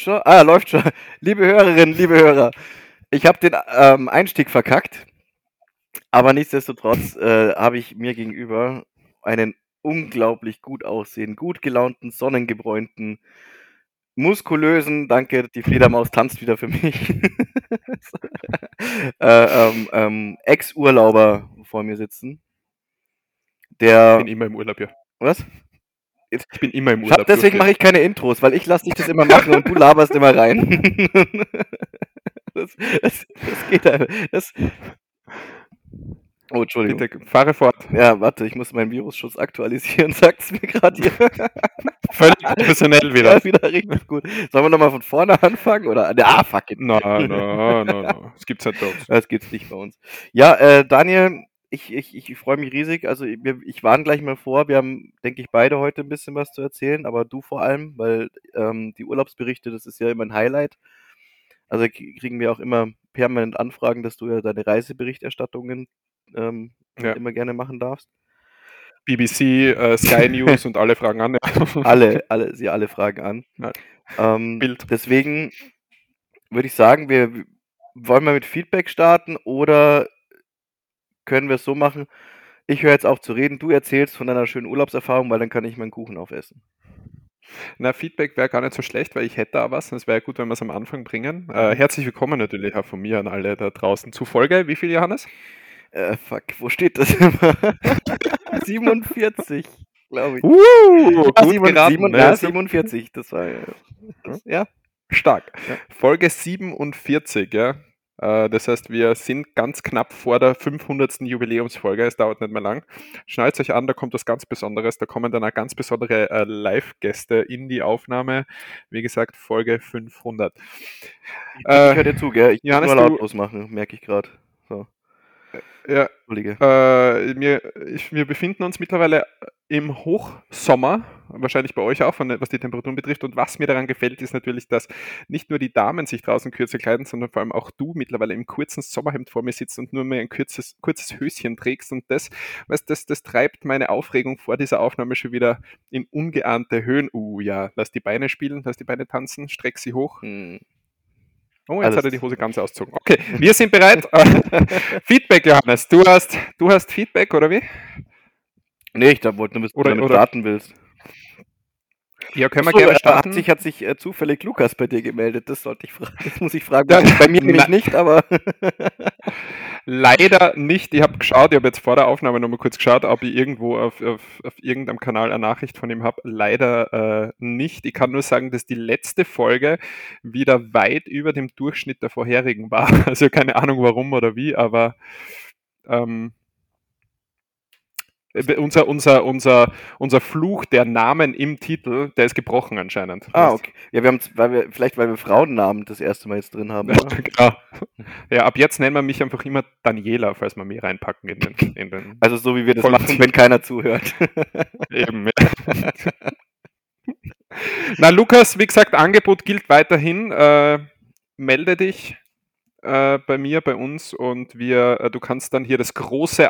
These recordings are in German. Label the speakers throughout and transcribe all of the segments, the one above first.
Speaker 1: Läuft schon? Ah, läuft schon. Liebe Hörerinnen, liebe Hörer, ich habe den ähm, Einstieg verkackt, aber nichtsdestotrotz äh, habe ich mir gegenüber einen unglaublich gut aussehenden, gut gelaunten, sonnengebräunten, muskulösen, danke, die Fledermaus tanzt wieder für mich, äh, ähm, ähm, Ex-Urlauber vor mir sitzen. Der.
Speaker 2: Ich bin immer im Urlaub, ja.
Speaker 1: Was?
Speaker 2: Ich bin immer im Urlaub.
Speaker 1: Deswegen mache ich keine Intros, weil ich lasse dich das immer machen und du laberst immer rein. das, das, das geht einfach. Das,
Speaker 2: Oh, Entschuldigung. Bitte, fahre fort.
Speaker 1: Ja, warte, ich muss meinen Virusschutz aktualisieren, sagt es mir gerade hier.
Speaker 2: Völlig professionell wieder.
Speaker 1: Ja, wieder richtig gut. Sollen wir nochmal von vorne anfangen? Oder? Ah, fuck it.
Speaker 2: Nein, nein, nein, nein. Das gibt's halt bei uns.
Speaker 1: Das gibt's nicht bei uns. Ja, äh, Daniel, ich, ich, ich freue mich riesig. Also ich, ich warne gleich mal vor. Wir haben, denke ich, beide heute ein bisschen was zu erzählen, aber du vor allem, weil ähm, die Urlaubsberichte, das ist ja immer ein Highlight. Also kriegen wir auch immer permanent Anfragen, dass du ja deine Reiseberichterstattungen ähm, ja. immer gerne machen darfst.
Speaker 2: BBC, äh, Sky News und alle fragen an.
Speaker 1: alle, alle, sie alle fragen an. Ja. Ähm, Bild. Deswegen würde ich sagen, wir wollen wir mit Feedback starten oder können wir es so machen? Ich höre jetzt auf zu reden, du erzählst von deiner schönen Urlaubserfahrung, weil dann kann ich meinen Kuchen aufessen.
Speaker 2: Na, Feedback wäre gar nicht so schlecht, weil ich hätte da was. Es wäre gut, wenn wir es am Anfang bringen. Äh, mhm. herzlich willkommen natürlich auch von mir an alle da draußen. Zu Folge, wie viel, Johannes?
Speaker 1: Äh, fuck, wo steht das immer? 47, glaube ich.
Speaker 2: Uh,
Speaker 1: ah, gut 7, geraten, 7, ne? ja, 47, das war
Speaker 2: das, ja. Stark. Ja. Folge 47, ja. Äh, das heißt, wir sind ganz knapp vor der 500. Jubiläumsfolge. Es dauert nicht mehr lang. Schnallt euch an, da kommt was ganz Besonderes. Da kommen dann auch ganz besondere äh, Live-Gäste in die Aufnahme. Wie gesagt, Folge 500. Ich,
Speaker 1: ich höre dir zu, gell? Ich muss nur lautlos machen, merke ich gerade. So.
Speaker 2: Ja, äh, wir, wir befinden uns mittlerweile im Hochsommer, wahrscheinlich bei euch auch, was die Temperaturen betrifft. Und was mir daran gefällt, ist natürlich, dass nicht nur die Damen sich draußen kürzer kleiden, sondern vor allem auch du mittlerweile im kurzen Sommerhemd vor mir sitzt und nur mehr ein kurzes, kurzes Höschen trägst. Und das, weißt, das, das treibt meine Aufregung vor dieser Aufnahme schon wieder in ungeahnte Höhen. Uh, ja, lass die Beine spielen, lass die Beine tanzen, streck sie hoch. Hm. Oh, jetzt Alles. hat er die Hose ganz ausgezogen. Okay, wir sind bereit. Feedback, Johannes. Du hast, du hast Feedback, oder wie?
Speaker 1: Nee, ich wollte nur wissen, ob du damit starten willst.
Speaker 2: Ja, können wir so, gerne starten.
Speaker 1: Hat sich, hat sich äh, zufällig Lukas bei dir gemeldet, das sollte ich fragen. Das muss ich fragen. bei mir nämlich nicht, aber.
Speaker 2: Leider nicht. Ich habe geschaut, ich habe jetzt vor der Aufnahme nochmal kurz geschaut, ob ich irgendwo auf, auf, auf irgendeinem Kanal eine Nachricht von ihm habe. Leider äh, nicht. Ich kann nur sagen, dass die letzte Folge wieder weit über dem Durchschnitt der vorherigen war. Also keine Ahnung warum oder wie, aber ähm, äh, unser, unser, unser, unser Fluch der Namen im Titel, der ist gebrochen anscheinend.
Speaker 1: Ah, okay. Ja, wir haben, weil wir, vielleicht weil wir Frauennamen das erste Mal jetzt drin haben. Ja,
Speaker 2: genau. ja ab jetzt nennen wir mich einfach immer Daniela, falls wir mich reinpacken in den. In den
Speaker 1: also so wie wir das machen, wenn keiner zuhört.
Speaker 2: Eben, ja. Na, Lukas, wie gesagt, Angebot gilt weiterhin. Äh, melde dich äh, bei mir, bei uns und wir, äh, du kannst dann hier das große,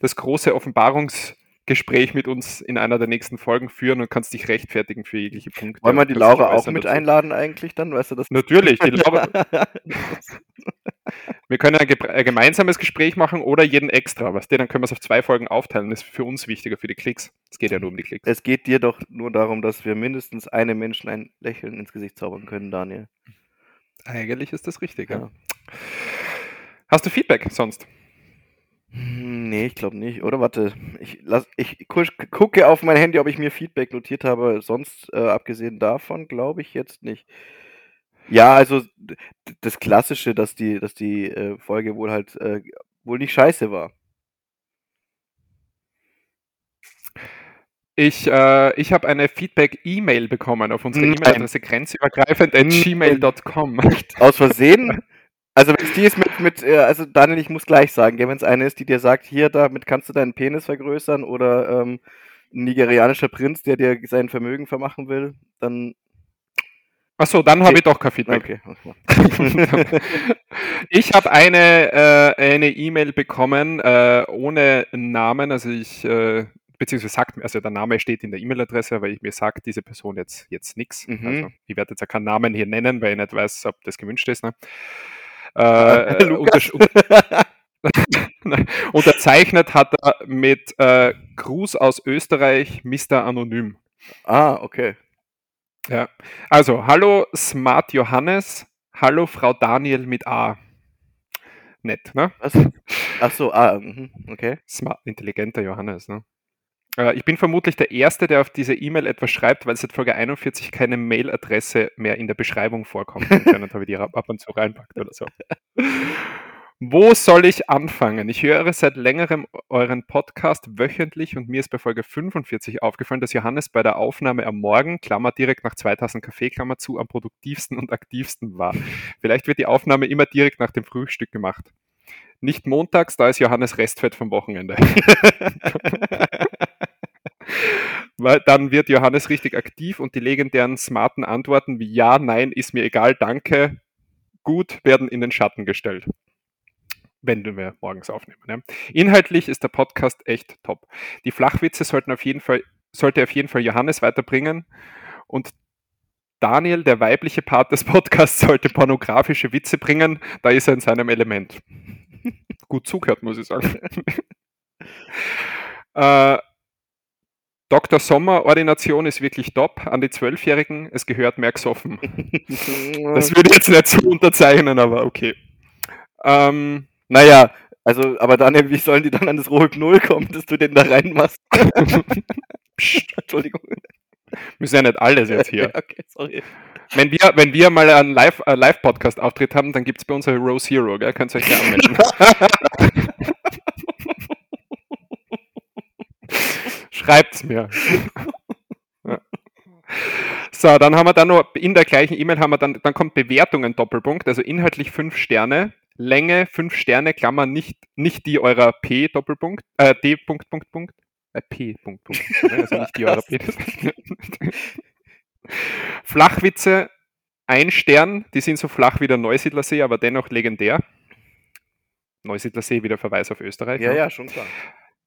Speaker 2: das große Offenbarungsgespräch mit uns in einer der nächsten Folgen führen und kannst dich rechtfertigen für jegliche Punkte.
Speaker 1: Wollen wir die Laura auch mit dazu. einladen eigentlich dann? Weißt du das?
Speaker 2: Natürlich, die Laura. wir können ein, ein, gemeinsames Gespräch machen oder jeden extra, was der, dann können wir es auf zwei Folgen aufteilen. Das ist für uns wichtiger, für die Klicks. Es geht ja nur um die Klicks.
Speaker 1: Es geht dir doch nur darum, dass wir mindestens einem Menschen ein Lächeln ins Gesicht zaubern können, Daniel.
Speaker 2: Eigentlich ist das richtig, ja. ja. Hast du Feedback sonst?
Speaker 1: Hm, nee, ich glaube nicht. Oder warte, ich, lass, ich gucke auf mein Handy, ob ich mir Feedback notiert habe. Sonst, äh, abgesehen davon, glaube ich jetzt nicht. Ja, also das Klassische, dass die, dass die äh, Folge wohl halt äh, wohl nicht scheiße war.
Speaker 2: Ich, äh, ich habe eine Feedback-E-Mail bekommen auf unsere E-Mail-Adresse grenzübergreifend at gmail.com.
Speaker 1: Aus Versehen? Also wenn es die ist mit, mit äh, also Daniel, ich muss gleich sagen, wenn es eine ist, die dir sagt, hier, damit kannst du deinen Penis vergrößern oder ähm, ein nigerianischer Prinz, der dir sein Vermögen vermachen will, dann
Speaker 2: Achso, dann habe ich doch kein Feedback. Okay. ich habe eine äh, eine E-Mail bekommen äh, ohne Namen, also ich äh, beziehungsweise sagt mir, also der Name steht in der E-Mail-Adresse, aber ich, mir sagt diese Person jetzt, jetzt nichts. Mhm. Also ich werde jetzt auch keinen Namen hier nennen, weil ich nicht weiß, ob das gewünscht ist. Ne? Äh, unter, unterzeichnet hat er mit äh, Gruß aus Österreich, Mr. Anonym.
Speaker 1: Ah, okay.
Speaker 2: Ja. Also, hallo Smart Johannes, hallo Frau Daniel mit A. Nett, ne?
Speaker 1: Ach so, ah, mhm, okay.
Speaker 2: Smart, intelligenter Johannes, ne? Äh, ich bin vermutlich der Erste, der auf diese E-Mail etwas schreibt, weil seit Folge 41 keine Mailadresse mehr in der Beschreibung vorkommt. Anscheinend habe ich die ab und zu reinpackt oder so. Wo soll ich anfangen? Ich höre seit längerem euren Podcast wöchentlich und mir ist bei Folge 45 aufgefallen, dass Johannes bei der Aufnahme am Morgen, Klammer direkt nach 2000 Kaffee, Klammer zu, am produktivsten und aktivsten war. Vielleicht wird die Aufnahme immer direkt nach dem Frühstück gemacht. Nicht montags, da ist Johannes Restfett vom Wochenende. Weil dann wird Johannes richtig aktiv und die legendären smarten Antworten wie Ja, Nein, ist mir egal, danke, gut werden in den Schatten gestellt wenn wir morgens aufnehmen. Ja. Inhaltlich ist der Podcast echt top. Die Flachwitze sollten auf jeden Fall, sollte auf jeden Fall Johannes weiterbringen und Daniel, der weibliche Part des Podcasts, sollte pornografische Witze bringen. Da ist er in seinem Element. Gut zugehört, muss ich sagen. äh, Dr. Sommer Ordination ist wirklich top. An die Zwölfjährigen, es gehört mehr gesoffen. das würde ich jetzt nicht so unterzeichnen, aber okay.
Speaker 1: Ähm, naja, also, aber Daniel, wie sollen die dann an das Rohip Null kommen, dass du den da reinmachst?
Speaker 2: Psst, Entschuldigung. Müssen ja nicht alles jetzt hier. okay, sorry. Wenn wir, wenn wir mal einen äh, Live-Podcast-Auftritt haben, dann gibt es bei uns Rose Hero, gell? Könnt ihr euch gerne anmelden. Schreibt's mir. So, dann haben wir dann noch in der gleichen E-Mail haben wir dann, dann kommt Bewertungen Doppelpunkt, also inhaltlich fünf Sterne, Länge 5 Sterne, Klammer, nicht, nicht die eurer P, Doppelpunkt, äh, D, Punkt, Punkt, Punkt, äh, P, Punkt, Punkt, ne? also nicht die eurer P. Flachwitze, ein Stern, die sind so flach wie der Neusiedlersee, aber dennoch legendär. Neusiedlersee wieder Verweis auf Österreich.
Speaker 1: Ja, ne? ja, schon klar.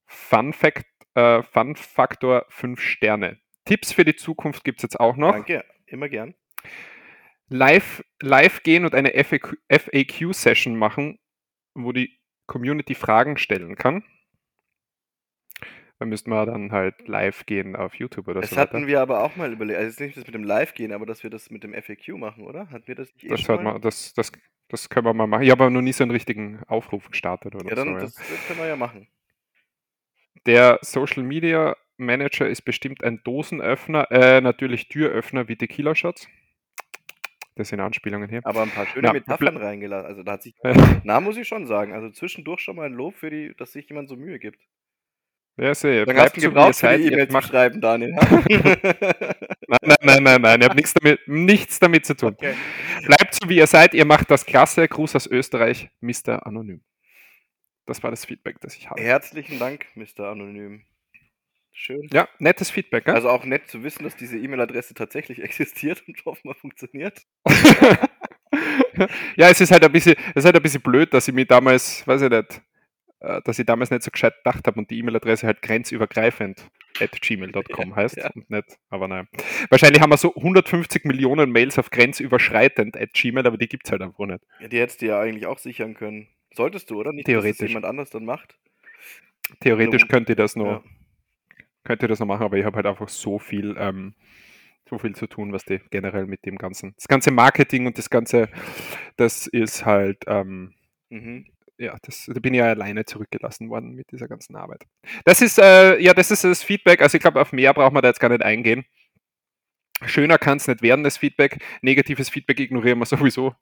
Speaker 2: Fun Fact, äh, Fun Faktor 5 Sterne. Tipps für die Zukunft gibt es jetzt auch noch.
Speaker 1: Danke, immer gern
Speaker 2: live, live gehen und eine FAQ-Session machen, wo die Community Fragen stellen kann. Da müssten wir dann halt live gehen auf YouTube oder
Speaker 1: das
Speaker 2: so.
Speaker 1: Das hatten weiter. wir aber auch mal überlegt. Also nicht das mit dem Live gehen, aber dass wir das mit dem FAQ machen, oder? Hatten wir das nicht
Speaker 2: eh das, mal? das, das, das können wir mal machen. Ich habe aber noch nie so einen richtigen Aufruf gestartet oder
Speaker 1: ja, dann,
Speaker 2: so.
Speaker 1: Das, ja. das können wir ja machen.
Speaker 2: Der Social Media Manager ist bestimmt ein Dosenöffner, äh, natürlich Türöffner wie Tequila Shots. Das sind Anspielungen hier.
Speaker 1: Aber ein paar schöne ja, Metaphern reingelassen. Also da hat sich. na, muss ich schon sagen. Also zwischendurch schon mal ein Lob für die, dass sich jemand so Mühe gibt.
Speaker 2: Ja, sehe.
Speaker 1: Dann hast du gebraucht, für die E-Mail zu schreiben, Daniel.
Speaker 2: nein, nein, nein, nein, nein. Ihr habt nichts damit, nichts damit zu tun. Okay. Bleibt so, wie ihr seid. Ihr macht das klasse. Gruß aus Österreich, Mr. Anonym. Das war das Feedback, das ich habe.
Speaker 1: Herzlichen Dank, Mr. Anonym. Schön.
Speaker 2: Ja, nettes Feedback.
Speaker 1: Gell? Also auch nett zu wissen, dass diese E-Mail-Adresse tatsächlich existiert und offenbar funktioniert.
Speaker 2: ja, es ist halt ein bisschen, es ist halt ein bisschen blöd, dass ich mir damals, weiß ich nicht, äh, dass ich damals nicht so gescheit gedacht habe und die E-Mail-Adresse halt grenzübergreifend at gmail.com ja, heißt. Ja. Und nicht, aber nein. Wahrscheinlich haben wir so 150 Millionen Mails auf grenzüberschreitend at gmail, aber die gibt es halt einfach nicht.
Speaker 1: Ja, die hättest du ja eigentlich auch sichern können. Solltest du, oder? Nicht,
Speaker 2: Theoretisch.
Speaker 1: dass jemand anders dann macht.
Speaker 2: Theoretisch könnte ich das nur. Ja könnte das noch machen, aber ich habe halt einfach so viel, ähm, so viel zu tun, was die generell mit dem ganzen, das ganze Marketing und das ganze, das ist halt, ähm, mhm. ja, das, da bin ich ja alleine zurückgelassen worden mit dieser ganzen Arbeit. Das ist, äh, ja, das ist das Feedback. Also ich glaube, auf mehr braucht man da jetzt gar nicht eingehen. Schöner kann es nicht werden, das Feedback. Negatives Feedback ignorieren wir sowieso.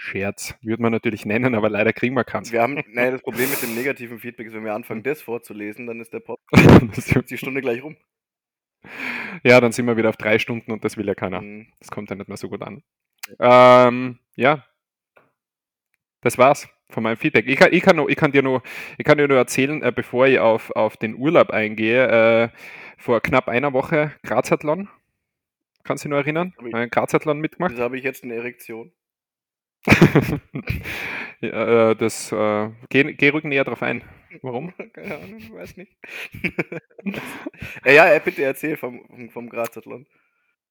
Speaker 2: Scherz, würde man natürlich nennen, aber leider kriegen wir keins.
Speaker 1: Wir haben, naja, das Problem mit dem negativen Feedback ist, wenn wir anfangen, das vorzulesen, dann ist der Podcast die Stunde gleich rum.
Speaker 2: Ja, dann sind wir wieder auf drei Stunden und das will ja keiner. Mhm. Das kommt ja nicht mehr so gut an. Ähm, ja, das war's von meinem Feedback. Ich kann, ich kann, noch, ich kann dir nur, ich kann dir nur erzählen, äh, bevor ich auf, auf den Urlaub eingehe, äh, vor knapp einer Woche Grazathlon. Kannst du dich noch erinnern?
Speaker 1: Ein Grazathlon mitgemacht? Das habe ich jetzt eine Erektion.
Speaker 2: ja, äh, das, äh, geh, geh ruhig näher drauf ein. Warum?
Speaker 1: Keine Ahnung, weiß nicht. ja, ja, bitte erzähl vom, vom, vom Grazathlon.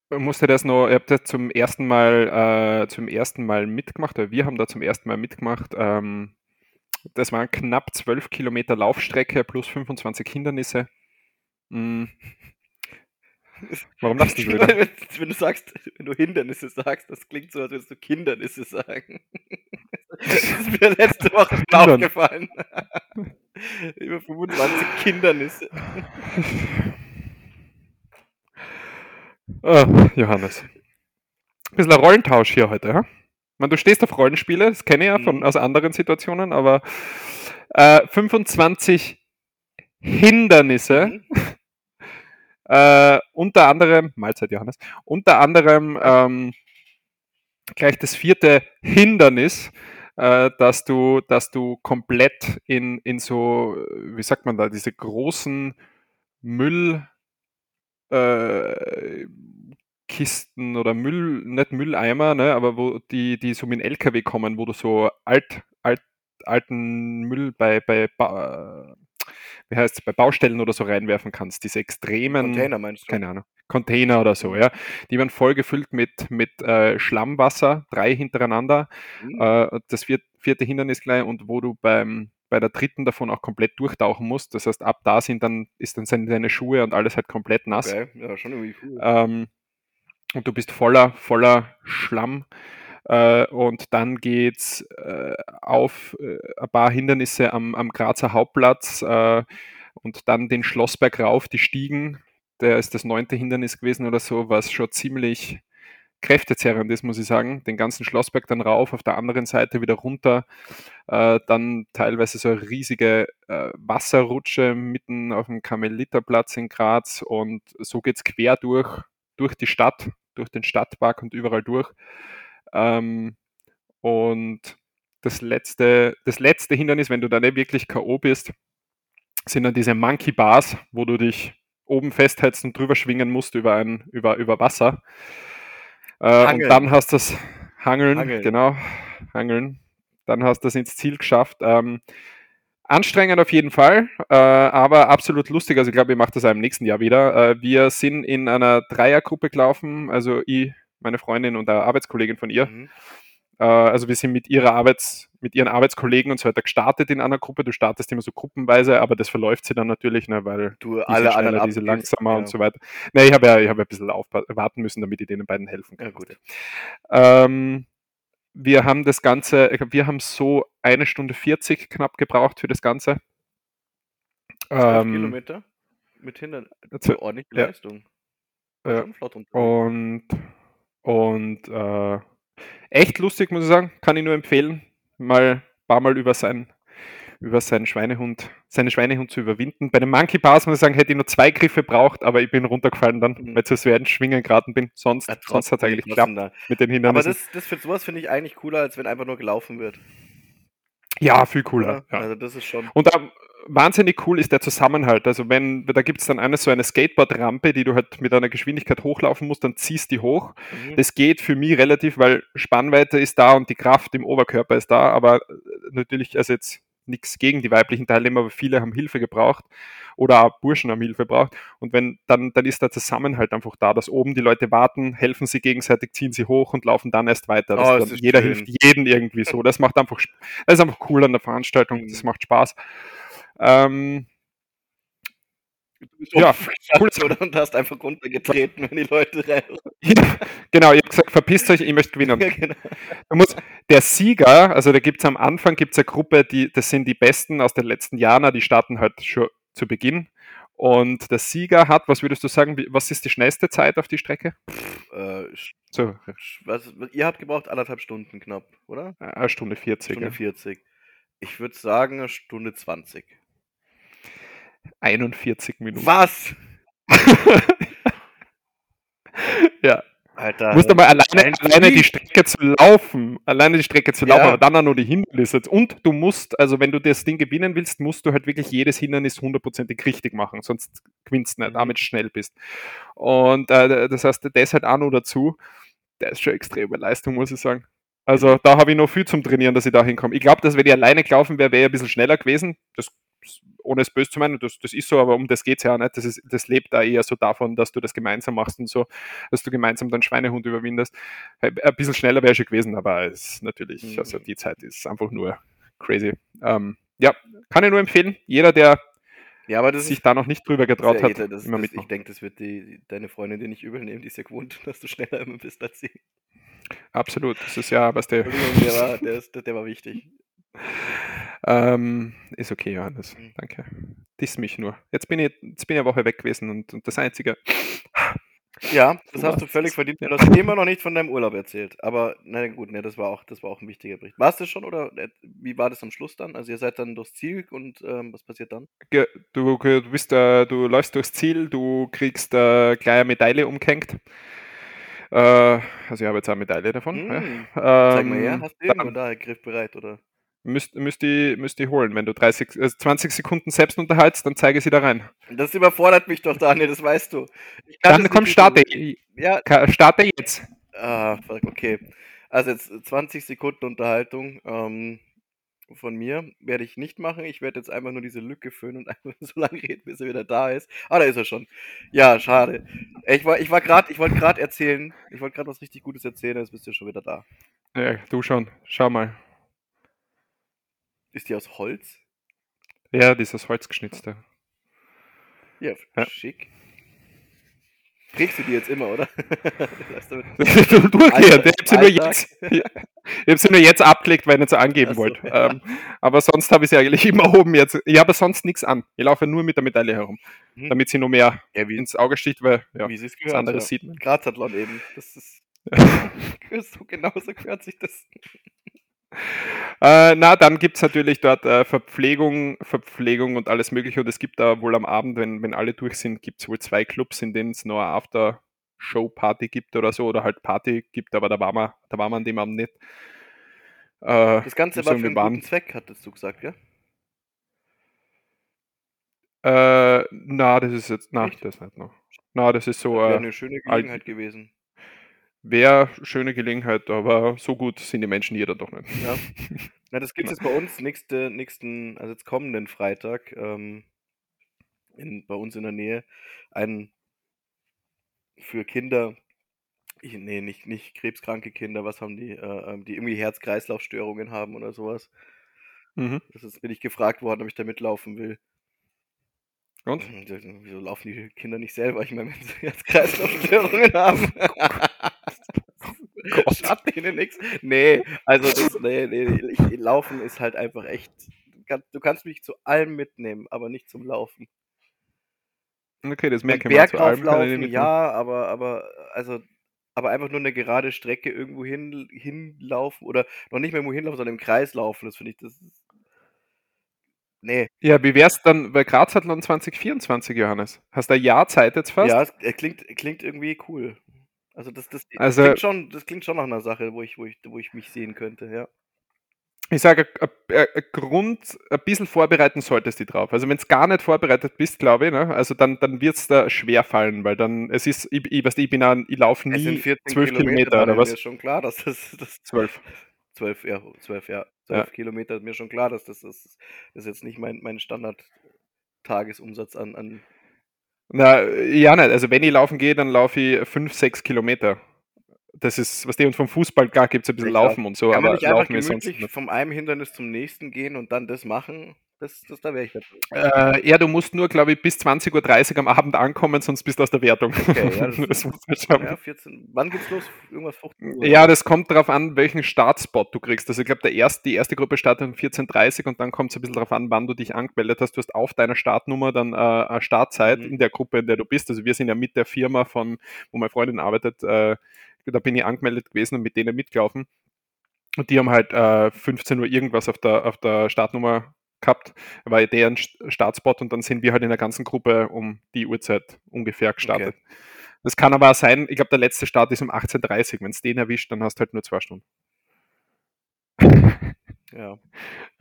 Speaker 2: Musste das noch, ihr habt das zum ersten Mal, äh, zum ersten Mal mitgemacht, oder wir haben da zum ersten Mal mitgemacht. Ähm, das waren knapp 12 Kilometer Laufstrecke plus 25 Hindernisse. Mhm.
Speaker 1: Warum lachst du wieder? Wenn, wenn, du sagst, wenn du Hindernisse sagst, das klingt so, als würdest du Kindernisse sagen. Das ist mir letzte Woche aufgefallen. Über 25 Kindernisse.
Speaker 2: Oh, Johannes. Ein bisschen ein Rollentausch hier heute, ja? meine, du stehst auf Rollenspiele, das kenne ich ja von, mhm. aus anderen Situationen, aber äh, 25 Hindernisse, mhm. Äh, unter anderem, Mahlzeit Johannes, unter anderem ähm, gleich das vierte Hindernis, äh, dass du, dass du komplett in, in so, wie sagt man da, diese großen Müll, äh, Kisten oder Müll, nicht Mülleimer, ne, aber wo die, die so mit dem LKW kommen, wo du so alt, alt, alten Müll bei, bei wie heißt bei Baustellen oder so reinwerfen kannst. Diese extremen
Speaker 1: Container meinst du?
Speaker 2: Keine Ahnung. Container oder so, mhm. ja. Die werden voll gefüllt mit, mit äh, Schlammwasser, drei hintereinander. Mhm. Äh, das vierte Hindernis gleich und wo du beim, bei der dritten davon auch komplett durchtauchen musst. Das heißt, ab da sind dann, ist dann seine Schuhe und alles halt komplett nass. Okay. Ja, schon irgendwie cool. Ähm, und du bist voller, voller Schlamm. Äh, und dann geht's äh, auf äh, ein paar Hindernisse am, am Grazer Hauptplatz und dann den Schlossberg rauf, die Stiegen. Der ist das neunte Hindernis gewesen oder so, was schon ziemlich kräftezerrend ist, muss ich sagen. Den ganzen Schlossberg dann rauf, auf der anderen Seite wieder runter. Äh, dann teilweise so eine riesige äh, Wasserrutsche mitten auf dem Karmeliterplatz in Graz und so geht es quer durch durch die Stadt, durch den Stadtpark und überall durch. Ähm, und das letzte, das letzte Hindernis, wenn du da nicht wirklich K.O. bist, sind dann diese Monkey Bars, wo du dich oben festhältst und drüber schwingen musst über, ein, über, über Wasser. Äh, und dann hast du das Hangeln, Hangeln, genau, Hangeln. Dann hast du das ins Ziel geschafft. Ähm, Anstrengend auf jeden Fall, äh, aber absolut lustig. Also ich glaube, ich mache das im nächsten Jahr wieder. Äh, wir sind in einer Dreiergruppe gelaufen, also ich, meine Freundin und eine Arbeitskollegin von ihr. Mhm. Äh, also wir sind mit ihrer Arbeits, mit ihren Arbeitskollegen und so weiter gestartet in einer Gruppe. Du startest immer so gruppenweise, aber das verläuft sie dann natürlich, ne, weil
Speaker 1: du alle anderen
Speaker 2: diese langsamer ja. und so weiter. Ne, ich habe ja, ich habe ja ein bisschen warten müssen, damit ich denen beiden helfen kann. Ja, gut. Ähm, wir haben das Ganze, wir haben so eine Stunde 40 knapp gebraucht für das Ganze.
Speaker 1: Ähm, Kilometer mit Hindern.
Speaker 2: Eine ordentliche ja. Leistung. Ja. Und, und äh, echt lustig, muss ich sagen. Kann ich nur empfehlen. Mal ein paar Mal über sein über seinen Schweinehund, seine Schweinehund zu überwinden. Bei den Monkey Bars muss ich sagen, hätte ich nur zwei Griffe braucht, aber ich bin runtergefallen dann, mhm. weil ich zu schwer Schwingen geraten bin. Sonst, ja, sonst hat es eigentlich geklappt mit den Hindernissen.
Speaker 1: Aber das, das für sowas finde ich eigentlich cooler, als wenn einfach nur gelaufen wird.
Speaker 2: Ja, viel cooler. Ja.
Speaker 1: Also das ist schon.
Speaker 2: Und da, wahnsinnig cool ist der Zusammenhalt. Also wenn, da gibt es dann eine so eine Skateboard-Rampe, die du halt mit einer Geschwindigkeit hochlaufen musst, dann ziehst die hoch. Mhm. Das geht für mich relativ, weil Spannweite ist da und die Kraft im Oberkörper ist da, aber natürlich, also jetzt nichts gegen die weiblichen Teilnehmer, aber viele haben Hilfe gebraucht oder auch Burschen haben Hilfe gebraucht. Und wenn, dann, dann ist der Zusammenhalt einfach da, dass oben die Leute warten, helfen sie gegenseitig, ziehen sie hoch und laufen dann erst weiter. Oh, dann, jeder schön. hilft jeden irgendwie so. Das macht einfach, das ist einfach cool an der Veranstaltung, das mhm. macht Spaß. Ähm,
Speaker 1: ja, cool. oder? Und hast einfach runtergetreten, wenn die Leute rein.
Speaker 2: Ja, genau, ich habe gesagt, verpisst euch, ich möchte gewinnen. Ja, genau. musst, der Sieger, also da gibt es am Anfang gibt's eine Gruppe, die, das sind die Besten aus den letzten Jahren, die starten halt schon zu Beginn. Und der Sieger hat, was würdest du sagen, was ist die schnellste Zeit auf die Strecke?
Speaker 1: Pff, äh, so. was, ihr habt gebraucht anderthalb Stunden knapp, oder?
Speaker 2: Eine Stunde 40.
Speaker 1: Stunde 40. Ich würde sagen, eine Stunde 20.
Speaker 2: 41 Minuten.
Speaker 1: Was?
Speaker 2: ja. Alter. Du musst aber alleine, alleine die Strecke zu laufen, alleine die Strecke zu laufen, ja. aber dann auch nur die Hindernisse. Und du musst, also wenn du das Ding gewinnen willst, musst du halt wirklich jedes Hindernis hundertprozentig richtig machen, sonst gewinnst du nicht, mhm. damit schnell bist. Und äh, das heißt, das halt auch noch dazu, der ist schon extreme Leistung, muss ich sagen. Also da habe ich noch viel zum Trainieren, dass ich da hinkomme. Ich glaube, dass wenn ich alleine gelaufen wäre, wäre ich ein bisschen schneller gewesen. Das, ohne es böse zu meinen, das, das ist so, aber um das geht es ja auch nicht. Das, ist, das lebt da eher so davon, dass du das gemeinsam machst und so, dass du gemeinsam deinen Schweinehund überwindest. Ein bisschen schneller wäre schon gewesen, aber es ist natürlich, mhm. also die Zeit ist einfach nur crazy. Ähm, ja, kann ich nur empfehlen. Jeder, der
Speaker 1: ja, aber sich
Speaker 2: da noch nicht drüber getraut hat,
Speaker 1: das, immer das, Ich denke, das wird die, deine Freundin dir nicht übel nehmen, die ist ja gewohnt, dass du schneller immer bist als sie.
Speaker 2: Absolut, das ist ja, was der. Der
Speaker 1: war, der, ist, der war wichtig.
Speaker 2: Ähm, ist okay, Johannes. Mhm. Danke. Diss mich nur. Jetzt bin ich, jetzt bin ich eine Woche weg gewesen und, und das Einzige.
Speaker 1: Ja, das hast du völlig verdient. Du hast immer noch nicht von deinem Urlaub erzählt. Aber na gut, ne, das war auch, das war auch ein wichtiger Bericht. Warst du schon oder äh, wie war das am Schluss dann? Also ihr seid dann durchs Ziel und ähm, was passiert dann?
Speaker 2: Du, du bist, äh, du läufst durchs Ziel, du kriegst äh, gleich eine Medaille umgehängt. Äh, also ich habe jetzt eine Medaille davon. Mm. Ja. Ähm,
Speaker 1: Zeig mal her, ähm, hast du irgendwo da griffbereit, oder?
Speaker 2: Müsst, müsst, die, müsst die holen. Wenn du 30, äh, 20 Sekunden selbst unterhaltst, dann zeige sie da rein.
Speaker 1: Das überfordert mich doch, Daniel, das weißt du.
Speaker 2: Dann komm, starte. Ja. Starte jetzt.
Speaker 1: Ah, okay. Also jetzt 20 Sekunden Unterhaltung. Ähm, von mir werde ich nicht machen. Ich werde jetzt einfach nur diese Lücke füllen und einfach so lange reden, bis er wieder da ist. Ah, da ist er schon. Ja, schade. Ich war, ich war gerade, ich wollte gerade erzählen, ich wollte gerade was richtig Gutes erzählen, jetzt bist du schon wieder da.
Speaker 2: Ja, du schon. Schau mal.
Speaker 1: Ist die aus Holz?
Speaker 2: Ja, die ist aus Holz geschnitzt. Ja,
Speaker 1: ja. schick. Kriegst du die jetzt immer, oder?
Speaker 2: du durchgehend. Ich habe sie, nur jetzt, hab sie nur jetzt abgelegt, weil ich nicht so angeben so, wollte. Ja. Ähm, aber sonst habe ich sie eigentlich immer oben jetzt. Ich habe sonst nichts an. Ich laufe nur mit der Medaille herum, mhm. damit sie noch mehr ja, wie, ins Auge sticht, weil ja,
Speaker 1: wie gehört, das andere sieht man. Grazathlon eben. Das ist so genauso gehört sich das.
Speaker 2: Äh, na, dann gibt es natürlich dort äh, Verpflegung, Verpflegung und alles Mögliche. Und es gibt da wohl am Abend, wenn, wenn alle durch sind, gibt es wohl zwei Clubs, in denen es noch eine After-Show-Party gibt oder so, oder halt Party gibt, aber da war man, da war man an dem Abend nicht.
Speaker 1: Äh, das Ganze war für einen waren, guten Zweck, hattest du gesagt, ja?
Speaker 2: Äh, na, das ist jetzt, na, das nicht noch. Na, das ist so.
Speaker 1: Äh, eine schöne Gelegenheit gewesen.
Speaker 2: Wäre schöne Gelegenheit, aber so gut sind die Menschen hier dann doch nicht.
Speaker 1: Ja. Na, das gibt es jetzt bei uns nächste, nächsten, also jetzt kommenden Freitag, ähm, in, bei uns in der Nähe, ein für Kinder, ich, nee, nicht, nicht krebskranke Kinder, was haben die, äh, ähm, die irgendwie Herz-Kreislauf-Störungen haben oder sowas. Mhm. Das ist, bin ich gefragt worden, ob ich da mitlaufen will.
Speaker 2: Und?
Speaker 1: Wieso laufen die Kinder nicht selber? Ich meine, wenn sie Herz-Kreislauf-Störungen haben. Schadet denen nichts. Nee, also das, nee, nee, ich, Laufen ist halt einfach echt. Du kannst mich zu allem mitnehmen, aber nicht zum Laufen.
Speaker 2: Okay, das merke
Speaker 1: ich Bergauflaufen, ja, aber, aber, also, aber einfach nur eine gerade Strecke irgendwo hin, hinlaufen oder noch nicht mehr irgendwo hinlaufen, sondern im Kreis laufen, das finde ich, das ist.
Speaker 2: Nee. Ja, wie wär's dann bei Grazathlon 2024, Johannes? Hast du ein Jahr Zeit jetzt fast?
Speaker 1: Ja, es klingt, klingt irgendwie cool. Also das, das, das, also, klingt schon, das klingt schon nach einer Sache, wo ich, wo ich, wo ich mich sehen könnte, ja.
Speaker 2: Ich sage, Grund, ein bisschen vorbereiten solltest du drauf. Also wenn es gar nicht vorbereitet bist, glaube ich, ne, also dann, dann wird es da schwer fallen, weil dann, es ist, ich, ich, weißt, ich bin an, ich laufe nie zwölf Kilometer, Kilometer oder was?
Speaker 1: Mir schon klar, dass das, das
Speaker 2: zwölf.
Speaker 1: Zwölf, ja, zwölf, ja. Zwölf ja. Kilometer ist mir schon klar, dass das, das, das ist jetzt nicht mein, mein Standard-Tagesumsatz an, an
Speaker 2: na, ja, nicht. Also wenn ich laufen gehe, dann laufe ich fünf, sechs Kilometer. Das ist, was die und vom Fußball, klar gibt es ein bisschen Laufen und so,
Speaker 1: Kann aber man nicht Laufen ist sonst nicht. vom einem Hindernis zum nächsten gehen und dann das machen? Das, das, da wäre ich.
Speaker 2: Äh, ja, du musst nur, glaube ich, bis 20.30 Uhr am Abend ankommen, sonst bist du aus der Wertung.
Speaker 1: Okay, ja, das, das muss. Ja, 14. Wann geht's los? Irgendwas
Speaker 2: 15 Uhr? Ja, das kommt darauf an, welchen Startspot du kriegst. Also ich glaube, erste, die erste Gruppe startet um 14.30 Uhr und dann kommt es ein bisschen darauf an, wann du dich angemeldet hast. Du hast auf deiner Startnummer dann äh, eine Startzeit mhm. in der Gruppe, in der du bist. Also wir sind ja mit der Firma von, wo meine Freundin arbeitet, äh, da bin ich angemeldet gewesen und mit denen mitgelaufen. Und die haben halt äh, 15 Uhr irgendwas auf der, auf der Startnummer gehabt, war deren Startspot und dann sind wir halt in der ganzen Gruppe um die Uhrzeit ungefähr gestartet. Okay. Das kann aber auch sein, ich glaube, der letzte Start ist um 18.30 Uhr. Wenn es den erwischt, dann hast du halt nur zwei Stunden.
Speaker 1: Ja.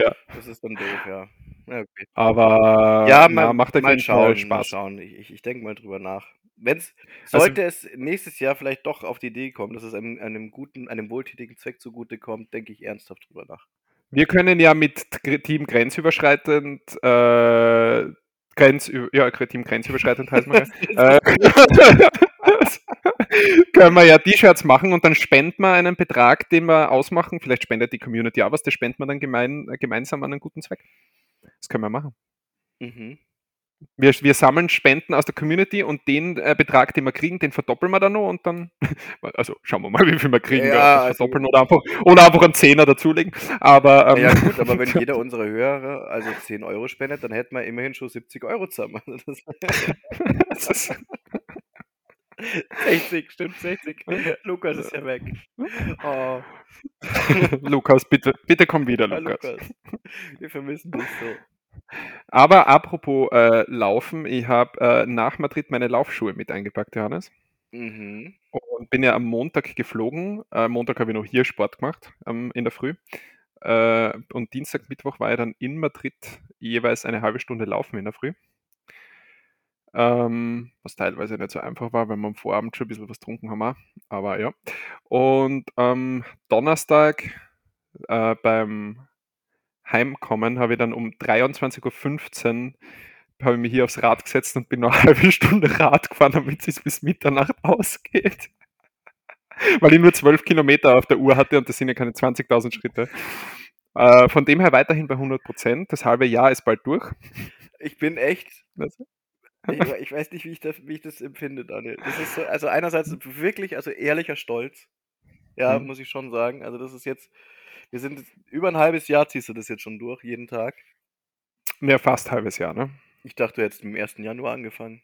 Speaker 1: ja. Das ist dann doof, ja. ja okay.
Speaker 2: Aber
Speaker 1: ja, mal, ja, macht mal schauen, Spaß. Mal schauen. Ich, ich, ich denke mal drüber nach. Wenn's
Speaker 2: Also
Speaker 1: sollte es nächstes Jahr vielleicht doch auf die Idee kommen, dass es einem einem guten einem wohltätigen Zweck zugutekommt, denke ich ernsthaft drüber nach.
Speaker 2: Wir können ja mit Team grenzüberschreitend, äh, grenzü ja, Team grenzüberschreitend heißt man ja. Äh, können wir ja T-Shirts machen und dann spenden wir einen Betrag, den wir ausmachen. Vielleicht spendet die Community auch was, das spenden wir dann gemein, gemeinsam an einen guten Zweck. Das können wir machen.
Speaker 1: Mhm.
Speaker 2: Wir, wir sammeln Spenden aus der Community und den äh, Betrag, den wir kriegen, den verdoppeln wir dann noch und dann, also schauen wir mal, wie viel wir kriegen,
Speaker 1: Ja, also-
Speaker 2: verdoppeln oder einfach, oder einfach einen Zehner dazulegen. Aber ähm,
Speaker 1: Ja gut, aber wenn jeder unserer Hörer also 10 Euro spendet, dann hätten wir immerhin schon 70 Euro zusammen. Das
Speaker 2: das ist,
Speaker 1: 60, stimmt 60. Lukas ist ja weg. Oh,
Speaker 2: Lukas, bitte, bitte komm wieder,
Speaker 1: ja,
Speaker 2: Lukas.
Speaker 1: Lukas. Wir vermissen dich so.
Speaker 2: Aber apropos äh, Laufen, ich habe äh, nach Madrid meine Laufschuhe mit eingepackt, Johannes.
Speaker 1: Mhm.
Speaker 2: Und bin ja am Montag geflogen. Äh, Montag habe ich noch hier Sport gemacht ähm, in der Früh. Äh, und Dienstag, Mittwoch war ich dann in Madrid jeweils eine halbe Stunde laufen in der Früh. Ähm, was teilweise nicht so einfach war, weil wir am Vorabend schon ein bisschen was getrunken haben. Auch. Aber ja. Und am Donnerstag äh, beim Heimkommen habe ich dann um 23.15 Uhr habe ich mich hier aufs Rad gesetzt und bin noch eine halbe Stunde Rad gefahren, damit es bis Mitternacht ausgeht. Weil ich nur 12 Kilometer auf der Uhr hatte und das sind ja keine 20.000 Schritte. Äh, von dem her weiterhin bei 100 Prozent. Das halbe Jahr ist bald durch.
Speaker 1: Ich bin echt, ich, ich weiß nicht, wie ich, das, wie ich das empfinde, Daniel. Das ist so, also einerseits wirklich, also ehrlicher Stolz. Ja,
Speaker 2: Mhm.
Speaker 1: muss ich schon sagen. Also das ist jetzt, wir sind über ein halbes Jahr ziehst du das jetzt schon durch, jeden Tag.
Speaker 2: Ja, fast halbes Jahr, ne?
Speaker 1: Ich dachte, du hättest im 1. Januar angefangen.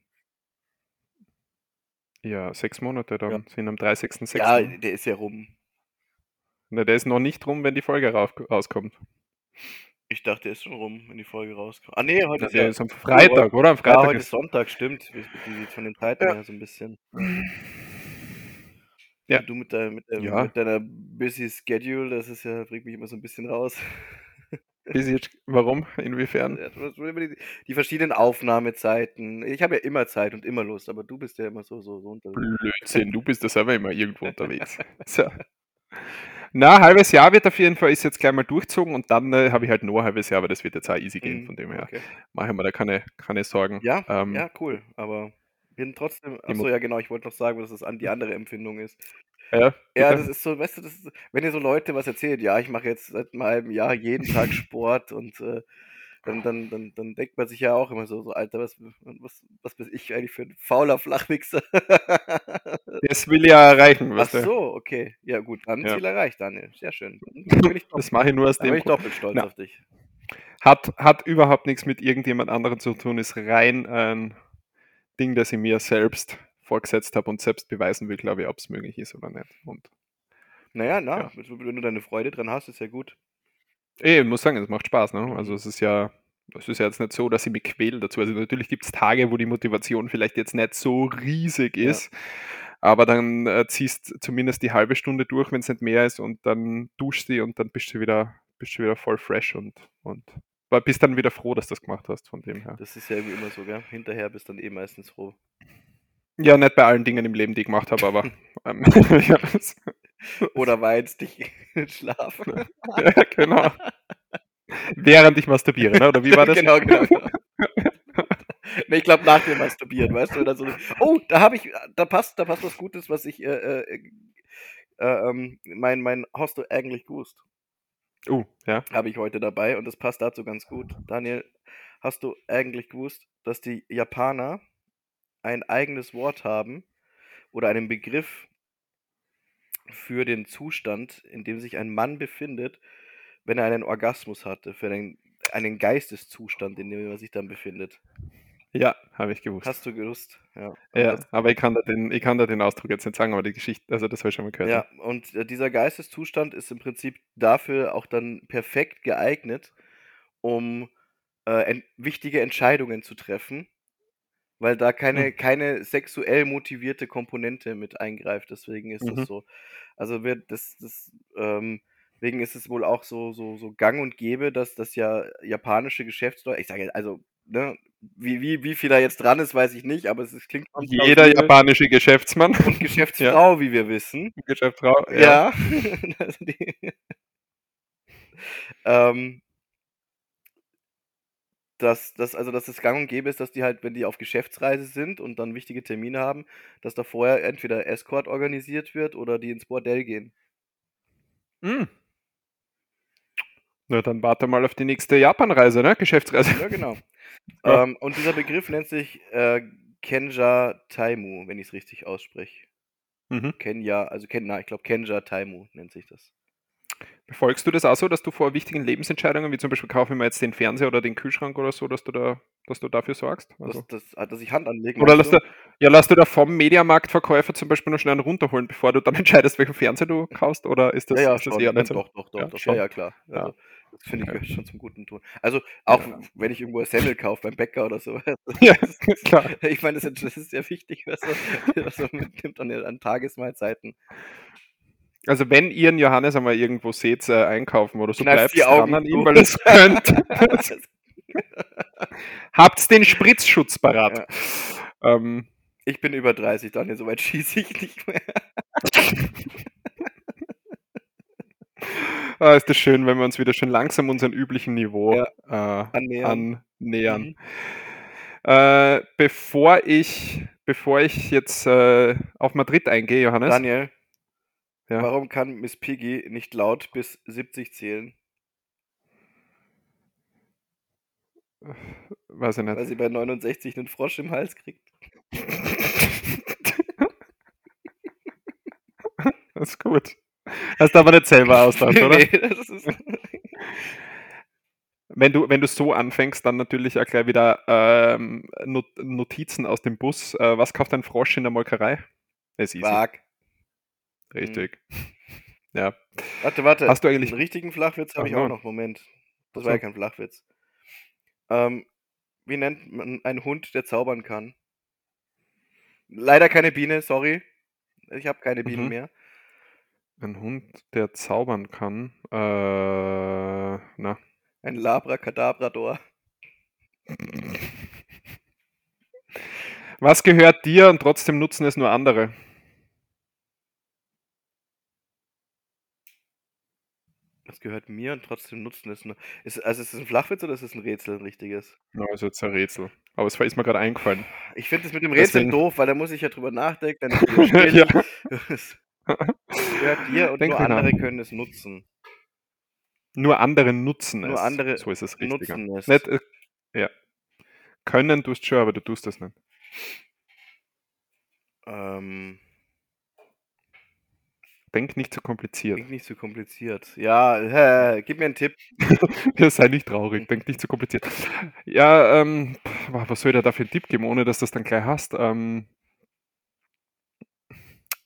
Speaker 2: Ja, sechs Monate dann.
Speaker 1: Ja.
Speaker 2: Sind am 30.06.
Speaker 1: Ja, der ist ja rum.
Speaker 2: Na, der ist noch nicht rum, wenn die Folge rauskommt.
Speaker 1: Ich dachte, der ist schon rum, wenn die Folge rauskommt. Ah nee, heute ist ja,
Speaker 2: ist am Freitag, oder? Am
Speaker 1: ja,
Speaker 2: Freitag
Speaker 1: heute
Speaker 2: ist
Speaker 1: Sonntag, stimmt. Wir- Die, von den Zeiten
Speaker 2: Ja.
Speaker 1: her so ein bisschen.
Speaker 2: Ja.
Speaker 1: Du mit, dein, mit, deinem,
Speaker 2: Ja.
Speaker 1: mit deiner busy Schedule, das ist ja, bringt mich immer so ein bisschen raus.
Speaker 2: Jetzt, warum? Inwiefern?
Speaker 1: Ja, die, verschiedenen Aufnahmezeiten. Ich habe ja immer Zeit und immer Lust, aber du bist ja immer so, so, so unterwegs.
Speaker 2: Blödsinn, du bist da selber immer irgendwo unterwegs. So. Na, halbes Jahr wird auf jeden Fall, ist jetzt gleich mal durchzogen und dann äh, habe ich halt noch ein halbes Jahr, aber das wird jetzt auch easy gehen,
Speaker 1: Mhm,
Speaker 2: von dem her.
Speaker 1: okay.
Speaker 2: Mache ich mir da keine, keine Sorgen.
Speaker 1: Ja,
Speaker 2: Ähm,
Speaker 1: ja, cool. Aber bin trotzdem. Achso, ja, genau. Ich wollte noch sagen, dass es an die andere Empfindung ist.
Speaker 2: ja,
Speaker 1: Ja, das ist so, weißt du, das ist, wenn ihr so Leute was erzählt, ja, ich mache jetzt seit einem halben Jahr jeden Tag Sport und äh, dann, dann, dann, dann denkt man sich ja auch immer so, so Alter, was, was, was bin ich eigentlich für ein fauler Flachwichser?
Speaker 2: das will ja erreichen,
Speaker 1: Ach
Speaker 2: weißt du.
Speaker 1: so, okay. Ja, gut, dann
Speaker 2: Ja.
Speaker 1: Ziel erreicht, Daniel. Sehr schön.
Speaker 2: Das mache ich nur aus dem
Speaker 1: bin ich
Speaker 2: Grund.
Speaker 1: doppelt stolz
Speaker 2: Na.
Speaker 1: auf dich.
Speaker 2: Hat, hat überhaupt nichts mit irgendjemand anderem zu tun, ist rein ein Ding, das ich mir selbst vorgesetzt habe und selbst beweisen will, glaube ich, ob es möglich ist oder nicht. Und
Speaker 1: Naja, na,
Speaker 2: Ja.
Speaker 1: wenn du deine Freude dran hast, ist ja gut.
Speaker 2: ich muss sagen, es macht Spaß. Ne? Also es ist ja, es ist ja jetzt nicht so, dass ich mich quäle dazu. Also natürlich gibt es Tage, wo die Motivation vielleicht jetzt nicht so riesig
Speaker 1: Ja.
Speaker 2: ist, aber dann äh, ziehst zumindest die halbe Stunde durch, wenn es nicht mehr ist, und dann duschst du und dann bist du wieder, bist du wieder voll fresh und, und aber bist dann wieder froh, dass du das gemacht hast, von dem her.
Speaker 1: Das ist ja irgendwie immer so, gell? Hinterher bist dann eh meistens froh.
Speaker 2: Ja, nicht bei allen Dingen im Leben, die ich gemacht habe, aber ähm,
Speaker 1: Oder weinst dich in Schlaf.
Speaker 2: ja, genau. Während ich masturbiere, ne? oder wie war das?
Speaker 1: genau, genau, genau. nee, ich glaube nach dem Masturbieren, weißt du, so, oh, da habe ich, da passt, da passt was Gutes, was ich, äh, äh, äh, ähm, mein, mein, hast du eigentlich gewusst?
Speaker 2: Uh, ja.
Speaker 1: Habe ich heute dabei und das passt dazu ganz gut. Daniel, hast du eigentlich gewusst, dass die Japaner ein eigenes Wort haben oder einen Begriff für den Zustand, in dem sich ein Mann befindet, wenn er einen Orgasmus hatte, für einen, einen Geisteszustand, in dem er sich dann befindet?
Speaker 2: Ja, habe ich gewusst.
Speaker 1: Hast du gewusst? Ja.
Speaker 2: ja, aber ich kann, da den, ich kann da den Ausdruck jetzt nicht sagen, aber die Geschichte, also das habe ich schon mal gehört.
Speaker 1: ja, und äh, dieser Geisteszustand ist im Prinzip dafür auch dann perfekt geeignet, um äh, en wichtige Entscheidungen zu treffen, weil da keine,
Speaker 2: Hm.
Speaker 1: keine sexuell motivierte Komponente mit eingreift. Deswegen ist
Speaker 2: Mhm.
Speaker 1: das so. Also wird das, das ähm, deswegen ist es wohl auch so, so, so gang und gäbe, dass das ja japanische Geschäftsleute, ich sage jetzt, also, ne, wie, wie, wie viel da jetzt dran ist, weiß ich nicht, aber es, es klingt
Speaker 2: Jeder japanische Geschäftsmann.
Speaker 1: Und Geschäftsfrau, ja. wie wir wissen.
Speaker 2: Geschäftsfrau,
Speaker 1: ja. ja. also die, ähm, dass, dass, also dass es gang und gäbe ist, dass die halt, wenn die auf Geschäftsreise sind und dann wichtige Termine haben, dass da vorher entweder Escort organisiert wird oder die ins Bordell gehen.
Speaker 2: Mhm. Na, dann warte mal auf die nächste Japanreise, ne? Geschäftsreise.
Speaker 1: Ja, genau. Ja. Ähm, und dieser Begriff nennt sich äh, Kenja Taimu, wenn ich es richtig ausspreche. Mhm. Kenya, also Ken, na, ich glaube Kenja Taimu nennt sich das.
Speaker 2: Befolgst du das auch so, dass du vor wichtigen Lebensentscheidungen, wie zum Beispiel kaufe ich mir jetzt den Fernseher oder den Kühlschrank oder so, dass du da, dass du dafür sorgst?
Speaker 1: Also dass, dass, dass ich Hand anlegen
Speaker 2: Oder lass du, ja, lass du da vom Mediamarktverkäufer zum Beispiel noch schnell einen runterholen, bevor du dann entscheidest, welchen Fernseher du kaufst? Oder ist das,
Speaker 1: ja, ja,
Speaker 2: ist
Speaker 1: das eher nicht so? Doch, doch, doch, ja, doch. ja, ja klar. Also, das finde ich okay. schon zum guten Ton. Also auch ja. wenn ich irgendwo ein Semmel kaufe beim Bäcker oder so.
Speaker 2: Ja, klar.
Speaker 1: Ich meine, das ist, das ist sehr wichtig, was man, was man mitnimmt an, an Tagesmahlzeiten.
Speaker 2: Also wenn ihr einen Johannes einmal irgendwo seht, äh, einkaufen oder so, bleibt dran an ihm, weil es könnt. Habt den Spritzschutz parat.
Speaker 1: Ja. Ähm, ich bin über 30, Daniel, soweit schieße ich nicht mehr.
Speaker 2: Ah, ist das schön, wenn wir uns wieder schön langsam unserem üblichen Niveau ja. äh, annähern. annähern. Mhm. Äh, bevor ich bevor ich jetzt äh, auf Madrid eingehe, Johannes.
Speaker 1: Daniel, ja. Warum kann Miss Piggy nicht laut bis 70 zählen?
Speaker 2: Weiß ich nicht.
Speaker 1: Weil sie bei 69 einen Frosch im Hals kriegt.
Speaker 2: das ist gut. Hast du aber nicht selber ausgedacht, oder? nee, das ist wenn du, wenn du so anfängst, dann natürlich auch gleich wieder ähm, Notizen aus dem Bus. Äh, was kauft ein Frosch in der Molkerei?
Speaker 1: Es ist.
Speaker 2: Richtig. Mhm. Ja.
Speaker 1: Warte, warte. Hast du eigentlich einen richtigen Flachwitz? Habe ich auch noch. Moment. Das war ja kein Flachwitz. Ähm, wie nennt man einen Hund, der zaubern kann? Leider keine Biene, sorry. Ich habe keine Bienen mhm. mehr.
Speaker 2: Ein Hund, der zaubern kann. Äh, na.
Speaker 1: Ein Labracadabrador.
Speaker 2: Was gehört dir und trotzdem nutzen es nur andere?
Speaker 1: Das gehört mir und trotzdem nutzen es nur. Ist, also ist es ein Flachwitz oder ist es ein Rätsel, ein richtiges?
Speaker 2: Ja, ist jetzt ein Rätsel. Aber es ist mir gerade eingefallen.
Speaker 1: Ich finde es mit dem Rätsel Deswegen. doof, weil da muss ich ja drüber nachdenken. Ja. Gehört dir und Denk nur andere nach. können es nutzen.
Speaker 2: Nur andere nutzen
Speaker 1: nur es. andere
Speaker 2: so ist es richtig.
Speaker 1: Nutzen es.
Speaker 2: Nicht, äh, ja. Können tust schon, aber du tust das nicht.
Speaker 1: Ähm.
Speaker 2: Denk nicht zu kompliziert.
Speaker 1: Denk nicht zu kompliziert. Ja, äh, gib mir einen Tipp.
Speaker 2: Sei nicht traurig, denk nicht zu kompliziert. Ja, ähm, was soll ich da für einen Tipp geben, ohne dass du das dann gleich hast? Ähm,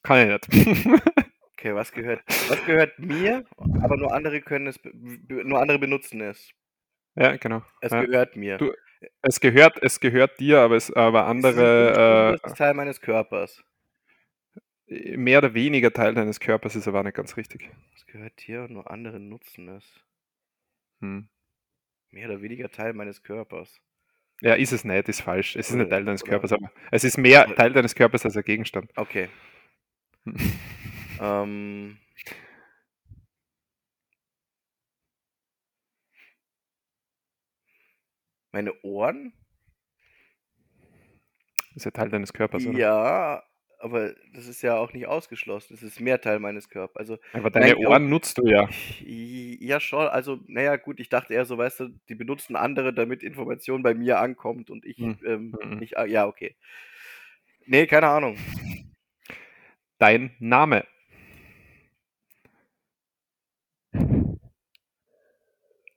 Speaker 2: kann ich nicht.
Speaker 1: okay, was gehört, was gehört mir, aber nur andere können es, nur andere benutzen es.
Speaker 2: Ja, genau.
Speaker 1: Es
Speaker 2: ja.
Speaker 1: gehört mir.
Speaker 2: Du, es gehört, es gehört dir, aber es, aber andere.
Speaker 1: Es ist äh, Teil meines Körpers
Speaker 2: mehr oder weniger Teil deines Körpers ist aber nicht ganz richtig.
Speaker 1: Das gehört hier und nur andere nutzen es.
Speaker 2: Hm.
Speaker 1: Mehr oder weniger Teil meines Körpers.
Speaker 2: Ja, ist es nicht, ist falsch. Es ist nicht Teil deines Körpers, aber es ist mehr Teil deines Körpers als ein Gegenstand.
Speaker 1: Okay. Ähm. Meine Ohren?
Speaker 2: Das ist ja Teil deines Körpers,
Speaker 1: oder? Ja, aber das ist ja auch nicht ausgeschlossen. Das ist mehr Teil meines Körpers. Also,
Speaker 2: aber deine nein, Ohren nutzt du ja.
Speaker 1: Ja, schon. Also, naja, gut, ich dachte eher so, weißt du, die benutzen andere, damit Information bei mir ankommt und ich hm. ähm, hm. nicht. Ja, okay. Nee, keine Ahnung.
Speaker 2: Dein Name.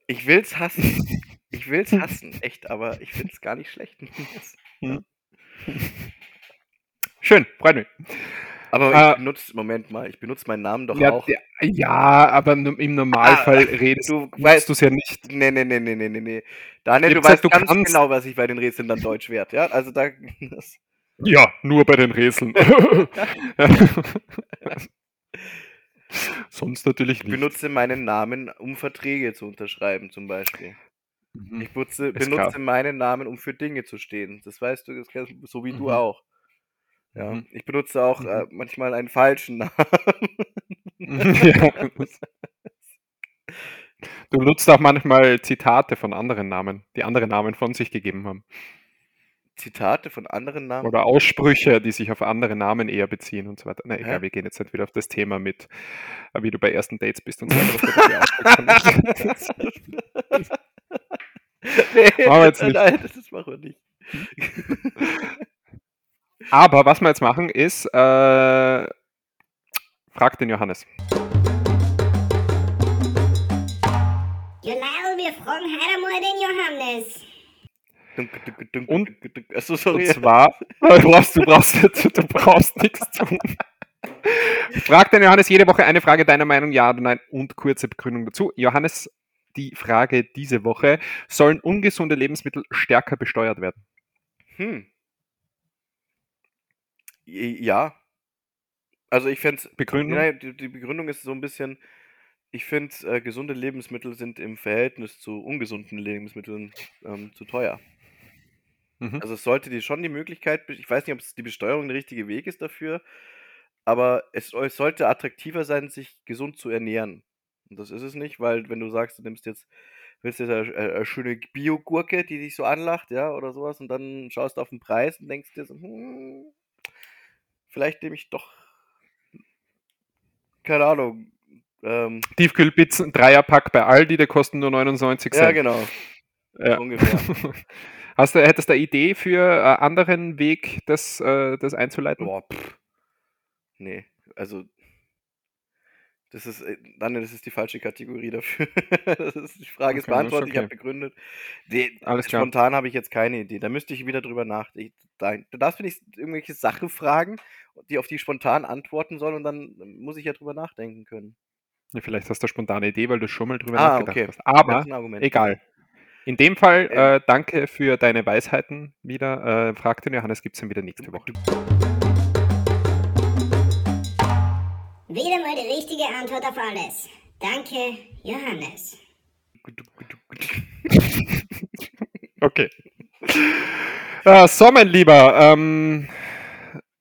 Speaker 1: Ich will's hassen. Ich will's hassen, echt, aber ich find's gar nicht schlecht.
Speaker 2: Hm. Schön, freut mich.
Speaker 1: Aber äh, ich benutze, Moment mal, ich benutze meinen Namen doch
Speaker 2: ja,
Speaker 1: auch.
Speaker 2: Ja, aber im Normalfall ah, redest du weißt du es ja nicht.
Speaker 1: Nee, nee, nee, nee, nee, nee. Daniel, du weißt du ganz kannst... genau, was ich bei den Rätseln dann Deutsch werde, ja? Also da.
Speaker 2: Das... Ja, nur bei den Rätseln. Sonst natürlich nicht.
Speaker 1: Ich benutze meinen Namen, um Verträge zu unterschreiben, zum Beispiel. Mhm. Ich benutze, benutze meinen Namen, um für Dinge zu stehen. Das weißt du, das so wie mhm. du auch. Ja, mhm. ich benutze auch äh, mhm. manchmal einen falschen Namen. ja.
Speaker 2: Du benutzt auch manchmal Zitate von anderen Namen, die andere Namen von sich gegeben haben.
Speaker 1: Zitate von anderen Namen?
Speaker 2: Oder Aussprüche, die sich auf andere Namen eher beziehen und so weiter. Na egal, Hä? wir gehen jetzt nicht wieder auf das Thema mit, äh, wie du bei ersten Dates bist und so weiter.
Speaker 1: nee, machen wir jetzt nicht. Nein, das machen wir nicht.
Speaker 2: Aber was wir jetzt machen ist, äh, frag den Johannes.
Speaker 3: Genau, wir fragen heute einmal den Johannes.
Speaker 2: Und, Achso, sorry. und zwar, du brauchst, du brauchst, du brauchst nichts tun. Frag den Johannes jede Woche eine Frage deiner Meinung, ja oder nein und kurze Begründung dazu. Johannes, die Frage diese Woche, sollen ungesunde Lebensmittel stärker besteuert werden? Hm.
Speaker 1: Ja. Also ich fände
Speaker 2: Begründung?
Speaker 1: Ja, die, die, Begründung ist so ein bisschen, ich finde, äh, gesunde Lebensmittel sind im Verhältnis zu ungesunden Lebensmitteln ähm, zu teuer. Mhm. Also es sollte dir schon die Möglichkeit, ich weiß nicht, ob es die Besteuerung der richtige Weg ist dafür, aber es, es sollte attraktiver sein, sich gesund zu ernähren. Und das ist es nicht, weil wenn du sagst, du nimmst jetzt, willst jetzt eine, eine schöne Biogurke, die dich so anlacht, ja, oder sowas, und dann schaust du auf den Preis und denkst dir so, hm, vielleicht nehme ich doch, keine Ahnung.
Speaker 2: Ähm, Tiefkühlpizzen, Dreierpack bei Aldi, der kosten nur 99
Speaker 1: Cent. Ja, genau. Ja. Ungefähr.
Speaker 2: Hast du, hättest du eine Idee für einen anderen Weg, das, äh, das einzuleiten?
Speaker 1: Boah, pff. Nee, also das ist, äh, nein, das ist die falsche Kategorie dafür. das ist, die Frage okay, ist beantwortet, okay. ich habe begründet. Die, Alles klar. Spontan habe ich jetzt keine Idee. Da müsste ich wieder drüber nachdenken. Du darfst mir nicht irgendwelche Sachen fragen, die auf die spontan antworten sollen und dann muss ich ja drüber nachdenken können.
Speaker 2: Ja, vielleicht hast du eine spontane Idee, weil du schon mal drüber ah, nachgedacht okay. hast. Aber egal. In dem Fall äh, danke für deine Weisheiten wieder. Äh, frag den Johannes, gibt es dann wieder nächste Woche.
Speaker 3: Wieder mal die richtige Antwort auf alles. Danke, Johannes.
Speaker 2: okay. Äh, so, mein Lieber, ähm,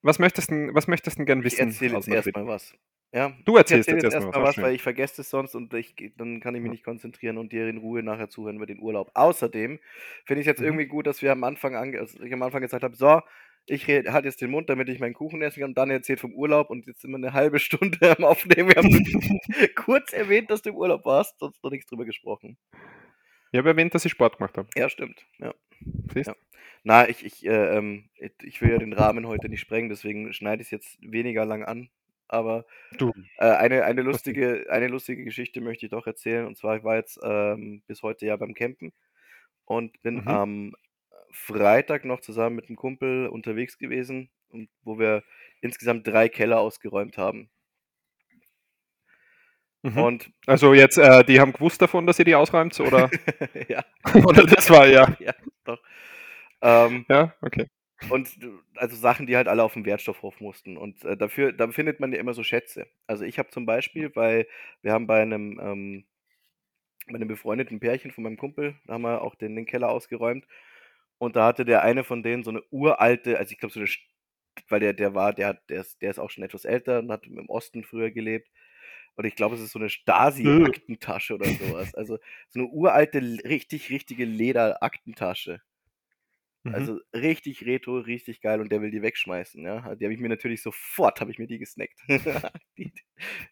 Speaker 2: was möchtest du was möchtest gern wissen?
Speaker 1: Ich erzähle jetzt erstmal was. Ja,
Speaker 2: du erzählst
Speaker 1: erzähl jetzt erstmal was, weil ich vergesse es sonst und ich, dann kann ich mich nicht konzentrieren und dir in Ruhe nachher zuhören über den Urlaub. Außerdem finde ich es jetzt mhm. irgendwie gut, dass wir am Anfang, also ich am Anfang gesagt habe, so, ich halte jetzt den Mund, damit ich meinen Kuchen essen kann. Und dann erzählt vom Urlaub und jetzt sind wir eine halbe Stunde am Aufnehmen. Wir haben kurz erwähnt, dass du im Urlaub warst, sonst noch nichts drüber gesprochen.
Speaker 2: Ich habe erwähnt, dass ich Sport gemacht habe.
Speaker 1: Ja, stimmt. Ja. Siehst? Ja. Na, ich, ich, äh, ähm, ich will ja den Rahmen heute nicht sprengen, deswegen schneide ich es jetzt weniger lang an. Aber äh, eine, eine, lustige, eine lustige Geschichte möchte ich doch erzählen. Und zwar, ich war jetzt ähm, bis heute ja beim Campen und bin mhm. am Freitag noch zusammen mit einem Kumpel unterwegs gewesen, wo wir insgesamt drei Keller ausgeräumt haben.
Speaker 2: Mhm. Und also jetzt, äh, die haben gewusst davon, dass ihr die ausräumt, oder?
Speaker 1: ja.
Speaker 2: oder das war ja.
Speaker 1: ja.
Speaker 2: Ähm, ja, okay.
Speaker 1: Und also Sachen, die halt alle auf den Wertstoffhof mussten. Und äh, dafür, da findet man ja immer so Schätze. Also ich habe zum Beispiel, weil wir haben bei einem, ähm, bei einem befreundeten Pärchen von meinem Kumpel, da haben wir auch den, den Keller ausgeräumt. Und da hatte der eine von denen so eine uralte, also ich glaube so eine, weil der, der war, der hat, der ist, der ist auch schon etwas älter und hat im Osten früher gelebt. Und ich glaube, es ist so eine Stasi-Aktentasche oder sowas. Also so eine uralte, richtig, richtige Leder-Aktentasche. Mhm. Also richtig retro, richtig geil und der will die wegschmeißen, ja. Die habe ich mir natürlich sofort, habe ich mir die gesnackt. die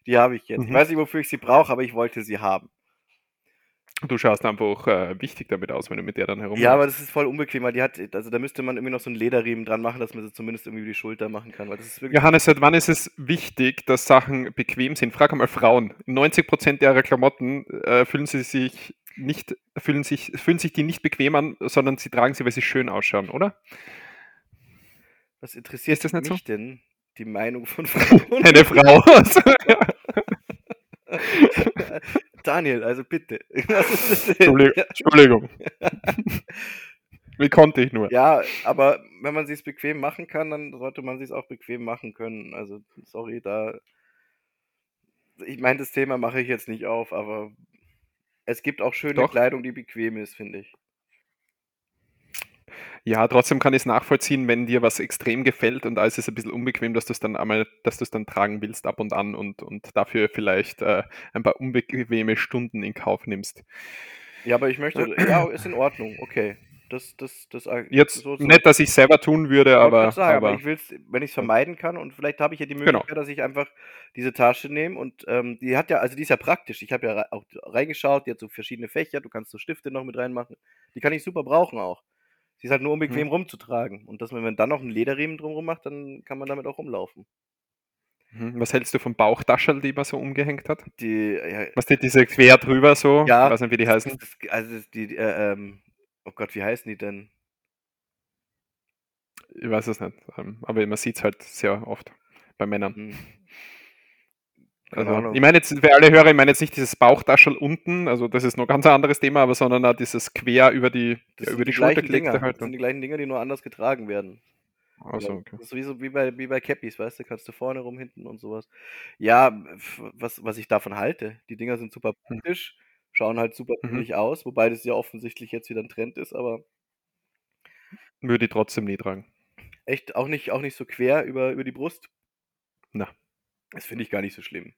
Speaker 1: die habe ich jetzt. Mhm. Ich weiß nicht, wofür ich sie brauche, aber ich wollte sie haben.
Speaker 2: Du schaust einfach äh, wichtig damit aus, wenn du mit der dann herum.
Speaker 1: Ja, aber das ist voll unbequem, weil die hat, also da müsste man irgendwie noch so einen Lederriemen dran machen, dass man sie zumindest irgendwie über die Schulter machen kann. Weil das ist
Speaker 2: wirklich Johannes, seit wann ist es wichtig, dass Sachen bequem sind? Frag einmal Frauen. 90% ihrer Klamotten äh, fühlen sie sich nicht, fühlen sich, fühlen sich die nicht bequem an, sondern sie tragen sie, weil sie schön ausschauen, oder?
Speaker 1: Was interessiert ist das nicht mich so? denn? Die Meinung von Frauen?
Speaker 2: Eine Frau.
Speaker 1: Daniel, also bitte.
Speaker 2: Entschuldigung. Wie konnte ich nur?
Speaker 1: Ja, aber wenn man es bequem machen kann, dann sollte man es auch bequem machen können. Also, sorry, da. Ich meine, das Thema mache ich jetzt nicht auf, aber es gibt auch schöne Doch. Kleidung, die bequem ist, finde ich.
Speaker 2: Ja, trotzdem kann ich es nachvollziehen, wenn dir was extrem gefällt und alles ist ein bisschen unbequem, dass du es dann einmal, dass du es dann tragen willst ab und an und, und dafür vielleicht äh, ein paar unbequeme Stunden in Kauf nimmst.
Speaker 1: Ja, aber ich möchte, ja, ist in Ordnung, okay. Das, das, das,
Speaker 2: Jetzt so, so. nicht, dass ich selber tun würde, aber,
Speaker 1: sagen, aber, aber ich will es, wenn ich es vermeiden kann und vielleicht habe ich ja die genau. Möglichkeit, genau. dass ich einfach diese Tasche nehme und ähm, die hat ja, also die ist ja praktisch. Ich habe ja auch reingeschaut, die hat so verschiedene Fächer, du kannst so Stifte noch mit reinmachen. Die kann ich super brauchen auch. Sie ist halt nur unbequem hm. rumzutragen. Und dass man, wenn man dann noch einen Lederriemen drumherum macht, dann kann man damit auch rumlaufen.
Speaker 2: Mhm. Was hältst du vom Bauchtaschel, die man so umgehängt hat?
Speaker 1: Die, ja,
Speaker 2: Was die diese quer drüber so?
Speaker 1: Ja.
Speaker 2: Ich weiß nicht, wie die heißen.
Speaker 1: Das, also die, äh, ähm, oh Gott, wie heißen die denn?
Speaker 2: Ich weiß es nicht. Ähm, aber man sieht es halt sehr oft bei Männern. Hm. Also, ich meine jetzt für alle Hörer, ich meine jetzt nicht dieses Bauchtaschel unten, also das ist noch ganz ein anderes Thema, aber sondern auch dieses quer über die, ja, über die, die Schulter
Speaker 1: gelegte halt. Das sind die gleichen Dinger, die nur anders getragen werden.
Speaker 2: Also, okay.
Speaker 1: Das ist wie, so, wie, bei, wie bei Cappies, weißt du, kannst du vorne rum, hinten und sowas. Ja, was, was ich davon halte, die Dinger sind super hm. praktisch, hm. Schauen halt super mhm. aus, wobei das ja offensichtlich jetzt wieder ein Trend ist, aber.
Speaker 2: Würde ich trotzdem nie tragen.
Speaker 1: Echt, auch nicht, auch nicht so quer über, über die Brust?
Speaker 2: Na.
Speaker 1: Das finde ich gar nicht so schlimm.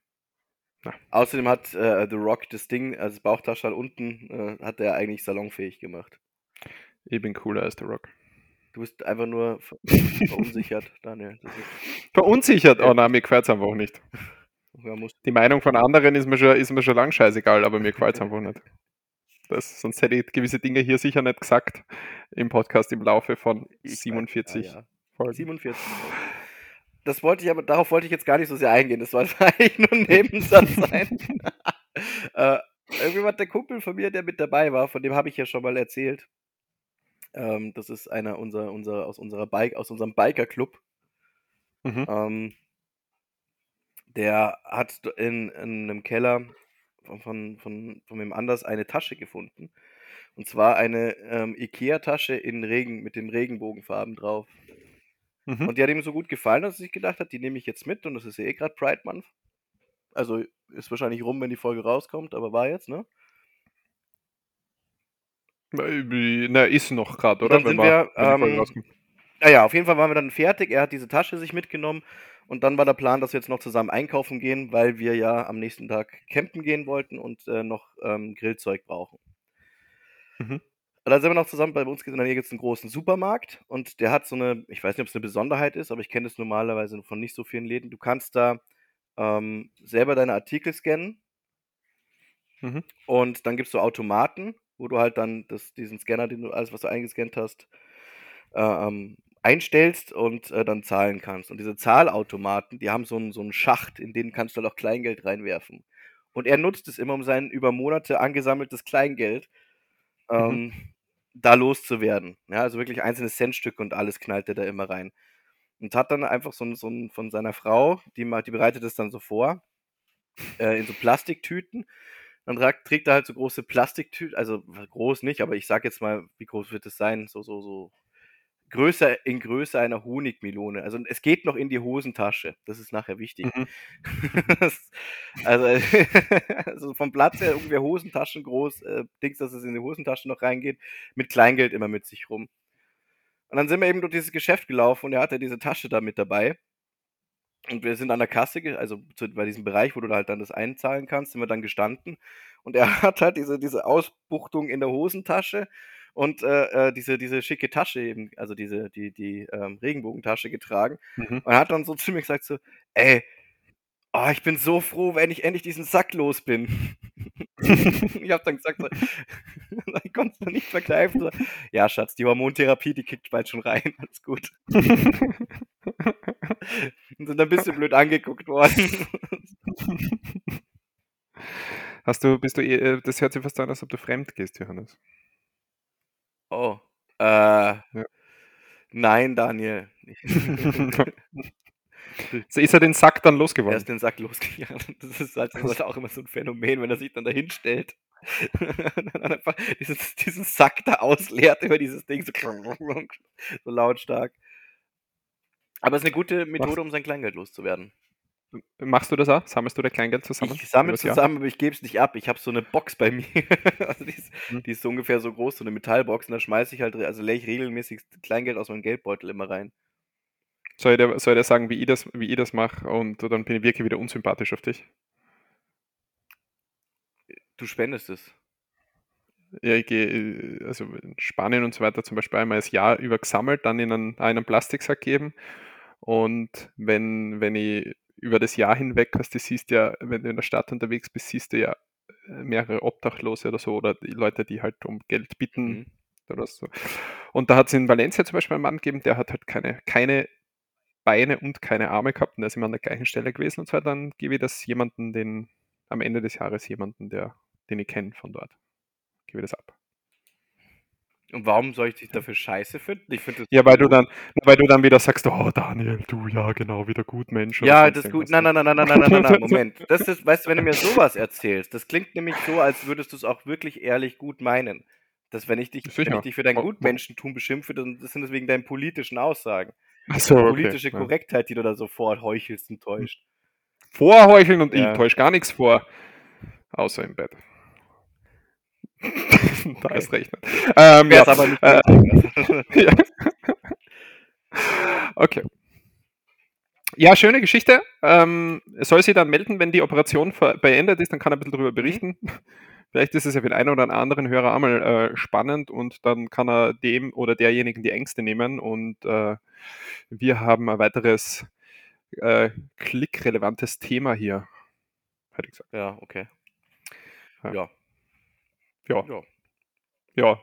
Speaker 1: Na. Außerdem hat äh, The Rock das Ding, also das Bauchtaschel unten, äh, hat er eigentlich salonfähig gemacht.
Speaker 2: Ich bin cooler als The Rock.
Speaker 1: Du bist einfach nur ver verunsichert, Daniel.
Speaker 2: Verunsichert? Oh nein, mir gefällt es einfach nicht. Die Meinung von anderen ist mir schon, ist mir schon lang scheißegal, aber mir gefällt es einfach nicht. Das, sonst hätte ich gewisse Dinge hier sicher nicht gesagt im Podcast im Laufe von 47 ja, ja.
Speaker 1: Folgen. 47 das wollte ich aber, darauf wollte ich jetzt gar nicht so sehr eingehen. Das war eigentlich nur ein Nebensatz sein. äh, irgendwie war der Kumpel von mir, der mit dabei war, von dem habe ich ja schon mal erzählt. Ähm, das ist einer unser, unser, aus unserer Bike, aus unserem Biker-Club. Mhm. Ähm, der hat in, in einem Keller von, von, von, von wem anders eine Tasche gefunden. Und zwar eine ähm, Ikea-Tasche in Regen, mit den Regenbogenfarben drauf. Mhm. Und die hat ihm so gut gefallen, dass er sich gedacht hat, die nehme ich jetzt mit und das ist ja eh gerade Pride Month. Also ist wahrscheinlich rum, wenn die Folge rauskommt, aber war jetzt, ne?
Speaker 2: Na, ist noch gerade, oder?
Speaker 1: Dann wenn sind wir, ähm, naja, auf jeden Fall waren wir dann fertig. Er hat diese Tasche sich mitgenommen und dann war der Plan, dass wir jetzt noch zusammen einkaufen gehen, weil wir ja am nächsten Tag campen gehen wollten und äh, noch ähm, Grillzeug brauchen. Mhm. Dann sind wir noch zusammen, bei uns in der Nähe gibt es einen großen Supermarkt und der hat so eine, ich weiß nicht, ob es eine Besonderheit ist, aber ich kenne das normalerweise von nicht so vielen Läden. Du kannst da ähm, selber deine Artikel scannen mhm. und dann gibt es so Automaten, wo du halt dann das, diesen Scanner, den du alles, was du eingescannt hast, äh, ähm, einstellst und äh, dann zahlen kannst. Und diese Zahlautomaten, die haben so einen, so einen Schacht, in den kannst du halt auch Kleingeld reinwerfen. Und er nutzt es immer, um sein über Monate angesammeltes Kleingeld mhm. ähm, mhm da loszuwerden. Ja, also wirklich einzelne Centstücke und alles knallt er da immer rein. Und hat dann einfach so, so ein von seiner Frau, die, die bereitet es dann so vor, äh, in so Plastiktüten. Dann tragt, trägt er halt so große Plastiktüten, also groß nicht, aber ich sag jetzt mal, wie groß wird es sein? So, so, so größer in Größe einer Honigmelone. Also es geht noch in die Hosentasche. Das ist nachher wichtig. Mhm. also, also, vom Platz her ungefähr Hosentaschen groß, äh, Dings, dass es in die Hosentasche noch reingeht, mit Kleingeld immer mit sich rum. Und dann sind wir eben durch dieses Geschäft gelaufen und er hatte diese Tasche da mit dabei. Und wir sind an der Kasse, also bei diesem Bereich, wo du halt dann das einzahlen kannst, sind wir dann gestanden. Und er hat halt diese, diese Ausbuchtung in der Hosentasche und äh, äh, diese, diese schicke Tasche eben, also diese, die, die ähm, Regenbogentasche getragen. Mhm. Und er hat dann so zu mir gesagt: so, ey, oh, ich bin so froh, wenn ich endlich diesen Sack los bin. ich habe dann gesagt, so, ich konnte es nicht verkneifen. So, ja, Schatz, die Hormontherapie, die kickt bald schon rein, alles gut. und sind ein bisschen blöd angeguckt worden.
Speaker 2: Hast du, bist du, eh, das hört sich fast an, als ob du fremd gehst, Johannes.
Speaker 1: Oh. Äh, ja. Nein, Daniel.
Speaker 2: so ist er den Sack dann losgeworden?
Speaker 1: Er ist den Sack losgegangen. Das ist halt auch immer so ein Phänomen, wenn er sich dann dahin stellt. dann einfach dieses, diesen Sack da ausleert über dieses Ding, so, so lautstark. Aber es ist eine gute Methode, um sein Kleingeld loszuwerden.
Speaker 2: Machst du das auch? Sammelst du da Kleingeld zusammen?
Speaker 1: Ich sammle zusammen, aber ich gebe es nicht ab. Ich habe so eine Box bei mir. also die, ist, hm. die, ist, so ungefähr so groß, so eine Metallbox. Und da schmeiße ich halt, also lege ich regelmäßig Kleingeld aus meinem Geldbeutel immer rein.
Speaker 2: Soll ich dir, soll ich dir sagen, wie ich das, wie ich das mache und dann bin ich wirklich wieder unsympathisch auf dich?
Speaker 1: Du spendest es.
Speaker 2: Ja, ich gehe, also in Spanien und so weiter zum Beispiel einmal das Jahr über gesammelt, dann in einen, einen Plastiksack geben. Und wenn, wenn ich über das Jahr hinweg, was du siehst ja, wenn du in der Stadt unterwegs bist, siehst du ja äh, mehrere Obdachlose oder so oder die Leute, die halt um Geld bitten mhm. oder so. Und da hat es in Valencia zum Beispiel einen Mann gegeben, der hat halt keine, keine Beine und keine Arme gehabt und der ist immer an der gleichen Stelle gewesen und zwar dann gebe ich das jemanden, den am Ende des Jahres jemanden, der, den ich kenne von dort gebe das ab.
Speaker 1: Und warum soll ich dich dafür scheiße finden? Ich
Speaker 2: find ja, weil du, dann, weil du dann wieder sagst, oh Daniel, du ja genau, wieder gut Mensch.
Speaker 1: Ja, das ist gut. Nein, nein, nein, nein, nein, nein, nein, nein, Moment. Das ist, weißt du, wenn du mir sowas erzählst, das klingt nämlich so, als würdest du es auch wirklich ehrlich gut meinen. Dass wenn ich dich, wenn ich dich für dein oh, Gutmenschentum beschimpfe, dann sind das wegen deinen politischen Aussagen.
Speaker 2: Ach so, okay.
Speaker 1: Politische Korrektheit, die du da sofort heuchelst und täuscht.
Speaker 2: Vorheucheln und ja. ich täusche gar nichts vor. Außer im Bett. Da ist recht. Ähm, ja, aber nicht äh, ja. Okay. Ja, schöne Geschichte. Ähm, soll sie dann melden, wenn die Operation beendet ist, dann kann er ein bisschen darüber berichten. Vielleicht ist es ja für den einen oder anderen Hörer einmal äh, spannend und dann kann er dem oder derjenigen die Ängste nehmen und äh, wir haben ein weiteres äh, klickrelevantes Thema hier.
Speaker 1: Hätte ich gesagt. Ja, okay.
Speaker 2: Ja. ja. Ja. Ja. ja.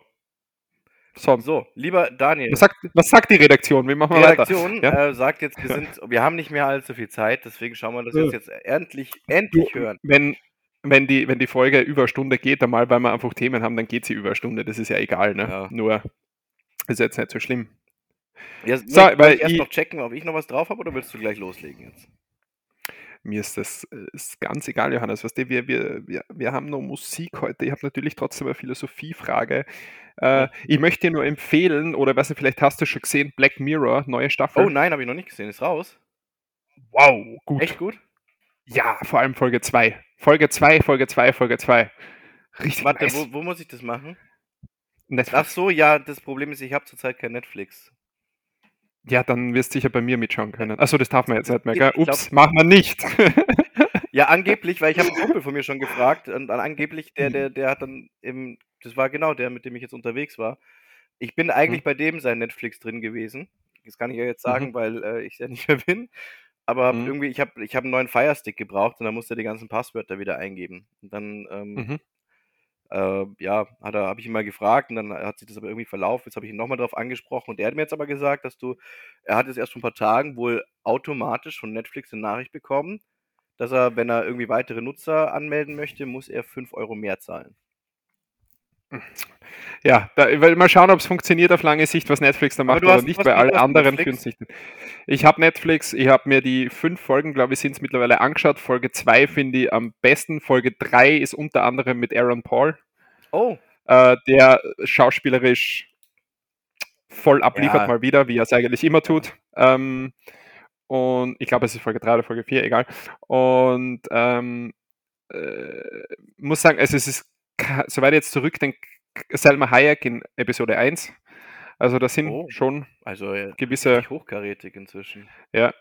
Speaker 1: So. so, lieber Daniel.
Speaker 2: Was sagt, was sagt die Redaktion? Wie machen wir
Speaker 1: die Redaktion ja? äh, sagt jetzt, wir, sind, wir haben nicht mehr allzu viel Zeit, deswegen schauen wir das jetzt, jetzt endlich, endlich hören.
Speaker 2: Wenn, wenn, die, wenn die Folge über Stunde geht, einmal, weil wir einfach Themen haben, dann geht sie über Stunde. Das ist ja egal. Ne? Ja. Nur ist jetzt nicht so schlimm.
Speaker 1: Ja, so, weil ich erst noch checken, ob ich noch was drauf habe oder willst du gleich loslegen jetzt?
Speaker 2: Mir ist das äh, ist ganz egal, Johannes. Weißt du, wir, wir, wir, wir haben noch Musik heute. Ich habe natürlich trotzdem eine Philosophiefrage. Äh, ich möchte dir nur empfehlen, oder was vielleicht hast du schon gesehen, Black Mirror, neue Staffel.
Speaker 1: Oh nein, habe ich noch nicht gesehen. Ist raus.
Speaker 2: Wow, gut.
Speaker 1: Echt gut?
Speaker 2: Ja, vor allem Folge 2. Folge 2, Folge 2, Folge 2.
Speaker 1: Richtig. Warte, nice. wo, wo muss ich das machen? Netflix. Ach so, ja, das Problem ist, ich habe zurzeit kein Netflix.
Speaker 2: Ja, dann wirst du sicher bei mir mitschauen können. Achso, das darf man jetzt nicht mehr, gell? Ups, machen wir nicht.
Speaker 1: ja, angeblich, weil ich habe einen Kumpel von mir schon gefragt und angeblich, der, der, der hat dann eben, das war genau der, mit dem ich jetzt unterwegs war. Ich bin eigentlich mhm. bei dem sein Netflix drin gewesen. Das kann ich ja jetzt sagen, mhm. weil äh, ich ja nicht mehr bin. Aber mhm. irgendwie, ich habe ich hab einen neuen Firestick gebraucht und dann musste er die ganzen Passwörter wieder eingeben. Und dann ähm, mhm. Äh, ja, habe ich ihn mal gefragt und dann hat sich das aber irgendwie verlaufen. Jetzt habe ich ihn nochmal darauf angesprochen und er hat mir jetzt aber gesagt, dass du, er hat jetzt erst vor ein paar Tagen wohl automatisch von Netflix eine Nachricht bekommen, dass er, wenn er irgendwie weitere Nutzer anmelden möchte, muss er 5 Euro mehr zahlen.
Speaker 2: Ja, da, mal schauen, ob es funktioniert auf lange Sicht, was Netflix da macht oder nicht, weil alle anderen führen. Ich habe Netflix, ich habe mir die fünf Folgen, glaube ich, sind es mittlerweile angeschaut. Folge 2 finde ich am besten. Folge 3 ist unter anderem mit Aaron Paul.
Speaker 1: Oh.
Speaker 2: Äh, der schauspielerisch voll abliefert, ja. mal wieder, wie er es eigentlich immer tut. Ähm, und ich glaube, es ist Folge 3 oder Folge 4, egal. Und ähm, äh, muss sagen, also es ist soweit ich jetzt zurückdenke, Selma Hayek in Episode 1. Also da sind oh, schon
Speaker 1: also, gewisse. Hochkarätig inzwischen.
Speaker 2: Ja.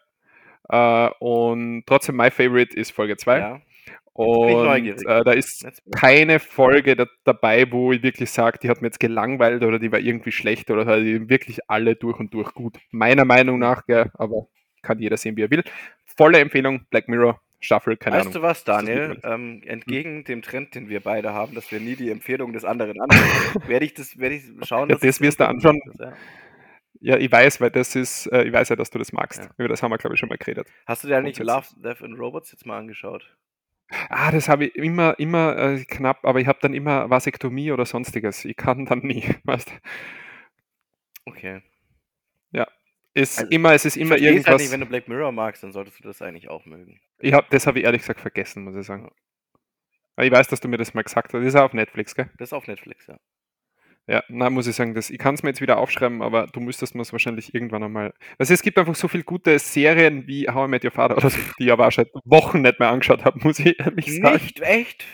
Speaker 2: Äh, und trotzdem, my favorite ist Folge 2. Ja. Und äh, da ist keine Folge da, dabei, wo ich wirklich sage, die hat mir jetzt gelangweilt oder die war irgendwie schlecht oder die wirklich alle durch und durch gut. Meiner Meinung nach, ja, aber kann jeder sehen, wie er will. Volle Empfehlung, Black Mirror, Staffel, keine
Speaker 1: weißt Ahnung. Weißt du was, Daniel? Ähm, entgegen hm. dem Trend, den wir beide haben, dass wir nie die Empfehlung des anderen anschauen, werde ich das, werde ich schauen.
Speaker 2: Ja, das wirst du anschauen. Ist, ja. ja. ich weiß, weil das ist, äh, ich weiß ja, dass du das magst. Ja. Über das haben wir, glaube ich, schon mal geredet.
Speaker 1: Hast du dir eigentlich Love, Death and Robots jetzt mal angeschaut?
Speaker 2: Ah, das habe ich immer, immer äh, knapp, aber ich habe dann immer Vasektomie oder sonstiges. Ich kann dann nie, weißt
Speaker 1: Okay.
Speaker 2: Ja, ist also, immer, es ist immer halt irgendwas. Nicht,
Speaker 1: wenn du Black Mirror magst, dann solltest du das eigentlich auch mögen.
Speaker 2: Ich hab, das habe ich ehrlich gesagt vergessen, muss ich sagen. Aber ich weiß, dass du mir das mal gesagt hast. Das ist auch auf Netflix, gell?
Speaker 1: Das ist auf Netflix, ja.
Speaker 2: Ja, na, muss ich sagen, das, ich kann es mir jetzt wieder aufschreiben, aber du müsstest mir es wahrscheinlich irgendwann einmal. Also es gibt einfach so viele gute Serien wie How I Met Your Father oder so, die ich aber auch schon Wochen nicht mehr angeschaut habe, muss ich ehrlich sagen.
Speaker 1: Nicht echt?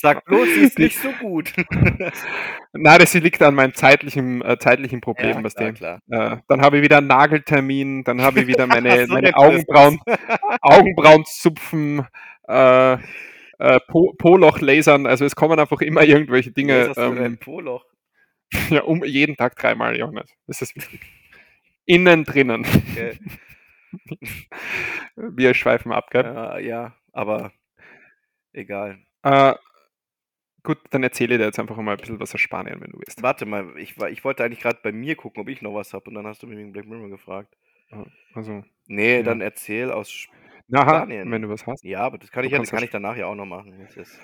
Speaker 1: Sag bloß, sie ist nicht so gut.
Speaker 2: Nein, das liegt an meinem zeitlichen, äh, zeitlichen Problem,
Speaker 1: Ja,
Speaker 2: was
Speaker 1: klar,
Speaker 2: dem.
Speaker 1: klar.
Speaker 2: Äh, dann habe ich wieder einen Nageltermin, dann habe ich wieder meine,
Speaker 1: So
Speaker 2: meine
Speaker 1: eine
Speaker 2: Augenbrauen, Augenbrauen zupfen, äh, äh, po Poloch lasern. Also es kommen einfach immer irgendwelche Dinge.
Speaker 1: Jetzt hast du
Speaker 2: Ähm,
Speaker 1: dein Poloch.
Speaker 2: ja, um jeden Tag dreimal, Johannes. Das ist wichtig. Innen, drinnen.
Speaker 1: Okay.
Speaker 2: Wir schweifen ab, gell?
Speaker 1: Ja, ja, aber egal.
Speaker 2: Äh, gut, dann erzähle dir jetzt einfach mal ein bisschen was aus Spanien, wenn du willst.
Speaker 1: Warte mal, ich, war- ich wollte eigentlich gerade bei mir gucken, ob ich noch was habe und dann hast du mich wegen Black Mirror gefragt.
Speaker 2: Also,
Speaker 1: Nee,
Speaker 2: Ja.
Speaker 1: dann erzähl aus. Sp
Speaker 2: Aha,
Speaker 1: Spanien.
Speaker 2: wenn du was hast.
Speaker 1: ja, aber das kann
Speaker 2: Du
Speaker 1: ich, ja,
Speaker 2: kannst
Speaker 1: kann
Speaker 2: das-
Speaker 1: ich danach ja auch noch machen. Ist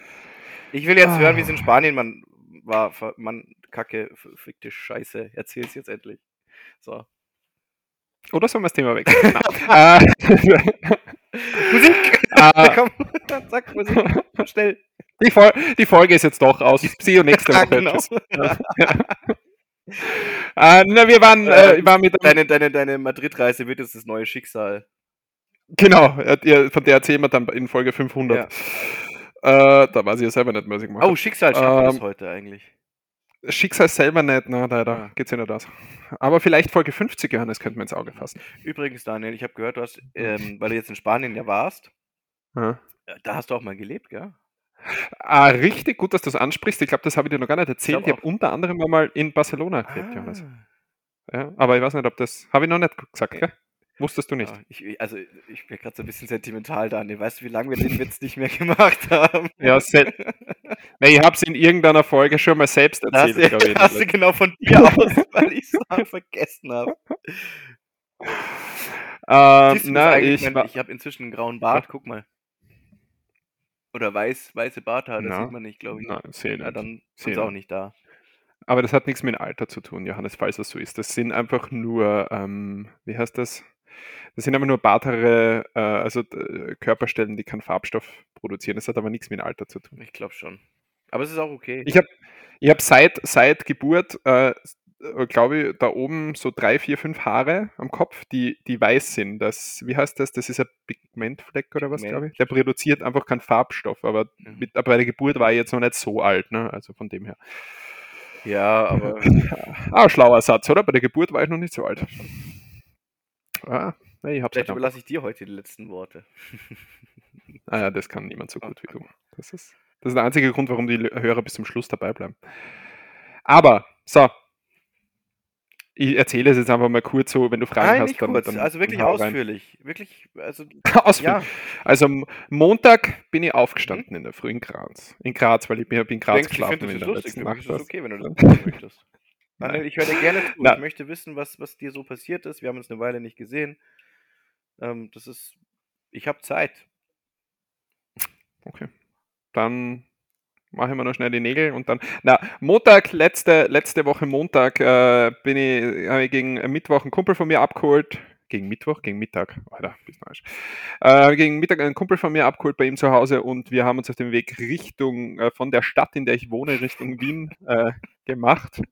Speaker 1: ich will jetzt hören, wie es in
Speaker 2: Ah.
Speaker 1: Spanien man war. Mann, Kacke, fickte Scheiße. Erzähl's jetzt endlich. So.
Speaker 2: Oder sollen wir das Thema weg? äh,
Speaker 1: Musik!
Speaker 2: äh,
Speaker 1: Komm, zack, Musik. Schnell.
Speaker 2: Die, Fol die Folge ist jetzt doch aus. See you nächste
Speaker 1: Ja,
Speaker 2: Woche.
Speaker 1: genau.
Speaker 2: Tschüss. äh, na, wir waren, äh, ich war mit
Speaker 1: Deine, deine, deine Madrid-Reise wird jetzt das neue Schicksal.
Speaker 2: Genau, äh, von der erzählen wir dann in Folge 500. Äh, da weiß ich ja selber nicht mehr, was ich gemacht
Speaker 1: Oh. Schicksal schaffen das
Speaker 2: Ähm,
Speaker 1: heute eigentlich.
Speaker 2: Schicksal selber nicht, na, leider
Speaker 1: Ah.
Speaker 2: geht's ja nicht aus. Aber vielleicht Folge 50, Johannes, könnte man ins Auge fassen.
Speaker 1: Übrigens, Daniel, ich habe gehört, du hast, ähm, weil du jetzt in Spanien ja warst,
Speaker 2: Ja.
Speaker 1: äh, da hast du auch mal gelebt, gell?
Speaker 2: Ah, richtig gut, dass du das ansprichst. Ich glaube, das habe ich dir noch gar nicht erzählt.
Speaker 1: glaub
Speaker 2: Ich habe unter anderem mal in Barcelona gelebt,
Speaker 1: Ah.
Speaker 2: Johannes. Ja, aber ich weiß nicht, ob das. Habe ich noch nicht gesagt, gell? Wusstest du nicht.
Speaker 1: Ja, ich, ich- also ich bin gerade so ein bisschen sentimental, Daniel. Weißt du, wie lange wir den Witz nicht mehr gemacht haben?
Speaker 2: Ja, sel nee, ich habe es in irgendeiner Folge schon mal selbst
Speaker 1: hast,
Speaker 2: erzählt,
Speaker 1: du,
Speaker 2: glaube ich.
Speaker 1: hast du genau von dir aus, weil ich es vergessen habe.
Speaker 2: Ähm,
Speaker 1: das
Speaker 2: na, ich
Speaker 1: mein, ich habe inzwischen einen grauen Bart, guck mal. Oder weiß, weiße Barthaare, das
Speaker 2: Na,
Speaker 1: sieht man nicht, glaube ich.
Speaker 2: nein, sehe
Speaker 1: Ja,
Speaker 2: nicht.
Speaker 1: dann
Speaker 2: Sehe
Speaker 1: ist auch
Speaker 2: nicht.
Speaker 1: nicht da.
Speaker 2: Aber das hat nichts mit dem Alter zu tun, Johannes, falls das so ist. Das sind einfach nur, ähm, wie heißt das? Das sind einfach nur Barthaare, äh, also äh, Körperstellen, die keinen Farbstoff produzieren. Das hat aber nichts mit dem Alter zu tun.
Speaker 1: Ich glaube schon. Aber es ist auch okay.
Speaker 2: Ich habe ich hab seit, seit Geburt, äh, glaube ich, da oben so drei, vier, fünf Haare am Kopf, die, die weiß sind. Das, wie heißt das? Das ist ein Pigmentfleck oder was,
Speaker 1: Pigment.
Speaker 2: glaube ich. Der produziert einfach keinen Farbstoff. Aber
Speaker 1: Mhm.
Speaker 2: mit, aber bei der Geburt war ich jetzt noch nicht so alt, ne? Also von dem her.
Speaker 1: ja, aber
Speaker 2: Ah, schlauer Satz, oder? Bei der Geburt war ich noch nicht so alt. Ah, nee, ich hab's
Speaker 1: vielleicht überlasse ich dir heute die letzten Worte.
Speaker 2: Ah, ja, das kann niemand so gut wie du. Das ist, das ist der einzige Grund, warum die Hörer bis zum Schluss dabei bleiben. Aber, so. Ich erzähle es jetzt einfach mal kurz so, wenn du Fragen
Speaker 1: Nein,
Speaker 2: hast. dann,
Speaker 1: kurz,
Speaker 2: dann
Speaker 1: also wirklich
Speaker 2: hau rein.
Speaker 1: ausführlich. Wirklich, also
Speaker 2: Ausführlich.
Speaker 1: ja.
Speaker 2: Also am Montag bin ich aufgestanden in der Früh in Graz. In Graz, weil ich bin in Graz
Speaker 1: denkst, ich
Speaker 2: geschlafen
Speaker 1: finde
Speaker 2: in
Speaker 1: das lustig.
Speaker 2: Nacht.
Speaker 1: ist okay, wenn du das machen möchtest. Daniel, ich höre dir gerne zu. Ich möchte wissen, was, was dir so passiert ist. Wir haben uns eine Weile nicht gesehen. Ähm, das ist, ich habe Zeit.
Speaker 2: Okay. Dann mache ich mir noch schnell die Nägel und dann. Na, Montag, letzte, letzte Woche Montag, äh, bin ich, hab ich gegen Mittwoch einen Kumpel von mir abgeholt. Gegen Mittwoch? Gegen Mittag. Alter, bist falsch. Äh, gegen Mittag einen Kumpel von mir abgeholt bei ihm zu Hause und wir haben uns auf dem Weg Richtung, äh, von der Stadt, in der ich wohne, Richtung Wien äh, gemacht.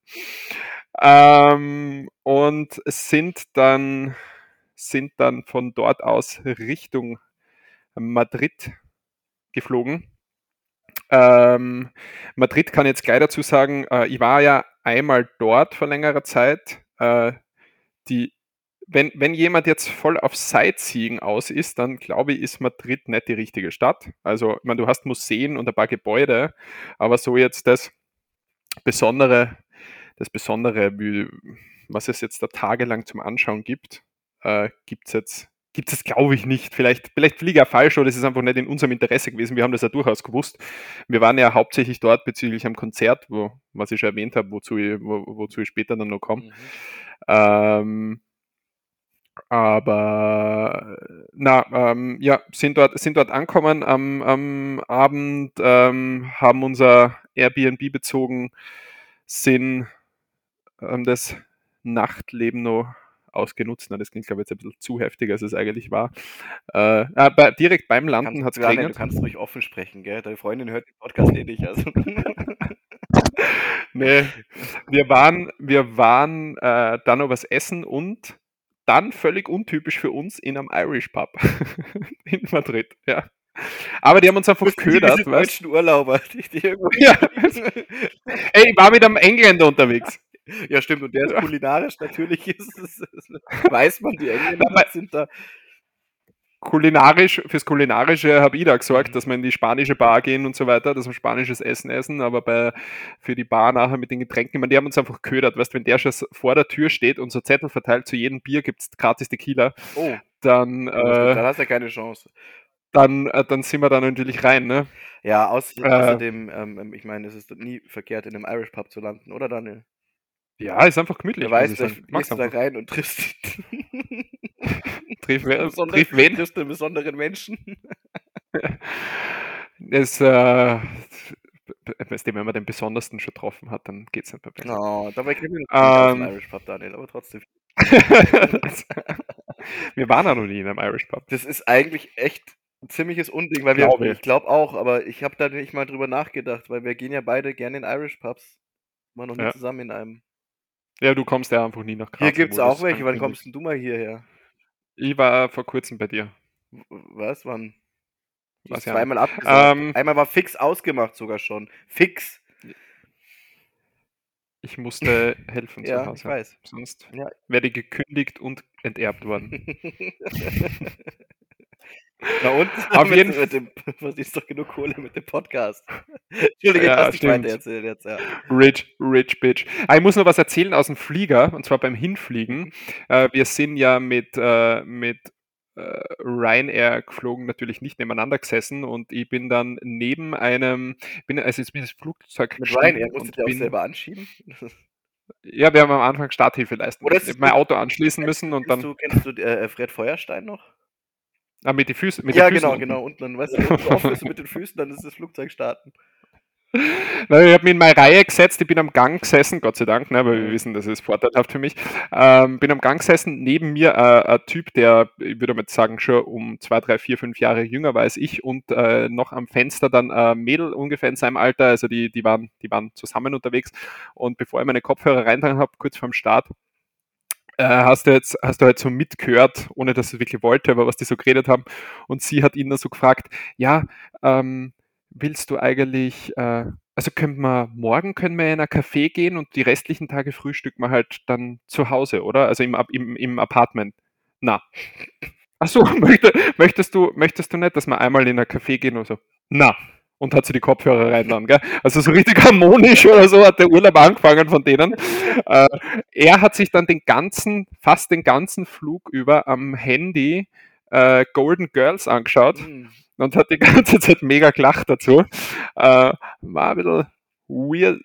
Speaker 2: Ähm, und sind dann, sind dann von dort aus Richtung Madrid geflogen. Ähm, Madrid kann jetzt gleich dazu sagen, äh, ich war ja einmal dort vor längerer Zeit. Äh, die, wenn, wenn jemand jetzt voll auf Sightseeing aus ist, dann glaube ich, ist Madrid nicht die richtige Stadt. Also, ich meine, du hast Museen und ein paar Gebäude, aber so jetzt das Besondere, das Besondere, wie, was es jetzt da tagelang zum Anschauen gibt, äh, gibt es jetzt gibt es, glaube ich, nicht. Vielleicht, vielleicht fliege ich ja falsch oder es ist einfach nicht in unserem Interesse gewesen. Wir haben das ja durchaus gewusst. Wir waren ja hauptsächlich dort bezüglich am Konzert, wo, was ich schon erwähnt habe, wozu ich, wo, wozu ich später dann noch komme.
Speaker 1: Mhm.
Speaker 2: Ähm, aber na, ähm, ja, sind dort, sind dort angekommen am, am Abend, ähm, haben unser Airbnb bezogen, sind ähm, das Nachtleben noch ausgenutzt. Na, das klingt, glaube ich, jetzt ein bisschen zu heftig, als es eigentlich war. Äh, äh, bei, direkt beim Landen hat es
Speaker 1: Daniel, du
Speaker 2: geregnet.
Speaker 1: kannst ruhig offen sprechen, gell? Deine Freundin hört den Podcast eh nicht. Also.
Speaker 2: nee, wir waren, wir waren äh, dann noch was essen und dann völlig untypisch für uns in einem Irish Pub in Madrid, ja. Aber die haben uns einfach ködert.
Speaker 1: Die deutschen Urlauber, die, die
Speaker 2: ja. Ey, ich war mit einem Engländer unterwegs.
Speaker 1: Ja, stimmt. Und der ist kulinarisch natürlich, ist, ist, ist, weiß man, die Engländer sind da
Speaker 2: kulinarisch, fürs Kulinarische habe ich da gesorgt, mhm. dass wir in die spanische Bar gehen und so weiter, dass wir spanisches Essen essen, aber bei, für die Bar nachher mit den Getränken, ich meine, die haben uns einfach ködert, weißt wenn der schon vor der Tür steht und so Zettel verteilt, zu jedem Bier gibt es gratis Tequila,
Speaker 1: oh.
Speaker 2: dann, äh,
Speaker 1: dann hast du ja keine Chance.
Speaker 2: Dann, äh, dann sind wir da natürlich rein, ne?
Speaker 1: Ja, äh, außerdem, ähm, ich meine, es ist nie verkehrt, in einem Irish Pub zu landen, oder Daniel?
Speaker 2: Ja, ist einfach gemütlich.
Speaker 1: Du weißt, da gehst du da rein und triffst
Speaker 2: triff, triff wen?
Speaker 1: Triffst einen besonderen Menschen.
Speaker 2: es, äh, wenn man den besondersten schon getroffen hat, dann geht es nicht mehr
Speaker 1: besser. Oh, dabei kennen wir
Speaker 2: noch ähm,
Speaker 1: Irish Pub, Daniel, aber trotzdem.
Speaker 2: wir waren ja noch nie in einem Irish Pub.
Speaker 1: Das ist eigentlich echt ein ziemliches Unding, weil wir, glaube ich glaube auch, aber ich habe da nicht mal drüber nachgedacht, weil wir gehen ja beide gerne in Irish Pubs. Mal noch nie ja. zusammen in einem.
Speaker 2: Ja, du kommst ja einfach nie nach
Speaker 1: Graz. Hier gibt es auch welche. Wann kommst denn du mal hierher?
Speaker 2: Ich war vor kurzem bei dir.
Speaker 1: Was? Wann?
Speaker 2: Was
Speaker 1: zweimal ja. abgesagt. Ähm, Einmal war fix ausgemacht sogar schon. Fix.
Speaker 2: Ich musste helfen
Speaker 1: ja, zu Hause. Ich weiß.
Speaker 2: Sonst ja. ich gekündigt und enterbt worden.
Speaker 1: Na und?
Speaker 2: Auf jeden
Speaker 1: Fall. Was ist doch genug Kohle mit dem Podcast. Entschuldige, ja, hast
Speaker 2: weiter erzählt jetzt, ja. Rich, rich bitch. Ah, ich muss noch was erzählen aus dem Flieger, und zwar beim Hinfliegen. Mhm. Äh, wir sind ja mit, äh, mit äh, Ryanair geflogen, natürlich nicht nebeneinander gesessen und ich bin dann neben einem, bin, also jetzt bin das Flugzeug
Speaker 1: Mit Ryanair musst du dir auch selber anschieben?
Speaker 2: Ja, wir haben am Anfang Starthilfe leisten
Speaker 1: Oder müssen.
Speaker 2: mein Auto anschließen müssen und dann.
Speaker 1: Du, kennst du äh, Fred Feuerstein noch?
Speaker 2: Ah, mit, die Füße, mit
Speaker 1: ja,
Speaker 2: den
Speaker 1: Füßen. Ja, genau, genau. Und dann, weißt du, wenn du aufhörst mit den Füßen, dann ist das Flugzeug starten.
Speaker 2: Na, ich habe mich in meine Reihe gesetzt, ich bin am Gang gesessen, Gott sei Dank, ne, weil wir wissen, das ist vorteilhaft für mich. Ähm, bin am Gang gesessen, neben mir äh, ein Typ, der, ich würde mal sagen, schon um zwei, drei, vier, fünf Jahre jünger war als ich und äh, noch am Fenster dann ein Mädel ungefähr in seinem Alter, also die, die, waren, die waren zusammen unterwegs. Und bevor ich meine Kopfhörer reintragen habe, kurz vorm Start, äh, hast du jetzt, hast du halt so mitgehört, ohne dass sie wirklich wollte, aber was die so geredet haben. Und sie hat ihn dann so gefragt, ja, ähm, willst du eigentlich, äh, also können wir, morgen können wir in ein Café gehen und die restlichen Tage frühstücken wir halt dann zu Hause, oder? Also im, im, im Apartment. Na. Achso, möchte, möchtest du, möchtest du nicht, dass wir einmal in ein Café gehen oder so? Na und hat sie die Kopfhörer rein dann, gell? Also so richtig harmonisch oder so hat der Urlaub angefangen von denen. Äh, er hat sich dann den ganzen, fast den ganzen Flug über am Handy äh, Golden Girls angeschaut mhm. und hat die ganze Zeit mega gelacht dazu. Äh, war ein bisschen weird,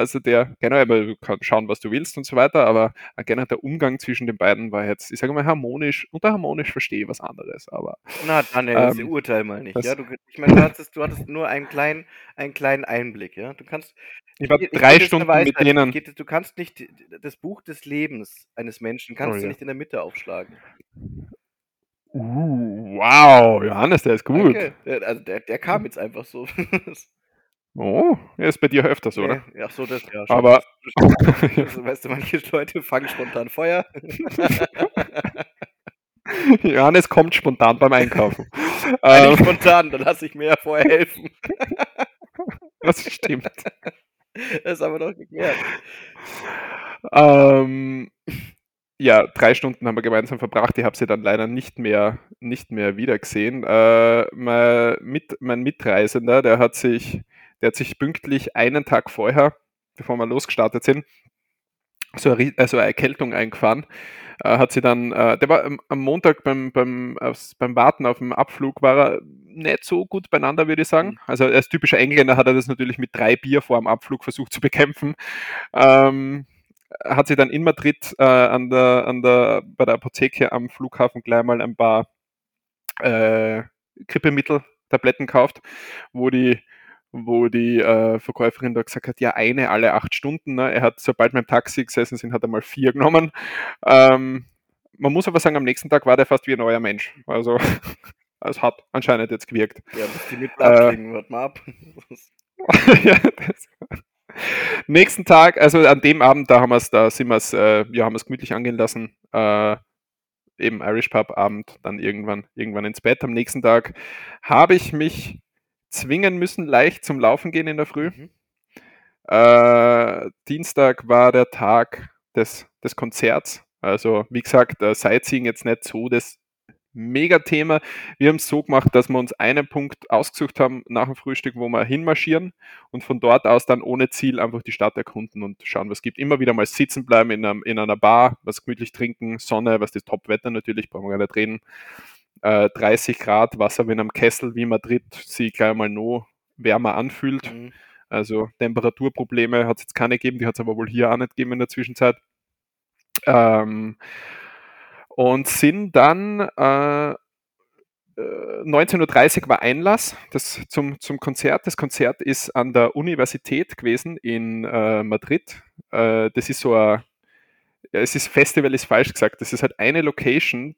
Speaker 2: also der, genau, du kannst schauen, was du willst und so weiter, aber generell der Umgang zwischen den beiden war jetzt, ich sage mal, harmonisch. Unter harmonisch verstehe ich was anderes, aber.
Speaker 1: Na, Daniel, ähm, das urteil mal nicht. Ja? Du, ich meine, du hattest, du hattest nur einen kleinen, einen kleinen Einblick, ja. Du kannst.
Speaker 2: Ich war drei ich Stunden Weisheit, mit denen.
Speaker 1: Geht, du kannst nicht das Buch des Lebens eines Menschen kannst oh, du ja. nicht in der Mitte aufschlagen.
Speaker 2: Uh, wow, Johannes, der ist gut.
Speaker 1: Okay. Also der, der kam jetzt einfach so.
Speaker 2: Oh, er ist bei dir öfters, nee, oder?
Speaker 1: Ja, so das ja.
Speaker 2: Schon. Aber
Speaker 1: also, weißt du, manche Leute fangen spontan Feuer.
Speaker 2: Johannes kommt spontan beim Einkaufen.
Speaker 1: ähm, spontan, dann lasse ich mir ja vorher helfen.
Speaker 2: das stimmt.
Speaker 1: Das haben wir doch geklärt.
Speaker 2: Ähm, ja, drei Stunden haben wir gemeinsam verbracht. Ich habe sie dann leider nicht mehr, nicht mehr wiedergesehen. Äh, mein, Mit, mein Mitreisender, der hat sich der hat sich pünktlich einen Tag vorher, bevor wir losgestartet sind, so eine, also eine Erkältung eingefahren. Äh, hat sie dann, äh, der war am Montag beim, beim, beim Warten auf dem Abflug, war er nicht so gut beieinander, würde ich sagen. Mhm. Also als typischer Engländer hat er das natürlich mit drei Bier vor dem Abflug versucht zu bekämpfen. Ähm, hat sie dann in Madrid äh, an der, an der, bei der Apotheke am Flughafen gleich mal ein paar äh, Grippemittel-Tabletten gekauft, wo die wo die äh, Verkäuferin da gesagt hat, ja, eine alle acht Stunden. Ne? Er hat, sobald wir im Taxi gesessen sind, hat er mal vier genommen. Ähm, man muss aber sagen, am nächsten Tag war der fast wie ein neuer Mensch. Also es hat anscheinend jetzt gewirkt.
Speaker 1: Ja, bis die mit äh, warte mal ab.
Speaker 2: ja, das, Nächsten Tag, also an dem Abend, da haben wir es, da sind wir es, äh, ja, haben wir es gemütlich angehen lassen. Äh, eben Irish Pub Abend, dann irgendwann, irgendwann ins Bett. Am nächsten Tag habe ich mich zwingen müssen, leicht zum Laufen gehen in der Früh. Mhm. Äh, Dienstag war der Tag des, des Konzerts. Also, wie gesagt, äh, Sightseeing jetzt nicht so das Mega-Thema. Wir haben es so gemacht, dass wir uns einen Punkt ausgesucht haben nach dem Frühstück, wo wir hinmarschieren und von dort aus dann ohne Ziel einfach die Stadt erkunden und schauen, was es gibt. Immer wieder mal sitzen bleiben in, einem, in einer Bar, was gemütlich trinken, Sonne, was das Top-Wetter natürlich, brauchen wir gar nicht reden. Äh, 30 Grad, Wasser wie in einem Kessel wie Madrid, sich gleich mal noch wärmer anfühlt. Mhm. Also Temperaturprobleme hat es jetzt keine gegeben, die hat es aber wohl hier auch nicht gegeben in der Zwischenzeit. Ähm, und sind dann äh, 19.30 Uhr war Einlass das zum, zum Konzert. Das Konzert ist an der Universität gewesen in äh, Madrid. Äh, das ist so ein, ja, es ist Festival, ist falsch gesagt. Das ist halt eine Location,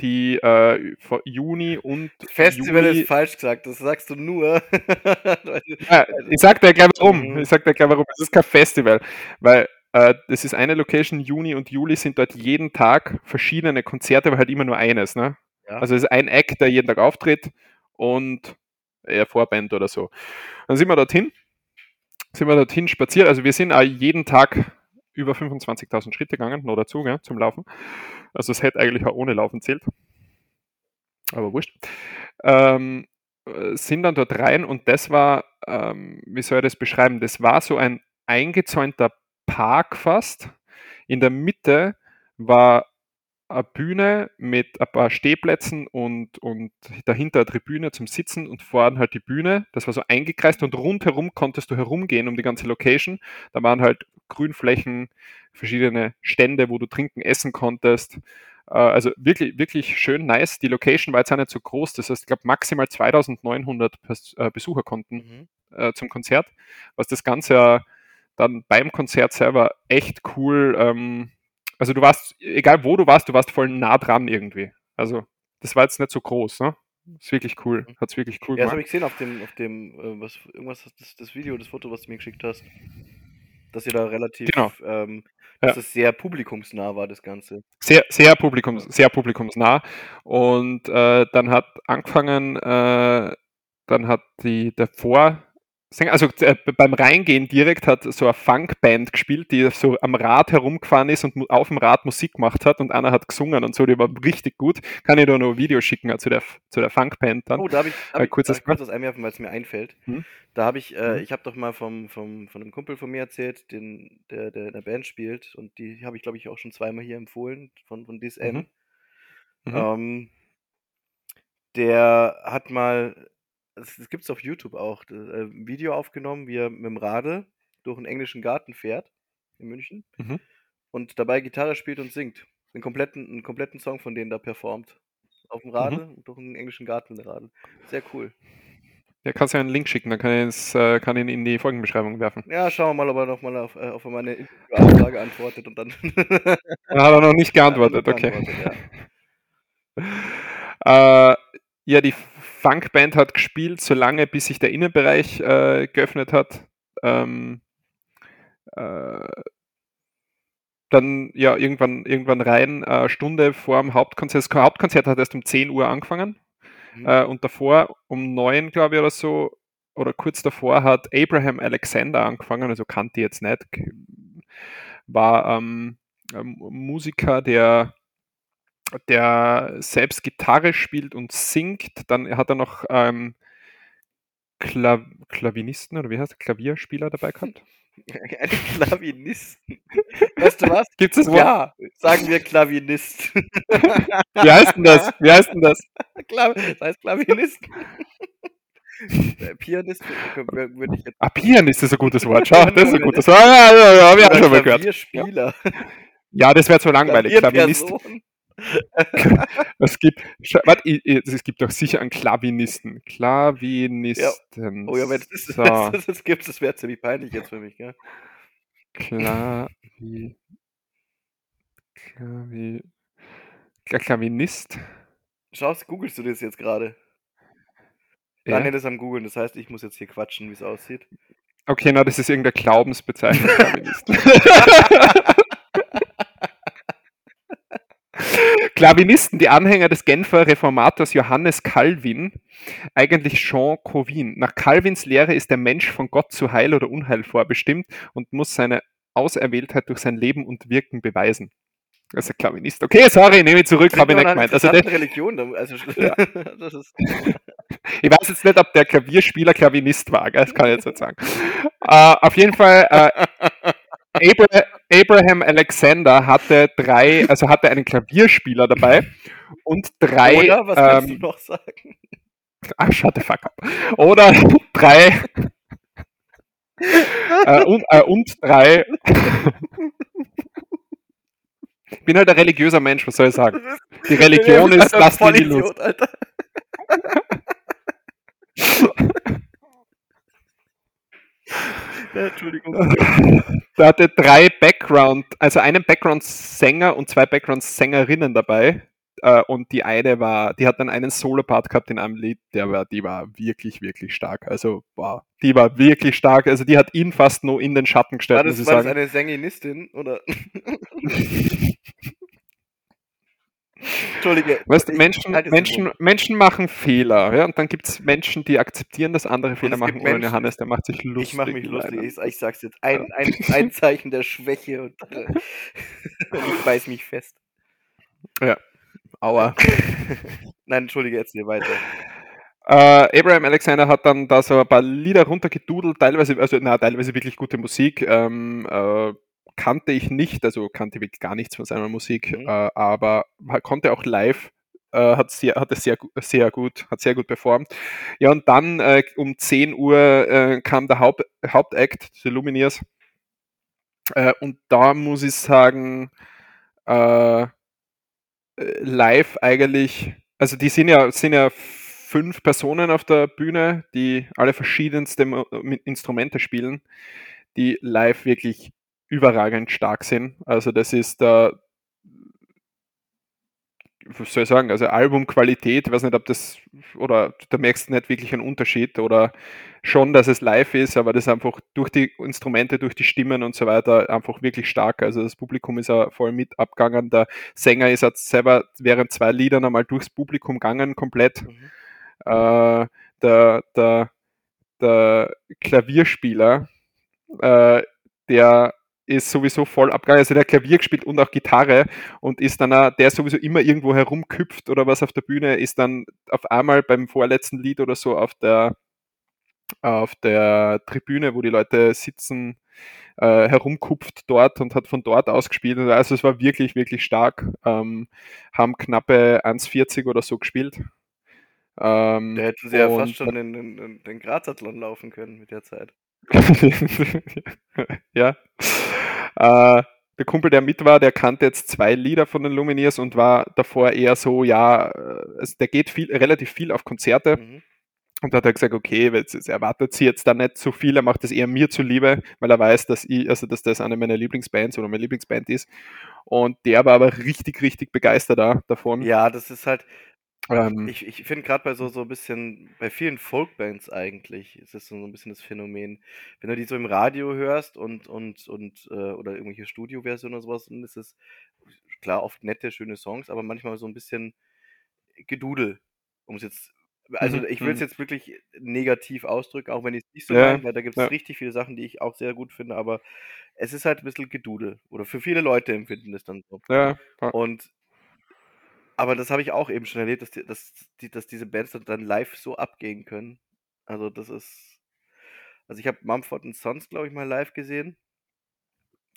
Speaker 2: die äh, Juni und
Speaker 1: Festival Juli ist falsch gesagt, das sagst du nur.
Speaker 2: ja, ich sag dir gleich warum. Mhm. Ich sag dir gleich warum. Es ist kein Festival, weil äh, das ist eine Location, Juni und Juli sind dort jeden Tag verschiedene Konzerte, aber halt immer nur eines. Ne? Ja. Also es ist ein Act, der jeden Tag auftritt und eher Vorband oder so. Dann sind wir dorthin, sind wir dorthin spaziert. Also wir sind auch jeden Tag über 25.000 Schritte gegangen, noch dazu, gell, zum Laufen. Also es hätte eigentlich auch ohne Laufen zählt. Aber wurscht. Ähm, sind dann dort rein und das war, ähm, wie soll ich das beschreiben? Das war so ein eingezäunter Park fast. In der Mitte war eine Bühne mit ein paar Stehplätzen und, und dahinter eine Tribüne zum Sitzen und vorne halt die Bühne. Das war so eingekreist und rundherum konntest du herumgehen um die ganze Location. Da waren halt Grünflächen, verschiedene Stände, wo du trinken, essen konntest. Äh, also wirklich, wirklich schön nice. Die Location war jetzt auch nicht so groß. Das heißt, ich glaube, maximal 2900 äh, Besucher konnten mhm. Äh, zum Konzert, was das Ganze dann beim Konzert selber echt cool. Ähm, also du warst, egal wo du warst, du warst voll nah dran irgendwie. Also das war jetzt nicht so groß, ne? Ist wirklich cool. Mhm. Hat es wirklich cool
Speaker 1: ja, gemacht. Ja, das habe ich gesehen auf dem, auf dem, äh, was, irgendwas, das, das Video, das Foto, was du mir geschickt hast. Dass ihr da relativ, genau. ähm, dass ja. es sehr publikumsnah war, das Ganze.
Speaker 2: Sehr, sehr, publikums, sehr publikumsnah. Und äh, dann hat angefangen, äh, dann hat die, der Vor, also äh, beim Reingehen direkt hat so eine Funkband gespielt, die so am Rad herumgefahren ist und auf dem Rad Musik gemacht hat und einer hat gesungen und so, die war richtig gut. Kann ich da noch ein Video schicken äh, zu der, zu der Funkband dann.
Speaker 1: Oh, da habe ich, hab äh, kurz, ich, kurz was einwerfen, weil es mir einfällt. Hm? Da habe ich, äh, hm? ich habe doch mal vom, vom, von einem Kumpel von mir erzählt, den, der, der in der Band spielt und die habe ich, glaube ich, auch schon zweimal hier empfohlen von, von DSM. Mhm. Mhm. Ähm, der hat mal es, es gibt es auf YouTube auch, äh, ein Video aufgenommen, wie er mit dem Radl durch einen englischen Garten fährt in München mhm. und dabei Gitarre spielt und singt. Einen kompletten, einen kompletten Song von denen da performt. Auf dem Radl mhm. durch einen englischen Garten Radl. Sehr cool.
Speaker 2: Ja, kannst ja einen Link schicken, dann kann ich, äh, kann ihn in die Folgenbeschreibung werfen.
Speaker 1: Ja, schauen wir mal, ob er nochmal auf, äh, auf meine Anfrage antwortet und dann.
Speaker 2: hat er noch nicht geantwortet, okay. Geantwortet, ja. äh, ja, die Funkband hat gespielt, solange bis sich der Innenbereich äh, geöffnet hat. Ähm, äh, dann ja irgendwann, irgendwann rein, äh, Stunde vor dem Hauptkonzert. Das Hauptkonzert hat erst um 10 Uhr angefangen. Mhm. Äh, und davor um 9, glaube ich, oder so, oder kurz davor hat Abraham Alexander angefangen, also kannte ich jetzt nicht. War ähm, Musiker, der der selbst Gitarre spielt und singt. Dann hat er noch ähm, Klav Klavinisten oder wie heißt der? Klavierspieler dabei gehabt.
Speaker 1: Eine Klavinisten. Weißt du was?
Speaker 2: Gibt es
Speaker 1: Ja, sagen wir Klavinist.
Speaker 2: Wie heißt denn das? Wie heißt denn das?
Speaker 1: das heißt Klavinist. Äh, Pianist würde ich jetzt.
Speaker 2: Ah, Pianist ist ein gutes Wort. Schau, das ist ein gutes Wort. Ja, ja, ja, wir haben schon mal gehört.
Speaker 1: Klavierspieler.
Speaker 2: Ja, das wäre zu langweilig. Klavinist. es gibt, warte, es gibt doch sicher einen Klavinisten. Klavinisten.
Speaker 1: Ja. Oh ja, wenn es das, so. das, das gibt, das wäre ziemlich peinlich jetzt für mich, gell?
Speaker 2: Klavi. Klavi. Klavinist.
Speaker 1: Schau, googelst du das jetzt gerade? Ja. Daniel ist am googeln, das heißt, ich muss jetzt hier quatschen, wie es aussieht.
Speaker 2: Okay, na, das ist irgendeine Glaubensbezeichnung. Klavinisten, die Anhänger des Genfer Reformators Johannes Calvin, eigentlich Jean Calvin. Nach Calvins Lehre ist der Mensch von Gott zu Heil oder Unheil vorbestimmt und muss seine Auserwähltheit durch sein Leben und Wirken beweisen. Das ist ein Klavinist. Okay, sorry, nehme ich zurück, habe ich nicht gemeint. Also
Speaker 1: Religion, also ja.
Speaker 2: ich weiß jetzt nicht, ob der Klavierspieler Klavinist war, das kann ich jetzt nicht sagen. uh, auf jeden Fall, uh, Abraham Alexander hatte drei, also hatte einen Klavierspieler dabei und drei.
Speaker 1: Oder was kannst ähm, du noch sagen?
Speaker 2: Ach, shut the fuck up. Oder drei. äh, und, äh, und drei. ich bin halt ein religiöser Mensch, was soll ich sagen? Die Religion ist das, die Idiot, Alter. Entschuldigung. Da hatte drei Background, also einen Background-Sänger und zwei Background-Sängerinnen dabei. Äh, und die eine war, die hat dann einen Solo-Part gehabt in einem Lied, der war, die war wirklich, wirklich stark. Also, wow, die war wirklich stark. Also, die hat ihn fast nur in den Schatten gestellt.
Speaker 1: War das, muss ich war sagen. das eine Sänginistin, oder?
Speaker 2: Entschuldige. Weißt, Menschen, Menschen, Menschen machen Fehler, ja, und dann gibt es Menschen, die akzeptieren, dass andere Fehler machen. Menschen, oder Johannes, der macht sich lustig.
Speaker 1: Ich mache mich lustig. Ich, ich, sag's jetzt. Ein, ein, ein Zeichen der Schwäche und, äh, ich beiß mich fest.
Speaker 2: Ja. Aua.
Speaker 1: Nein, entschuldige, jetzt hier weiter.
Speaker 2: Äh, Abraham Alexander hat dann da so ein paar Lieder runtergedudelt, teilweise, also na, teilweise wirklich gute Musik. Ähm, äh, kannte ich nicht, also kannte wirklich gar nichts von seiner Musik, mhm. äh, aber konnte auch live, äh, hat, sehr, hat es sehr, sehr gut, hat sehr gut performt. Ja, und dann äh, um 10 Uhr äh, kam der Haupt, Hauptakt, The Lumineers. Äh, und da muss ich sagen, äh, live eigentlich, also die sind ja, sind ja fünf Personen auf der Bühne, die alle verschiedenste Instrumente spielen, die live wirklich überragend stark sind. Also das ist da, was soll ich sagen, also Albumqualität, ich weiß nicht, ob das, oder da merkst du nicht wirklich einen Unterschied oder schon, dass es live ist, aber das ist einfach durch die Instrumente, durch die Stimmen und so weiter einfach wirklich stark. Also das Publikum ist ja voll mit abgegangen. Der Sänger ist jetzt selber während zwei Liedern einmal durchs Publikum gegangen, komplett. Mhm. Äh, der, der, der Klavierspieler, äh, der ist sowieso voll abgegangen. Also der Klavier gespielt und auch Gitarre und ist dann, auch, der sowieso immer irgendwo herumküpft oder was auf der Bühne, ist dann auf einmal beim vorletzten Lied oder so auf der, auf der Tribüne, wo die Leute sitzen, äh, herumkupft dort und hat von dort aus gespielt. Also es war wirklich, wirklich stark. Ähm, haben knappe 1,40 oder so gespielt.
Speaker 1: Ähm, da hätten sie ja fast schon den, den, den Grazathlon laufen können mit der Zeit.
Speaker 2: ja. Äh, der Kumpel, der mit war, der kannte jetzt zwei Lieder von den Lumineers und war davor eher so, ja, also der geht viel, relativ viel auf Konzerte. Mhm. Und da hat er gesagt, okay, jetzt erwartet sie jetzt da nicht so viel, er macht das eher mir zuliebe, weil er weiß, dass ich, also dass das eine meiner Lieblingsbands oder meine Lieblingsband ist. Und der war aber richtig, richtig begeistert da, davon.
Speaker 1: Ja, das ist halt, ähm, ich ich finde gerade bei so so ein bisschen bei vielen Folkbands eigentlich ist das so ein bisschen das Phänomen. Wenn du die so im Radio hörst und und und, äh oder irgendwelche Studioversionen oder sowas, dann ist es klar, oft nette, schöne Songs, aber manchmal so ein bisschen Gedudel, um's jetzt also, mhm, ich will es mhm. jetzt wirklich negativ ausdrücken, auch wenn ich es nicht so Ja, meine, weil da gibt es ja. richtig viele Sachen, die ich auch sehr gut finde, aber es ist halt ein bisschen Gedudel oder für viele Leute empfinden das dann so.
Speaker 2: Ja,
Speaker 1: ja. Und aber das habe ich auch eben schon erlebt, dass die dass die dass diese Bands dann live so abgehen können. Also, das ist also, ich habe Mumford Sons, glaube ich, mal live gesehen.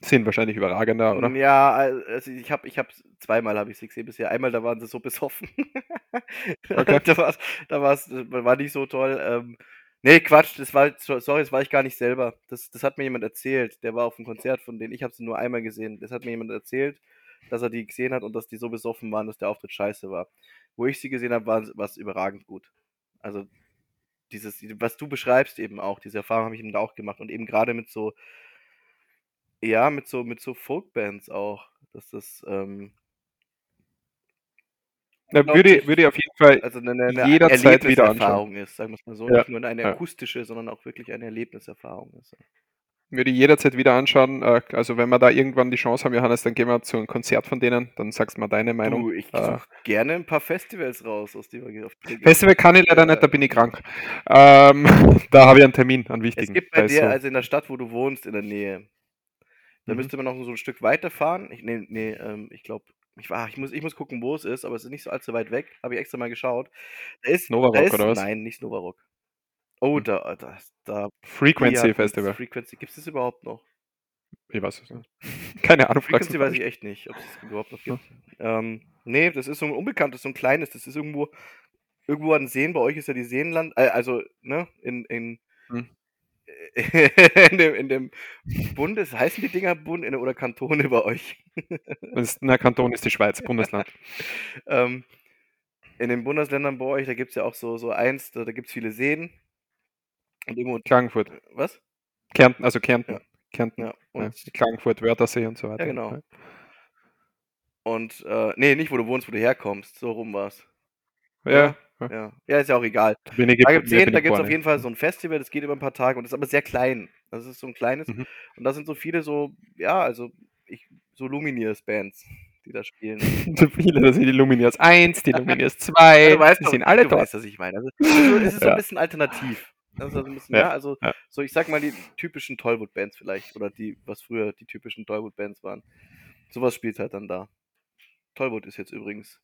Speaker 2: Sind wahrscheinlich überragender, oder?
Speaker 1: Ja, also, ich habe ich habe zweimal habe ich sie gesehen bisher. Einmal, da waren sie so besoffen. Okay. Da war's da war's war nicht so toll. Ähm, ne, Quatsch, das war sorry, das war ich gar nicht selber. Das das hat mir jemand erzählt. Der war auf auf'm Konzert von denen. Ich habe sie nur einmal gesehen. Das hat mir jemand erzählt dass er die gesehen hat und dass die so besoffen waren, dass der Auftritt scheiße war. Wo ich sie gesehen habe, war es überragend gut. Also dieses, was du beschreibst eben auch, diese Erfahrung habe ich eben auch gemacht und eben gerade mit so, ja, mit so, mit so Folkbands auch, dass das, ähm,
Speaker 2: Na, würde, würde ich auf jeden Fall
Speaker 1: also eine, eine
Speaker 2: jederzeit wieder
Speaker 1: Erfahrung ist, sagen wir es mal so.
Speaker 2: Ja.
Speaker 1: Nicht nur eine akustische, sondern auch wirklich eine Erlebniserfahrung ist.
Speaker 2: Würde ich jederzeit wieder anschauen. Äh, Also wenn wir da irgendwann die Chance haben, Johannes, dann gehen wir zu einem Konzert von denen, dann sagst du mal deine Meinung.
Speaker 1: Du, ich
Speaker 2: Äh,
Speaker 1: suche gerne ein paar Festivals raus, aus die wir auf.
Speaker 2: Festival kann ich leider
Speaker 1: Ja.
Speaker 2: nicht, da bin ich krank. Ähm, da habe ich einen Termin, einen
Speaker 1: Es
Speaker 2: wichtigen.
Speaker 1: gibt
Speaker 2: Da
Speaker 1: bei
Speaker 2: ist
Speaker 1: dir,
Speaker 2: so-
Speaker 1: also in der Stadt, wo du wohnst, in der Nähe, da
Speaker 2: Mhm.
Speaker 1: müsste man noch so ein Stück weiterfahren. Ich, nee, nee, ähm, ich glaube, ich, war- ich, muss, ich muss gucken, wo es ist, aber es ist nicht so allzu weit weg. Habe ich extra mal geschaut. Da ist,
Speaker 2: Nova
Speaker 1: da ist,
Speaker 2: oder was?
Speaker 1: Nein, nicht Nova Rock. Oh,
Speaker 2: Hm.
Speaker 1: da, da, da
Speaker 2: Frequency
Speaker 1: ja,
Speaker 2: Festival.
Speaker 1: Frequency, gibt es das überhaupt noch?
Speaker 2: Ich weiß es nicht. Keine Ahnung,
Speaker 1: Frequency weiß ich echt nicht, ob es das überhaupt noch gibt. Ähm, nee, das ist so ein unbekanntes, so ein kleines. Das ist irgendwo, irgendwo an Seen. Bei euch ist ja die Seenland, äh, also, ne, in, in,
Speaker 2: Hm.
Speaker 1: in, dem, in dem Bundes, heißen die Dinger Bund oder Kantone bei euch?
Speaker 2: Ist, na, Kanton ist die Schweiz, Bundesland.
Speaker 1: ähm, in den Bundesländern bei euch, da gibt es ja auch so, so eins, da, da gibt es viele Seen. Und
Speaker 2: Klagenfurt.
Speaker 1: was?
Speaker 2: Kärnten, also Kärnten.
Speaker 1: Ja.
Speaker 2: Kärnten.
Speaker 1: Ja,
Speaker 2: Ja,
Speaker 1: und,
Speaker 2: Klagenfurt, Wörthersee und so weiter.
Speaker 1: Ja, genau. und äh, nee, nicht wo du wohnst, wo du herkommst, so rum war's.
Speaker 2: Ja, ja.
Speaker 1: Ja, ja ist ja auch egal.
Speaker 2: Da
Speaker 1: gibt es auf jeden Fall so ein Festival, das geht über ein paar Tage und ist aber sehr klein. Das ist so ein kleines.
Speaker 2: Mhm.
Speaker 1: Und da sind so viele so, ja, also ich, so Lumineers-Bands, die da spielen.
Speaker 2: So viele, das sind die Lumineers 1, die Lumineers
Speaker 1: Ja,
Speaker 2: 2,
Speaker 1: du weißt
Speaker 2: die sind alle
Speaker 1: du
Speaker 2: dort.
Speaker 1: weißt, was ich meine. Also, es ist so
Speaker 2: Ja.
Speaker 1: ein bisschen alternativ. Also ein bisschen,
Speaker 2: Ja,
Speaker 1: ja, also
Speaker 2: ja.
Speaker 1: so ich sag mal die typischen Tollwood-Bands vielleicht oder die, was früher die typischen Tollwood-Bands waren. Sowas spielt halt dann da. Tollwood ist jetzt übrigens.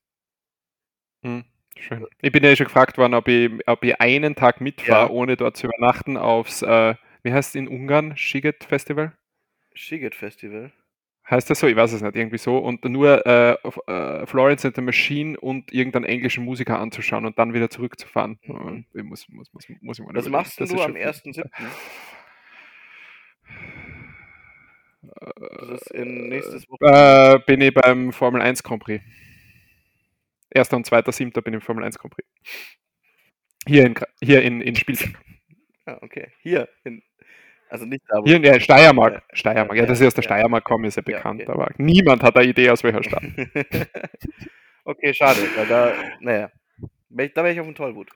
Speaker 2: Hm, schön. Ich bin ja schon gefragt worden, ob ich, ob ich einen Tag mitfahre,
Speaker 1: Ja.
Speaker 2: ohne dort zu übernachten, aufs, äh, wie heißt es in Ungarn? Shiget Festival?
Speaker 1: Shiget Festival.
Speaker 2: Heißt das so? Ich weiß es nicht, irgendwie so. Und nur äh, auf, äh, Florence and the Machine und irgendeinen englischen Musiker anzuschauen und dann wieder zurückzufahren.
Speaker 1: Mhm.
Speaker 2: Und Ich muss, muss, muss, muss ich mal
Speaker 1: Was machst du
Speaker 2: ist
Speaker 1: am
Speaker 2: schon viel.
Speaker 1: 1.7.? Das ist in nächstes Wochenende.
Speaker 2: Äh, bin ich beim Formel 1 Grand Prix. 1. und 2. 7. bin ich im Formel 1 Grand Prix. Hier in, hier in, in Spielberg.
Speaker 1: Ah, okay. Hier. In, also nicht da, wo
Speaker 2: Hier in der Steiermark.
Speaker 1: Ja,
Speaker 2: Steiermark.
Speaker 1: ja,
Speaker 2: Ja, dass ich aus der
Speaker 1: ja.
Speaker 2: Steiermark komme, ist ja
Speaker 1: Ja,
Speaker 2: bekannt.
Speaker 1: okay.
Speaker 2: Aber niemand hat eine Idee, aus welcher Stadt.
Speaker 1: okay, schade, weil da, naja, da wäre ich auf dem Tollwut.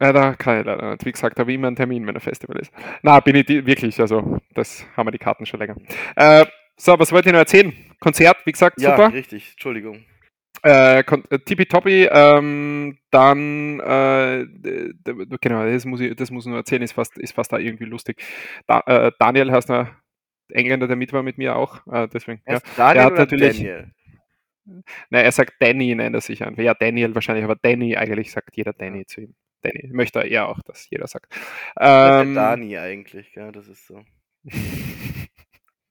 Speaker 2: Ja, da kann ich leider nicht. Wie gesagt, habe ich immer einen Termin, wenn ein Festival ist. Na, bin ich die, wirklich, also das haben wir die Karten schon länger. Äh, so, was wollte ich noch erzählen? Konzert, wie gesagt,
Speaker 1: Ja,
Speaker 2: super.
Speaker 1: richtig, Entschuldigung.
Speaker 2: Äh, äh, Tippitoppi, ähm, dann, äh, genau, das muss ich, das muss ich nur erzählen, ist fast, ist fast da irgendwie lustig. Da, äh, Daniel heißt ein Engländer, der mit war mit mir auch, äh, deswegen, ja.
Speaker 1: Daniel
Speaker 2: hat natürlich-
Speaker 1: Daniel?
Speaker 2: Nein, er sagt Danny, nennt er sich an. Ja, Daniel wahrscheinlich, aber Danny, eigentlich sagt jeder Danny zu ihm. Danny, möchte er auch, dass jeder sagt.
Speaker 1: Das ist
Speaker 2: Ähm,
Speaker 1: der Dani eigentlich, gell? Das ist so.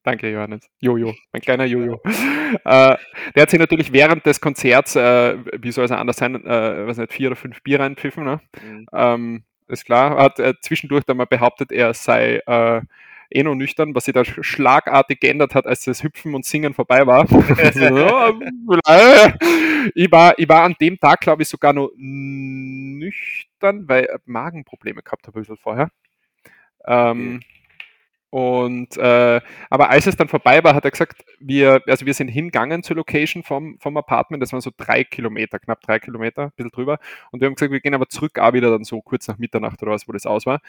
Speaker 2: Danke, Johannes. Jojo, mein kleiner Jojo. äh, der hat sich natürlich während des Konzerts, äh, wie soll es anders sein, äh, was nicht, vier oder fünf Bier reinpfiffen, ne?
Speaker 1: Mhm.
Speaker 2: Ähm, ist klar. Hat äh, zwischendurch dann mal behauptet, er sei äh, eh noch nüchtern, was sich da sch- schlagartig geändert hat, als das Hüpfen und Singen vorbei war. Also, vielleicht. ich, war ich war an dem Tag, glaube ich, sogar noch nüchtern, weil ich Magenprobleme gehabt habe ein bisschen vorher. Ähm, Und äh, aber als es dann vorbei war, hat er gesagt, wir, also wir sind hingegangen zur Location vom, vom Apartment, das waren so drei Kilometer, knapp drei Kilometer, ein bisschen drüber. Und wir haben gesagt, wir gehen aber zurück auch wieder dann so kurz nach Mitternacht oder was, wo das aus war.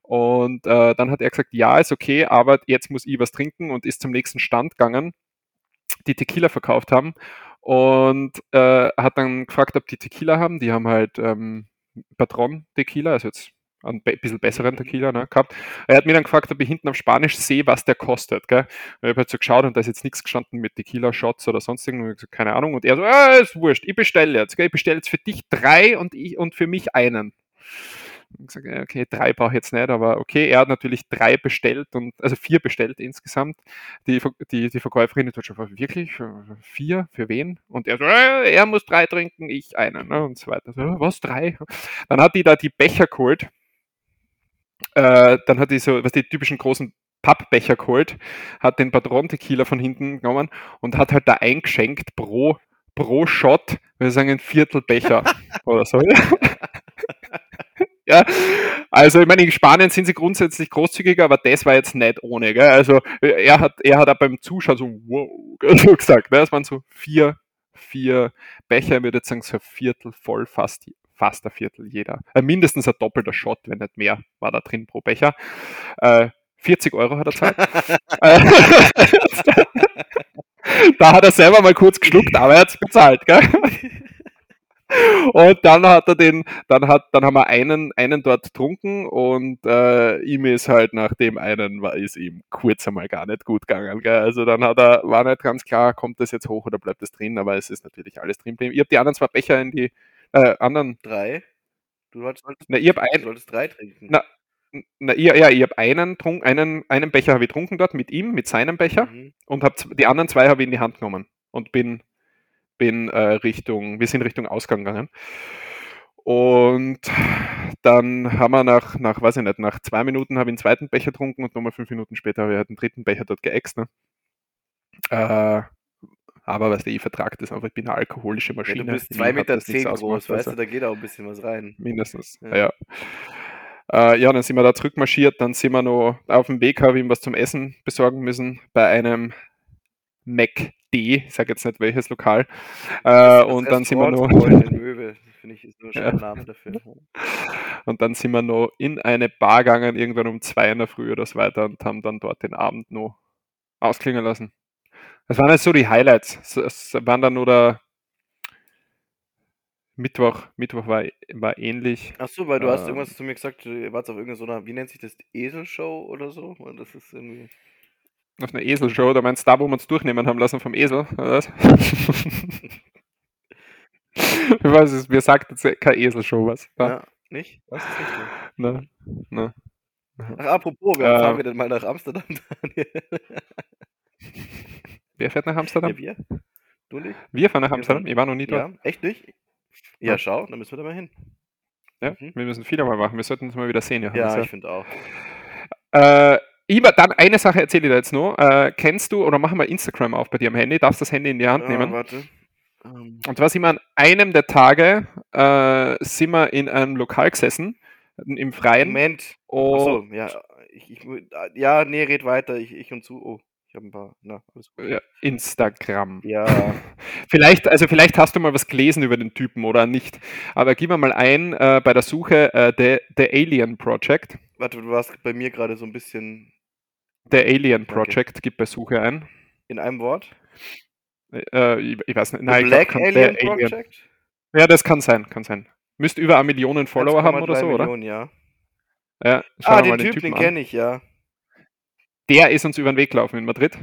Speaker 2: Und äh, dann hat er gesagt, ja, ist okay, aber jetzt muss ich was trinken und ist zum nächsten Stand gegangen, die Tequila verkauft haben. Und äh, hat dann gefragt, ob die Tequila haben. Die haben halt ähm, Patron Tequila, also jetzt be bisschen besseren Tequila ne, gehabt. Er hat mir dann gefragt, ob ich hinten auf Spanisch sehe, was der kostet. Gell? Ich habe halt so geschaut und da ist jetzt nichts gestanden mit Tequila-Shots oder sonst irgendwas. Keine Ahnung. Und er so, ah, ist wurscht, ich bestelle jetzt. Gell? Ich bestelle jetzt für dich drei und, ich, und für mich einen. Ich gesagt, okay, drei brauche ich jetzt nicht, aber okay, er hat natürlich drei bestellt und also vier bestellt insgesamt. Die, die, die Verkäuferin hat schon wirklich? Vier? Für wen? Und er so, äh, er muss drei trinken, ich einen. Ne? Und so weiter. So, was, drei? Dann hat die da die Becher geholt. Äh, dann hat die so, was die typischen großen Pappbecher geholt, hat den Patron Tequila von hinten genommen und hat halt da eingeschenkt pro, pro Shot, wir sagen ein Viertelbecher oder so. ja, also ich meine, in Spanien sind sie grundsätzlich großzügiger, aber das war jetzt nicht ohne. Gell? Also er hat, er hat auch beim Zuschauen so wow so gesagt, ne? das waren so vier, vier Becher, ich würde jetzt sagen, so ein Viertel voll, fast, fast ein Viertel jeder. Äh, mindestens ein doppelter Shot, wenn nicht mehr, war da drin pro Becher. Äh, 40 Euro hat er zahlt. da hat er selber mal kurz geschluckt, aber er hat es bezahlt, gell? Und dann hat er den, dann hat, dann haben wir einen, einen dort getrunken und äh, ihm ist halt nach dem einen war ist ihm kurz einmal gar nicht gut gegangen. Gell? Also dann hat er, war nicht ganz klar, kommt das jetzt hoch oder bleibt das drin, aber es ist natürlich alles drin. Ich habe die anderen zwei Becher in die äh, anderen.
Speaker 1: Drei? Du solltest,
Speaker 2: na, ich hab ein,
Speaker 1: du solltest drei trinken.
Speaker 2: Na, na, ja, ja, ich habe einen, trunk, einen, einen Becher habe ich getrunken dort mit ihm, mit seinem Becher mhm. und hab, die anderen zwei habe ich in die Hand genommen und bin bin äh, Richtung, wir sind Richtung Ausgang gegangen. Und dann haben wir nach, nach, weiß ich nicht, nach zwei Minuten habe ich den zweiten Becher getrunken und nochmal fünf Minuten später habe ich halt den dritten Becher dort geäxt. Ne? Äh, aber was ich vertrage das einfach, ich bin eine alkoholische Maschine. Ja,
Speaker 1: du bist zwei Meter zehn groß, weißt du, da geht auch ein bisschen was rein.
Speaker 2: Mindestens, ja. Ja, äh, ja dann sind wir da zurückmarschiert, dann sind wir noch auf dem Weg, habe ich ihm was zum Essen besorgen müssen bei einem Mac D, ich sage jetzt nicht welches Lokal. Äh, und dann sind wir noch.
Speaker 1: Ich, ja.
Speaker 2: Und dann sind wir noch in eine Bar gegangen, irgendwann um zwei in der Früh oder so weiter und haben dann dort den Abend noch ausklingen lassen. Das waren jetzt so die Highlights. Es waren dann nur der Mittwoch, Mittwoch war, war ähnlich.
Speaker 1: Ach so, weil du ähm, hast irgendwas zu mir gesagt, du warst auf irgendeiner, wie nennt sich das, Eselshow oder so? Das ist irgendwie.
Speaker 2: Auf einer Eselshow, da meinst du da, wo wir uns durchnehmen haben lassen vom Esel, oder was? ich weiß es, mir sagt jetzt keine Eselshow was.
Speaker 1: Ja, ja nicht? Was ist
Speaker 2: so? Na, na.
Speaker 1: Ach, apropos, wer äh, fahren wir denn mal nach Amsterdam,
Speaker 2: Wer fährt nach Amsterdam?
Speaker 1: Ja, wir. Du nicht?
Speaker 2: Wir fahren nach Amsterdam? Ich war noch nie dort.
Speaker 1: Ja, echt nicht? Ja, schau, dann müssen wir da mal hin.
Speaker 2: Ja, mhm. wir müssen viel mal machen. Wir sollten uns mal wieder sehen.
Speaker 1: Johannes. Ja, ich finde auch.
Speaker 2: Äh, Iber, dann eine Sache erzähle ich dir jetzt noch. Äh, kennst du oder machen wir Instagram auf bei dir am Handy? Darfst das Handy in die Hand nehmen?
Speaker 1: Ja.
Speaker 2: Um. Und zwar sind wir an einem der Tage äh, sind wir in einem Lokal gesessen, im Freien.
Speaker 1: Moment. Oh. Achso, ja. Ich, ich, ja, nee, red weiter. Ich, ich und zu. Oh. Ich habe ein paar. Na,
Speaker 2: alles gut. Ja, Instagram.
Speaker 1: Ja.
Speaker 2: vielleicht, also vielleicht hast du mal was gelesen über den Typen oder nicht. Aber gib mal ein äh, bei der Suche äh, The, The Alien Project.
Speaker 1: Warte, du warst bei mir gerade so ein bisschen
Speaker 2: The Alien Project, okay. gib bei Suche ein.
Speaker 1: In einem Wort?
Speaker 2: Äh, ich, ich, weiß nicht.
Speaker 1: Nein, Black glaub, Alien Project? Alien.
Speaker 2: Ja, das kann sein, kann sein. Müsste über eine Million Follower haben oder so,
Speaker 1: Millionen,
Speaker 2: oder?
Speaker 1: Ja. ja ah, den, den Typ, den kenne ich, ja.
Speaker 2: Der ist uns über den Weg gelaufen in Madrid.